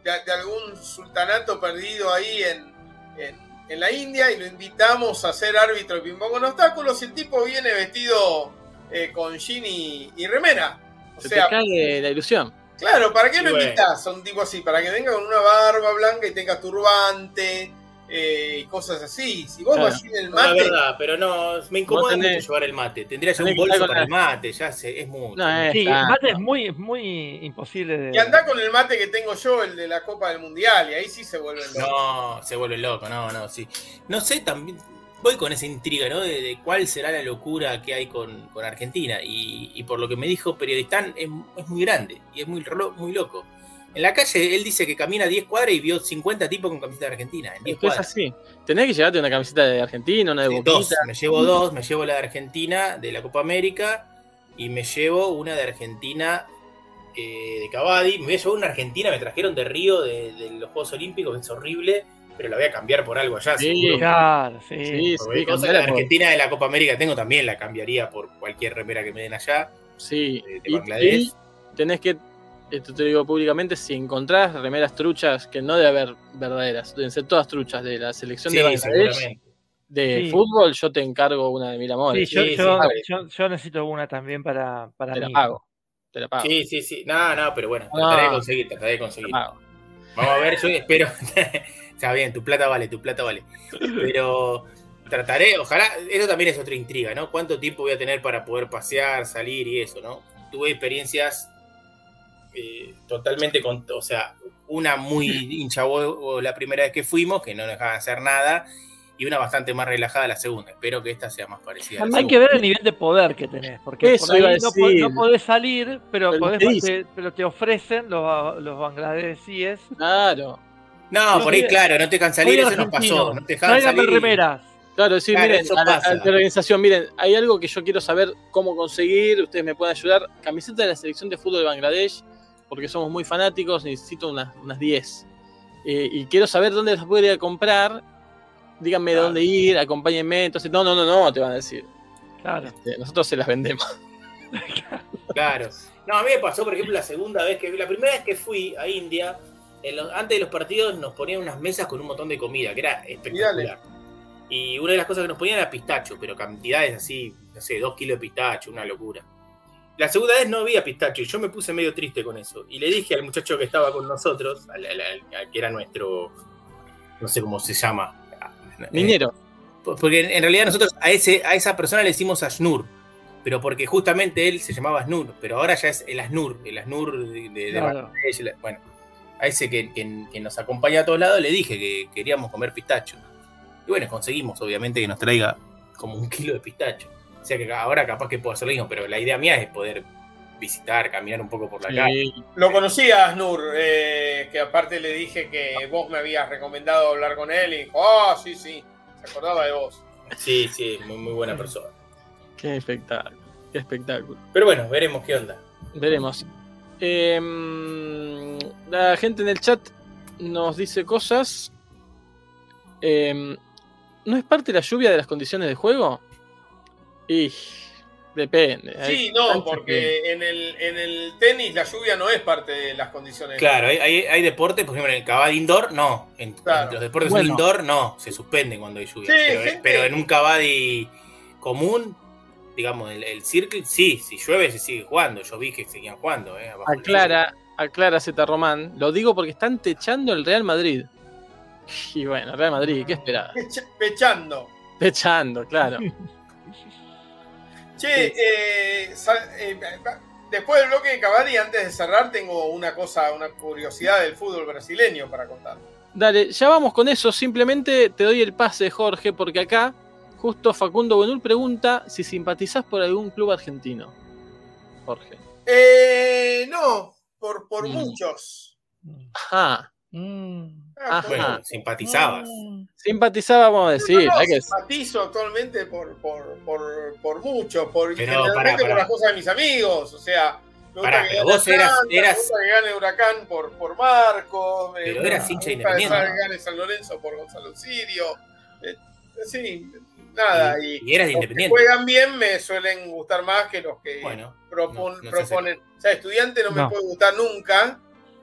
de, de algún sultanato perdido ahí en, en- en la India y lo invitamos a ser árbitro de ping-pong con obstáculos y el tipo viene vestido eh, con jean y, y remera. O Se sea, te cae la ilusión. Claro, ¿para qué Y lo bueno. invitas a un tipo así? Para que venga con una barba blanca y tenga turbante eh, y cosas así. Si vos Claro. vas en el No, la mate, verdad, pero no, me incomoda tenés- mucho llevar el mate. Tendría ya tenés un bolso para la- el mate, ya sé, es mucho. No, es- Sí, está. el mate es muy, es muy imposible de. y andá con el mate que tengo yo, el de la Copa del Mundial, y ahí sí se vuelven locos. No, se vuelve loco, no, no, sí. No sé, también voy con esa intriga, ¿no? De, de cuál será la locura que hay con, con Argentina. Y, y por lo que me dijo Periodistán, es, es muy grande y es muy, muy loco. En la calle él dice que camina 10 cuadras y vio 50 tipos con camiseta de Argentina. En 10 Es cuadras. así. Tenés que llevarte una camiseta de Argentina, una de Sí, Boquita. dos, me llevo dos, me llevo la de Argentina de la Copa América y me llevo una de Argentina eh, de Cavadi. Me voy a llevar una Argentina, me trajeron de Río de, de los Juegos Olímpicos, que es horrible, pero la voy a cambiar por algo allá. Sí. seguro. Claro, sí. Sí, sí, cosa, la por- Argentina de la Copa América tengo también, la cambiaría por cualquier remera que me den allá. sí. de- de Y- Bangladesh. y tenés que, esto te digo públicamente, si encontrás remeras truchas, que no debe haber verdaderas, deben ser todas truchas de la selección Sí, de Bangladesh, seguramente. de Sí. fútbol, yo te encargo una de mil Sí, yo, sí, yo, sí. yo- yo necesito una también para, para te la mí. pago. Te la pago. Sí, sí, sí. No, no, pero bueno, No. trataré de conseguir, trataré de te la conseguir. pago. Vamos a ver, yo espero. Está bien, tu plata vale, tu plata vale. Pero trataré, ojalá, eso también es otra intriga, ¿no? ¿Cuánto tiempo voy a tener para poder pasear, salir y eso, ¿no? Tuve experiencias eh, totalmente con, o sea, una muy hincha la primera vez que fuimos, que no dejaban hacer nada, y una bastante más relajada la segunda. Espero que esta sea más parecida. a la Hay que ver el nivel de poder que tenés, porque Eso por ahí no, po- decir. no podés salir, pero, Pero podés- te pero te ofrecen los, los bangladesíes Claro. No, por ahí, claro, no te dejan salir, eso nos pasó. No te Tráiganme salir. remeras. Claro, sí, Claro, miren, eso a la, pasa. a la organización, miren, hay algo que yo quiero saber cómo conseguir, ustedes me pueden ayudar. Camiseta de la selección de fútbol de Bangladesh, porque somos muy fanáticos, necesito unas, unas 10. Eh, y quiero saber dónde las puedo ir a comprar. Díganme Claro. dónde ir, acompáñenme. Entonces, no, no, no, no, te van a decir. Claro. Este, nosotros se las vendemos. Claro. No, a mí me pasó, por ejemplo, la segunda vez que la primera vez que fui a India, en los- antes de los partidos nos ponían unas mesas con un montón de comida, que era espectacular. Y una de las cosas que nos ponían era pistacho, pero cantidades así, no sé, dos kilos de pistacho, una locura. La segunda vez no había pistacho y yo me puse medio triste con eso. Y le dije al muchacho que estaba con nosotros, al, al- al- al que era nuestro, no sé cómo se llama. eh, Minero. porque en realidad nosotros a, ese, a esa persona le decimos Asnur, pero porque justamente él se llamaba Asnur, pero ahora ya es el Asnur, el Asnur de, de- Claro. Bueno, a ese que, que- que nos acompaña a todos lados le dije que queríamos comer pistacho. Y bueno, conseguimos obviamente que nos traiga como un kilo de pistacho. O sea que ahora capaz que puedo hacer lo mismo, pero la idea mía es poder visitar, caminar un poco por la calle. Lo conocí a Asnur, eh, que aparte le dije que vos me habías recomendado hablar con él y dijo, ah, sí, sí, se acordaba de vos. Sí, sí, muy, muy buena persona. Qué espectáculo. Qué espectáculo. Pero bueno, veremos qué onda. Veremos. Em, la gente en el chat nos dice cosas. Em, ¿No es parte de la lluvia de las condiciones de juego? Y depende. Sí, no, porque en el, en el tenis la lluvia no es parte de las condiciones. Claro, hay, hay, hay deportes, por ejemplo, en el cabal indoor, no. En, Claro. en los deportes Bueno. indoor, no. Se suspenden cuando hay lluvia. Sí, pero, gente- pero en un cabadi común, digamos, el, el circle, sí. Si llueve, se sigue jugando. Yo vi que seguían jugando. Eh, Aclara, aclara Z Román. Lo digo porque están techando el Real Madrid. Y bueno, Real Madrid, ¿qué esperaba? Pecha- Pechando. Techando, claro. Che, eh, eh, después del bloque de Cavalli, antes de cerrar, tengo una cosa, una curiosidad del fútbol brasileño para contar. Dale, ya vamos con eso. Simplemente te doy el pase, Jorge, porque acá justo Facundo Benul pregunta si simpatizás por algún club argentino. Jorge. Eh, no, por, por Mm. muchos. Ajá. Mm. Ah, Ajá. Bueno, simpatizabas. Mm. Simpatizaba, vamos a decir. No, no, hay que- simpatizo actualmente por, por, por, por mucho, por, Pero, generalmente pará, por las cosas de mis amigos. O sea, me gusta que pero gane vos eras- eras- me gusta que gane Huracán por, por Marco. me Pero gusta- eras hincha me gusta independiente, que gane San Lorenzo por Gonzalo Sirio. Eh, sí, nada. Y, Y eras los de que independiente. juegan bien me suelen gustar más que los que Bueno, propon- no- no sé proponen. O sea, estudiante no me puede gustar nunca,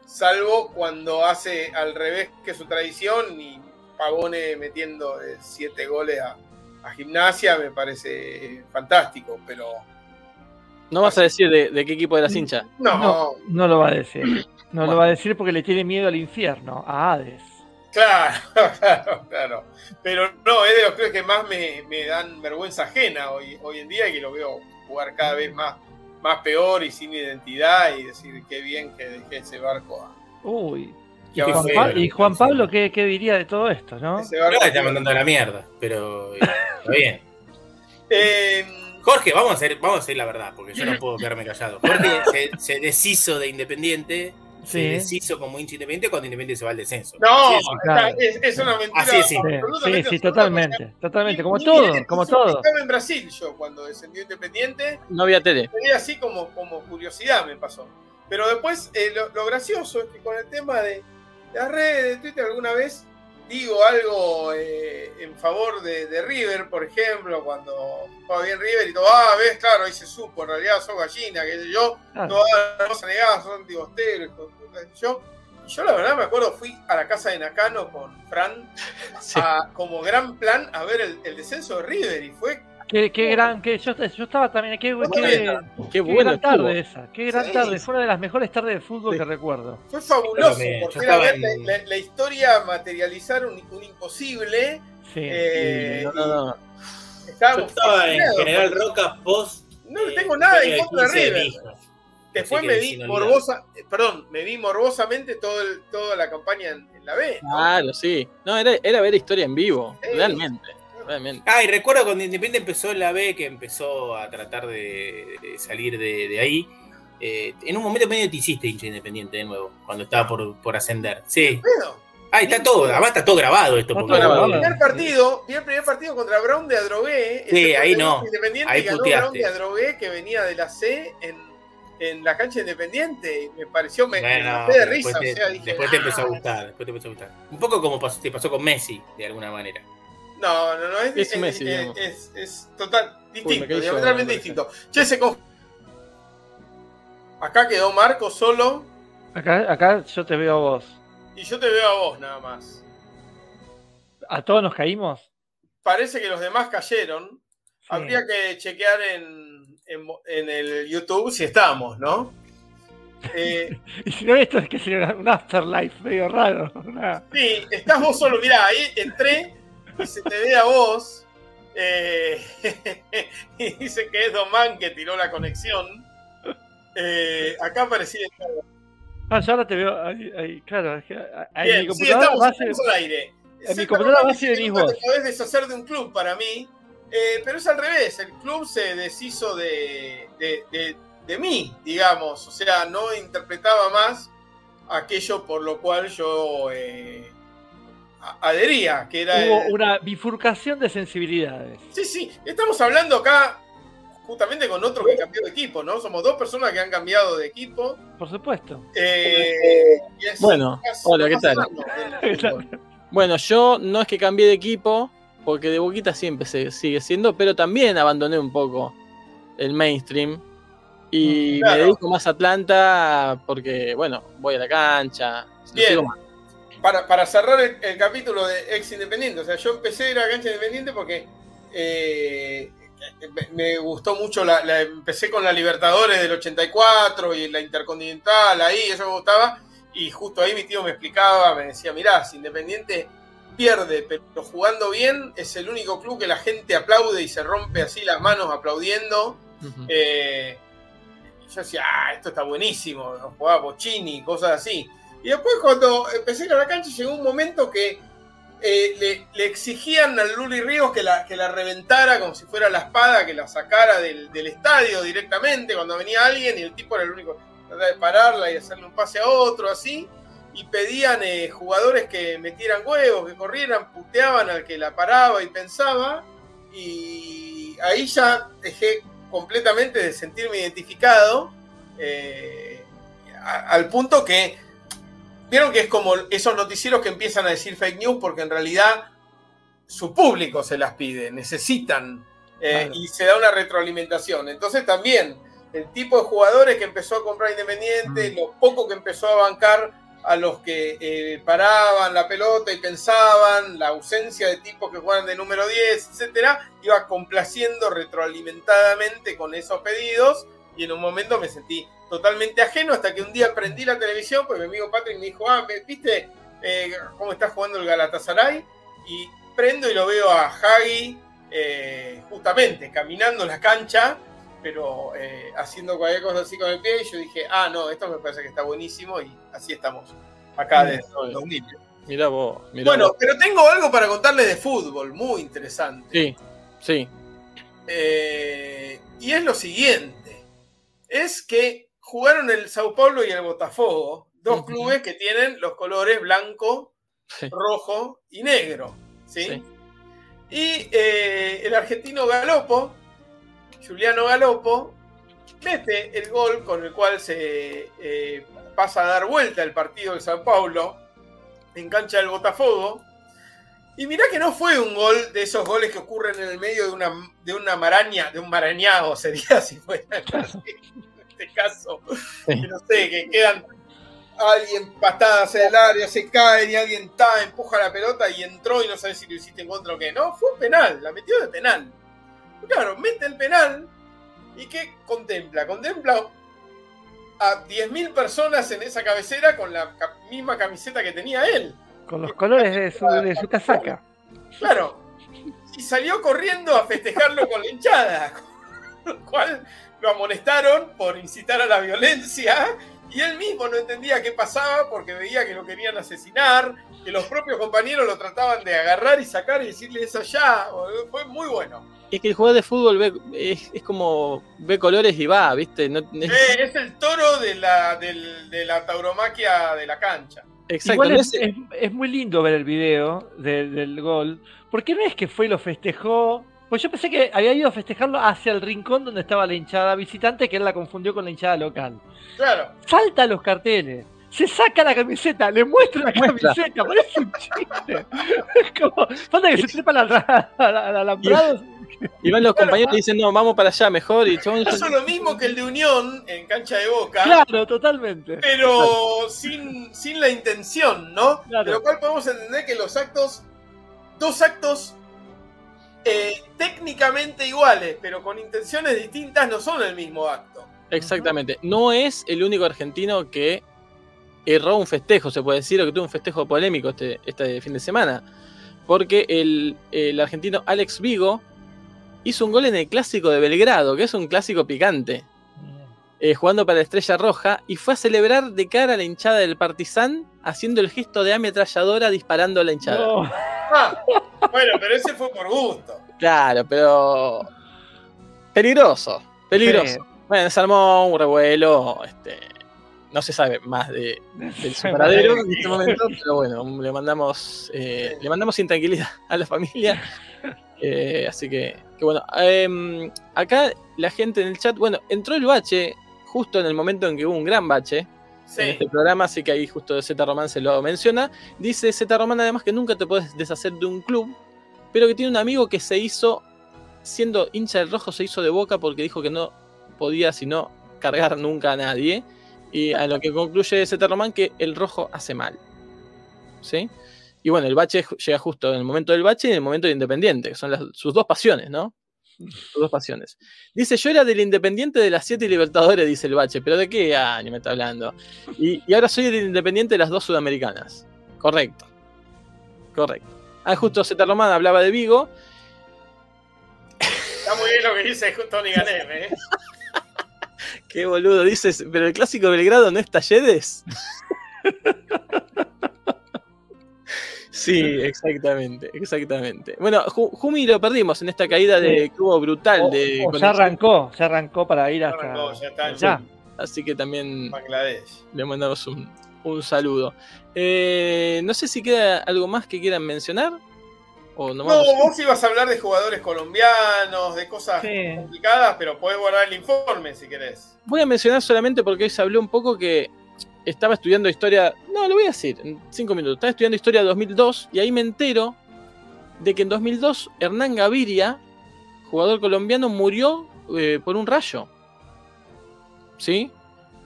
salvo cuando hace al revés que su tradición y Pavone metiendo eh, siete goles a, a gimnasia me parece eh, fantástico, pero No vas a decir de, de qué equipo eras hincha. no, No, no lo va a decir. No Bueno. lo va a decir porque le tiene miedo al infierno, a Hades. claro, claro, claro. Pero no, es de los clubes que más me, me dan vergüenza ajena hoy, hoy en día y que lo veo jugar cada vez más, más peor y sin identidad y decir qué bien que dejé ese barco a, Uy. que Y Juan, y Pablo, ¿qué, qué diría de todo esto, no? ese barco te está mandando a la mierda, pero eh, está bien. Eh, Jorge, vamos a hacer, vamos a decir la verdad, porque yo no puedo quedarme callado. Jorge se, se deshizo de Independiente, se Sí. deshizo como hincha independiente cuando Independiente se va al descenso. No, Sí, sí. claro. es, es una mentira. Así es, sí. Sí, sí, totalmente. Totalmente, como todo, como todo. Estaba en Brasil yo cuando descendió Independiente, No había tele. tenía así como, como curiosidad me pasó. Pero después eh, lo, lo gracioso es que con el tema de las redes de Twitter alguna vez digo algo eh, en favor de, de River, por ejemplo, cuando juega bien River y todo, ah, ves, claro, ahí se supo, en realidad sos gallina, que sé yo, Claro. todas las cosas negadas son sé yo. Y yo la verdad me acuerdo, fui a la casa de Nakano con Fran Sí. a- como gran plan a ver el, el descenso de River y fue Qué, qué gran, que yo, yo estaba también, qué, qué, Bueno, Qué qué bueno gran estuvo. tarde esa, qué gran Sí. también, fue una de las mejores tardes de fútbol Sí. que recuerdo. Fue fabuloso, porque era en- la, la- la historia materializar un, un imposible. Sí. eh, No, no, no. y Yo estábamos estaba en General porque Roca post. No le eh, tengo nada en cumpleaños contra de 15 River. Después me vi morbosa, eh, perdón, me vi morbosamente todo el- toda la campaña en, en la B. ¿no? Claro, sí. No, era, era ver historia en vivo. Sí. Realmente. Realmente. Ah, y recuerdo cuando Independiente empezó en la B, que empezó a tratar de, de salir de, de ahí. eh, en un momento medio te hiciste hincha independiente de nuevo, cuando estaba por, por ascender. Sí, Ah, está todo, además está todo grabado esto. Porque- grabado. El primer partido, vi el primer partido contra Brown de Adrogué. Sí, ahí no. Independiente Ahí ganó puteaste. Brown de Adrogué que venía de la C en, en la cancha independiente. y Me pareció, me, me Bueno, de risa. te, o sea, dije, después te "Ah". empezó a gustar, después te empezó a gustar. Un poco como pas- te pasó con Messi, de alguna manera. No, no, no, es, Es es, Messi, es- digamos. es- es total, distinto, yo, diametralmente distinto. Che, se Acá quedó Marco solo Acá, acá yo te veo a vos. y yo te veo a vos nada más. ¿A todos nos caímos? Parece que los demás cayeron. Sí. Habría que chequear en, en, en el YouTube si estamos, ¿no? Eh, Y si no, esto es que sería un afterlife medio raro. una- sí, estás vos solo. Mirá, ahí entré y se te ve a vos. eh, y dice que es Domán que tiró la conexión. Eh, acá aparecía. Ah, yo ahora te veo ahí, ahí, claro. Es que, a- a- en Bien, mi sí, computadora estamos, a ser- estamos al aire. en mi Exactamente, computadora va a ser que venís nunca vos. te podés deshacer de un club para mí, eh, pero es al revés. El club se deshizo de, de, de- de mí, digamos. O sea, no interpretaba más aquello por lo cual yo eh, adhería, que era. Hubo el- una bifurcación de sensibilidades. Sí, sí, estamos hablando acá justamente con otro que cambió de equipo, ¿no? Somos dos personas que han cambiado de equipo. Por supuesto. eh, es- Bueno, es- hola, ¿qué tal? Bueno, yo no es que cambié de equipo, porque de Boquita siempre se sigue siendo, pero también abandoné un poco el mainstream. Y Mm, Claro. me dedico más a Atlanta porque, bueno, voy a la cancha. Bien. sigo más. Para, para cerrar el, el capítulo de ex independiente, o sea, yo empecé a ir a cancha independiente porque eh, me, gustó mucho, la, la- empecé con la Libertadores del 84 y la Intercontinental ahí, eso me gustaba, y justo ahí mi tío me explicaba, me decía, mirá, si Independiente pierde, pero jugando bien, es el único club que la gente aplaude y se rompe así las manos aplaudiendo. Eh, yo decía, ah, esto está buenísimo, ¿no? jugaba Bocini, cosas así. Y después cuando empecé a ir a la cancha llegó un momento que eh, le, exigían al Luli Ríos que la, que la reventara como si fuera la espada, que la sacara del, estadio directamente cuando venía alguien y el tipo era el único trataba de pararla y hacerle un pase a otro, así. Y pedían eh, jugadores que metieran huevos, que corrieran, puteaban al que la paraba y pensaba. Y ahí ya dejé completamente de sentirme identificado eh, al punto que vieron que es como esos noticieros que empiezan a decir fake news porque en realidad su público se las pide, necesitan eh, Claro. y se da una retroalimentación. Entonces también el tipo de jugadores que empezó a comprar Independiente, lo poco que empezó a bancar a los que eh, paraban la pelota y pensaban, la ausencia de tipos que juegan de número 10, etcétera, iba complaciendo retroalimentadamente con esos pedidos y en un momento me sentí totalmente ajeno hasta que un día prendí la televisión, pues mi amigo Patrick me dijo, ah, ¿viste eh, cómo está jugando el Galatasaray? Y prendo y lo veo a Hagi eh, justamente caminando la cancha, pero eh, haciendo cualquier cosa así con el pie y yo dije, ah, no, esto me parece que está buenísimo y así estamos acá desde el 2000. Mirá vos, mirá Bueno, vos. pero tengo algo para contarles de fútbol, muy interesante. Sí, sí. Eh, y es lo siguiente: es que jugaron el Sao Paulo y el Botafogo, dos clubes que tienen los colores blanco, sí. rojo y negro. ¿sí? Sí. Y eh, el argentino Galopo, Juliano Galopo, mete el gol con el cual se eh, pasa a dar vuelta el partido de Sao Paulo en cancha del Botafogo. Y mirá que no fue un gol de esos goles que ocurren en el medio de una, de una maraña, de un marañado sería si fuera así, este caso. Sí. Que no sé, que quedan alguien patada hacia el área, se cae y alguien está, empuja la pelota y entró y no sabes si lo hiciste en contra o qué. No, fue un penal, la metió de penal. Claro, mete el penal y ¿qué contempla? Contempla a 10.000 personas en esa cabecera con la misma camiseta que tenía él. Con los colores de su, de su casaca. Claro. Y salió corriendo a festejarlo con la hinchada. Lo cual lo amonestaron por incitar a la violencia. Y él mismo no entendía qué pasaba porque veía que lo querían asesinar, que los propios compañeros lo trataban de agarrar y sacar y decirle es allá. Fue muy bueno. Es que el jugador de fútbol ve, es, es como ve colores y va, ¿viste? No, es- Eh, es el toro de la, del- de la tauromaquia de la cancha. Exacto. Igual es, es- es- es muy lindo ver el video de- del gol, porque no es que fue y lo festejó. Pues yo pensé que había ido a festejarlo hacia el rincón donde estaba la hinchada visitante, que él la confundió con la hinchada local. Claro. Salta los carteles, se saca la camiseta, le muestra la Muestra. camiseta, parece un chiste. Es como, falta que se trepan al, al- al- al alambrado. y van los compañeros y dicen, no, vamos para allá mejor. Y chabón Hizo lo mismo que el de Unión en cancha de boca. Claro, totalmente. pero sin, sin la intención, ¿no? Claro. De lo cual podemos entender que los actos, dos actos eh, técnicamente iguales, pero con intenciones distintas, no son el mismo acto. Exactamente. No es el único argentino que erró un festejo, se puede decir, o que tuvo un festejo polémico este, este fin de semana. Porque el, el argentino Alex Vigo hizo un gol en el clásico de Belgrado, que es un clásico picante, eh, jugando para la Estrella Roja, y fue a celebrar de cara a la hinchada del Partizan, haciendo el gesto de ametralladora disparando a la hinchada. No, Ah, bueno, pero ese fue por gusto. Claro, pero. Peligroso, peligroso. Sí. Bueno, se armó un revuelo. Este, no se sabe más de, del su paradero en este momento, pero bueno, le mandamos, eh, le mandamos intranquilidad a la familia. Eh, así que, que bueno. Em, acá la gente en el chat, bueno, entró el bache justo en el momento en que hubo un gran bache en este programa, así que ahí justo Z Román se lo menciona. Dice Z Román además que nunca te puedes deshacer de un club, pero que tiene un amigo que se hizo, siendo hincha del rojo, se hizo de boca porque dijo que no podía sino cargar nunca a nadie. Y a lo que concluye Z Román que el rojo hace mal. ¿Sí? Y bueno, el bache llega justo en el momento del bache y en el momento del Independiente, que son las- sus dos pasiones, ¿no? Dos pasiones. Dice, yo era del Independiente de las siete Libertadores, dice el bache, pero ¿de qué año me está hablando? Y, y ahora soy del Independiente de las dos Sudamericanas. Correcto. Correcto. Ah, justo Z Román hablaba de Vigo. Está muy bien lo que dice Tony Ganem, ¿eh? Qué boludo, dices, pero el clásico Belgrado no es Talleres. Sí, exactamente, exactamente. Bueno, Ju- Jumi lo perdimos en esta caída de que hubo brutal O, de o ya arrancó, ya arrancó para ir Ya hasta. arrancó, ya está en Ya. así que también Bangladesh. le mandamos un, un saludo. Eh, no sé si queda algo más que quieran mencionar. O no vos ibas a hablar de jugadores colombianos, de cosas Sí. complicadas, pero podés guardar el informe si querés. Voy a mencionar solamente porque hoy se habló un poco que estaba estudiando historia. No, lo voy a decir en cinco minutos. Estaba estudiando historia 2002 y ahí me entero de que en 2002 Hernán Gaviria, jugador colombiano, murió eh, por un rayo. ¿Sí?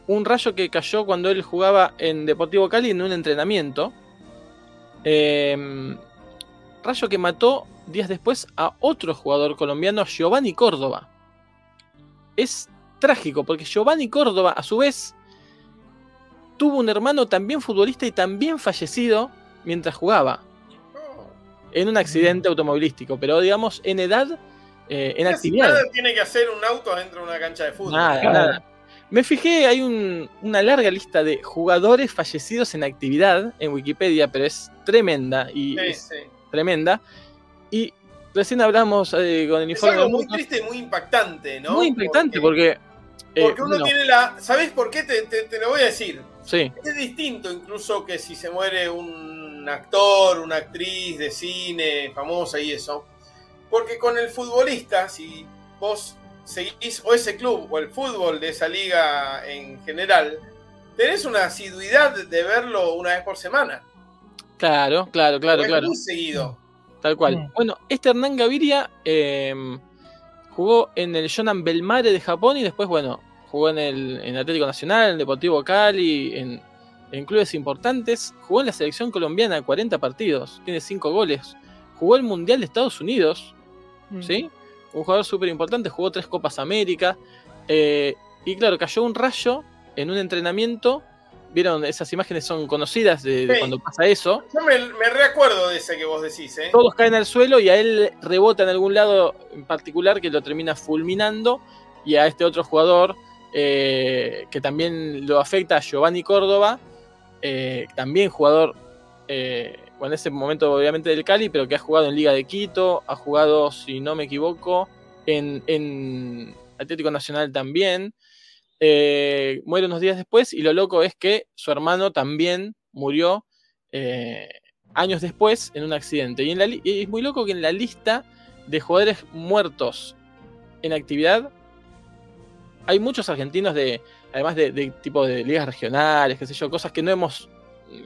Un rayo que cayó cuando él jugaba en Deportivo Cali en un entrenamiento. Em, rayo que mató días después a otro jugador colombiano, Giovanni Córdoba. Es trágico, porque Giovanni Córdoba, a su vez, tuvo un hermano también futbolista y también fallecido mientras jugaba en un accidente automovilístico, pero digamos en edad, eh, en actividad. Nada tiene que hacer un auto dentro de una cancha de fútbol. Nada, Claro. nada. Me fijé, hay un- una larga lista de jugadores fallecidos en actividad en Wikipedia, pero es tremenda y Sí, es sí. tremenda. Y recién hablamos eh, con el Es informe algo de muy triste y muy impactante, ¿no? Muy impactante porque. eh, Porque uno bueno, tiene la. ¿Sabés por qué? Te, te- te lo voy a decir. Sí, Es distinto incluso que si se muere un actor, una actriz de cine famosa y eso. Porque con el futbolista, si vos seguís o ese club o el fútbol de esa liga en general, tenés una asiduidad de verlo una vez por semana. claro, claro, claro, claro. Muy seguido. Tal cual. Mm. Bueno, este Hernán Gaviria eh, jugó en el Shonan Belmare de Japón y después, bueno, jugó en el, en Atlético Nacional, en Deportivo Cali, en, en clubes importantes. Jugó en la selección colombiana 40 partidos, tiene 5 goles. Jugó el Mundial de Estados Unidos, Mm. ¿sí? Un jugador súper importante, jugó tres Copas América. eh, y claro, cayó un rayo en un entrenamiento. Vieron, esas imágenes son conocidas de, de Sí. cuando pasa eso Yo me, me recuerdo de ese que vos decís, ¿eh? todos caen al suelo y a él rebota en algún lado en particular que lo termina fulminando y a este otro jugador eh, que también lo afecta a Giovanni Córdoba, eh, también jugador, eh, en ese momento obviamente del Cali, pero que ha jugado en Liga de Quito, ha jugado, si no me equivoco, en, Atlético Nacional también. Muere unos días después y lo loco es que su hermano también murió años después en un accidente. Y, en la y es muy loco que en la lista de jugadores muertos en actividad hay muchos argentinos de, además de, de tipo de ligas regionales, qué sé yo, cosas que no hemos,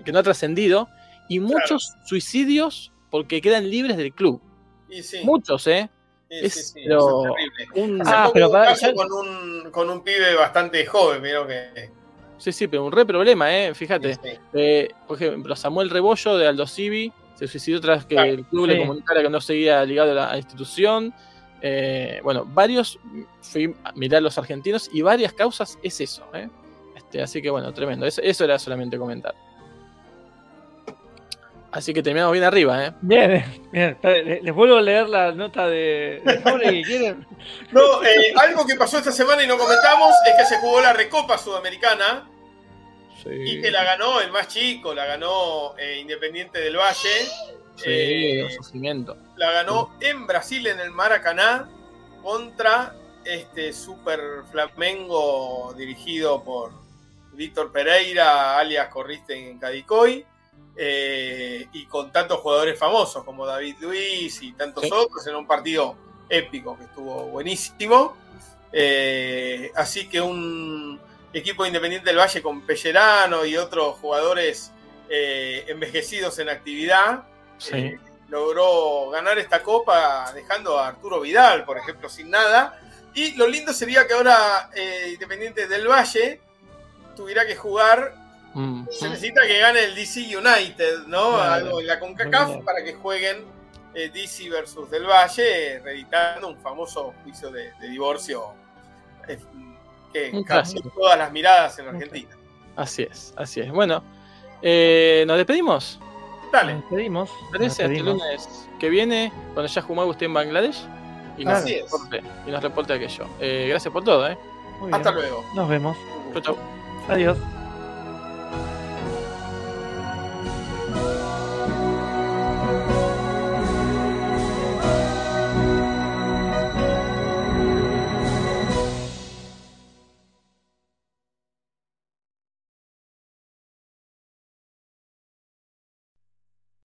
que no ha trascendido, y muchos suicidios porque quedan libres del club. Y sí, Muchos, ¿eh? sí, es- sí, sí, pero- eso es terrible. Un- Ah, pero para- ya- con, un, con un pibe bastante joven, vieron que. sí, sí, pero un re problema, ¿eh? Fíjate. Sí, Eh, por ejemplo, Samuel Rebollo de Aldo Civi se suicidó tras que Claro, el club le comunicara que no seguía ligado a la institución. Eh, bueno, varios, fui a mirar los argentinos y varias causas es eso. ¿eh? Este, así que bueno, tremendo. Eso, eso era solamente comentar. Así que terminamos bien arriba, ¿eh? Bien, bien. Les vuelvo a leer la nota de, de. No, eh, algo que pasó esta semana y no comentamos es que se jugó la Recopa Sudamericana y que la ganó el más chico, la ganó eh, Independiente del Valle. Sí, eh, sufrimiento. la ganó en Brasil en el Maracaná contra este Super Flamengo dirigido por Víctor Pereira, alias Corriste en Cadicoy, eh, y con tantos jugadores famosos como David Luis y tantos Sí. otros en un partido épico que estuvo buenísimo. Eh, así que un equipo independiente del Valle con Pellerano y otros jugadores eh, envejecidos en actividad Sí. eh, logró ganar esta copa dejando a Arturo Vidal, por ejemplo, sin nada. Y lo lindo sería que ahora eh, Independiente del Valle tuviera que jugar. Mm. Se necesita que gane el DC United, ¿no? Algo en la CONCACAF para que jueguen eh, DC versus del Valle, reeditando un famoso juicio de, de divorcio que cambió todas las miradas en Argentina. Así es, así es. Bueno, eh, nos despedimos. Dale, Nos despedimos. ¿Te nos parece? Hasta el lunes que viene, cuando ya jugó usted en Bangladesh. Y nos, Así es. reporte, y nos reporte aquello. Eh, gracias por todo, ¿eh? Muy bien. hasta luego. Nos vemos. Chau, chau. Adiós.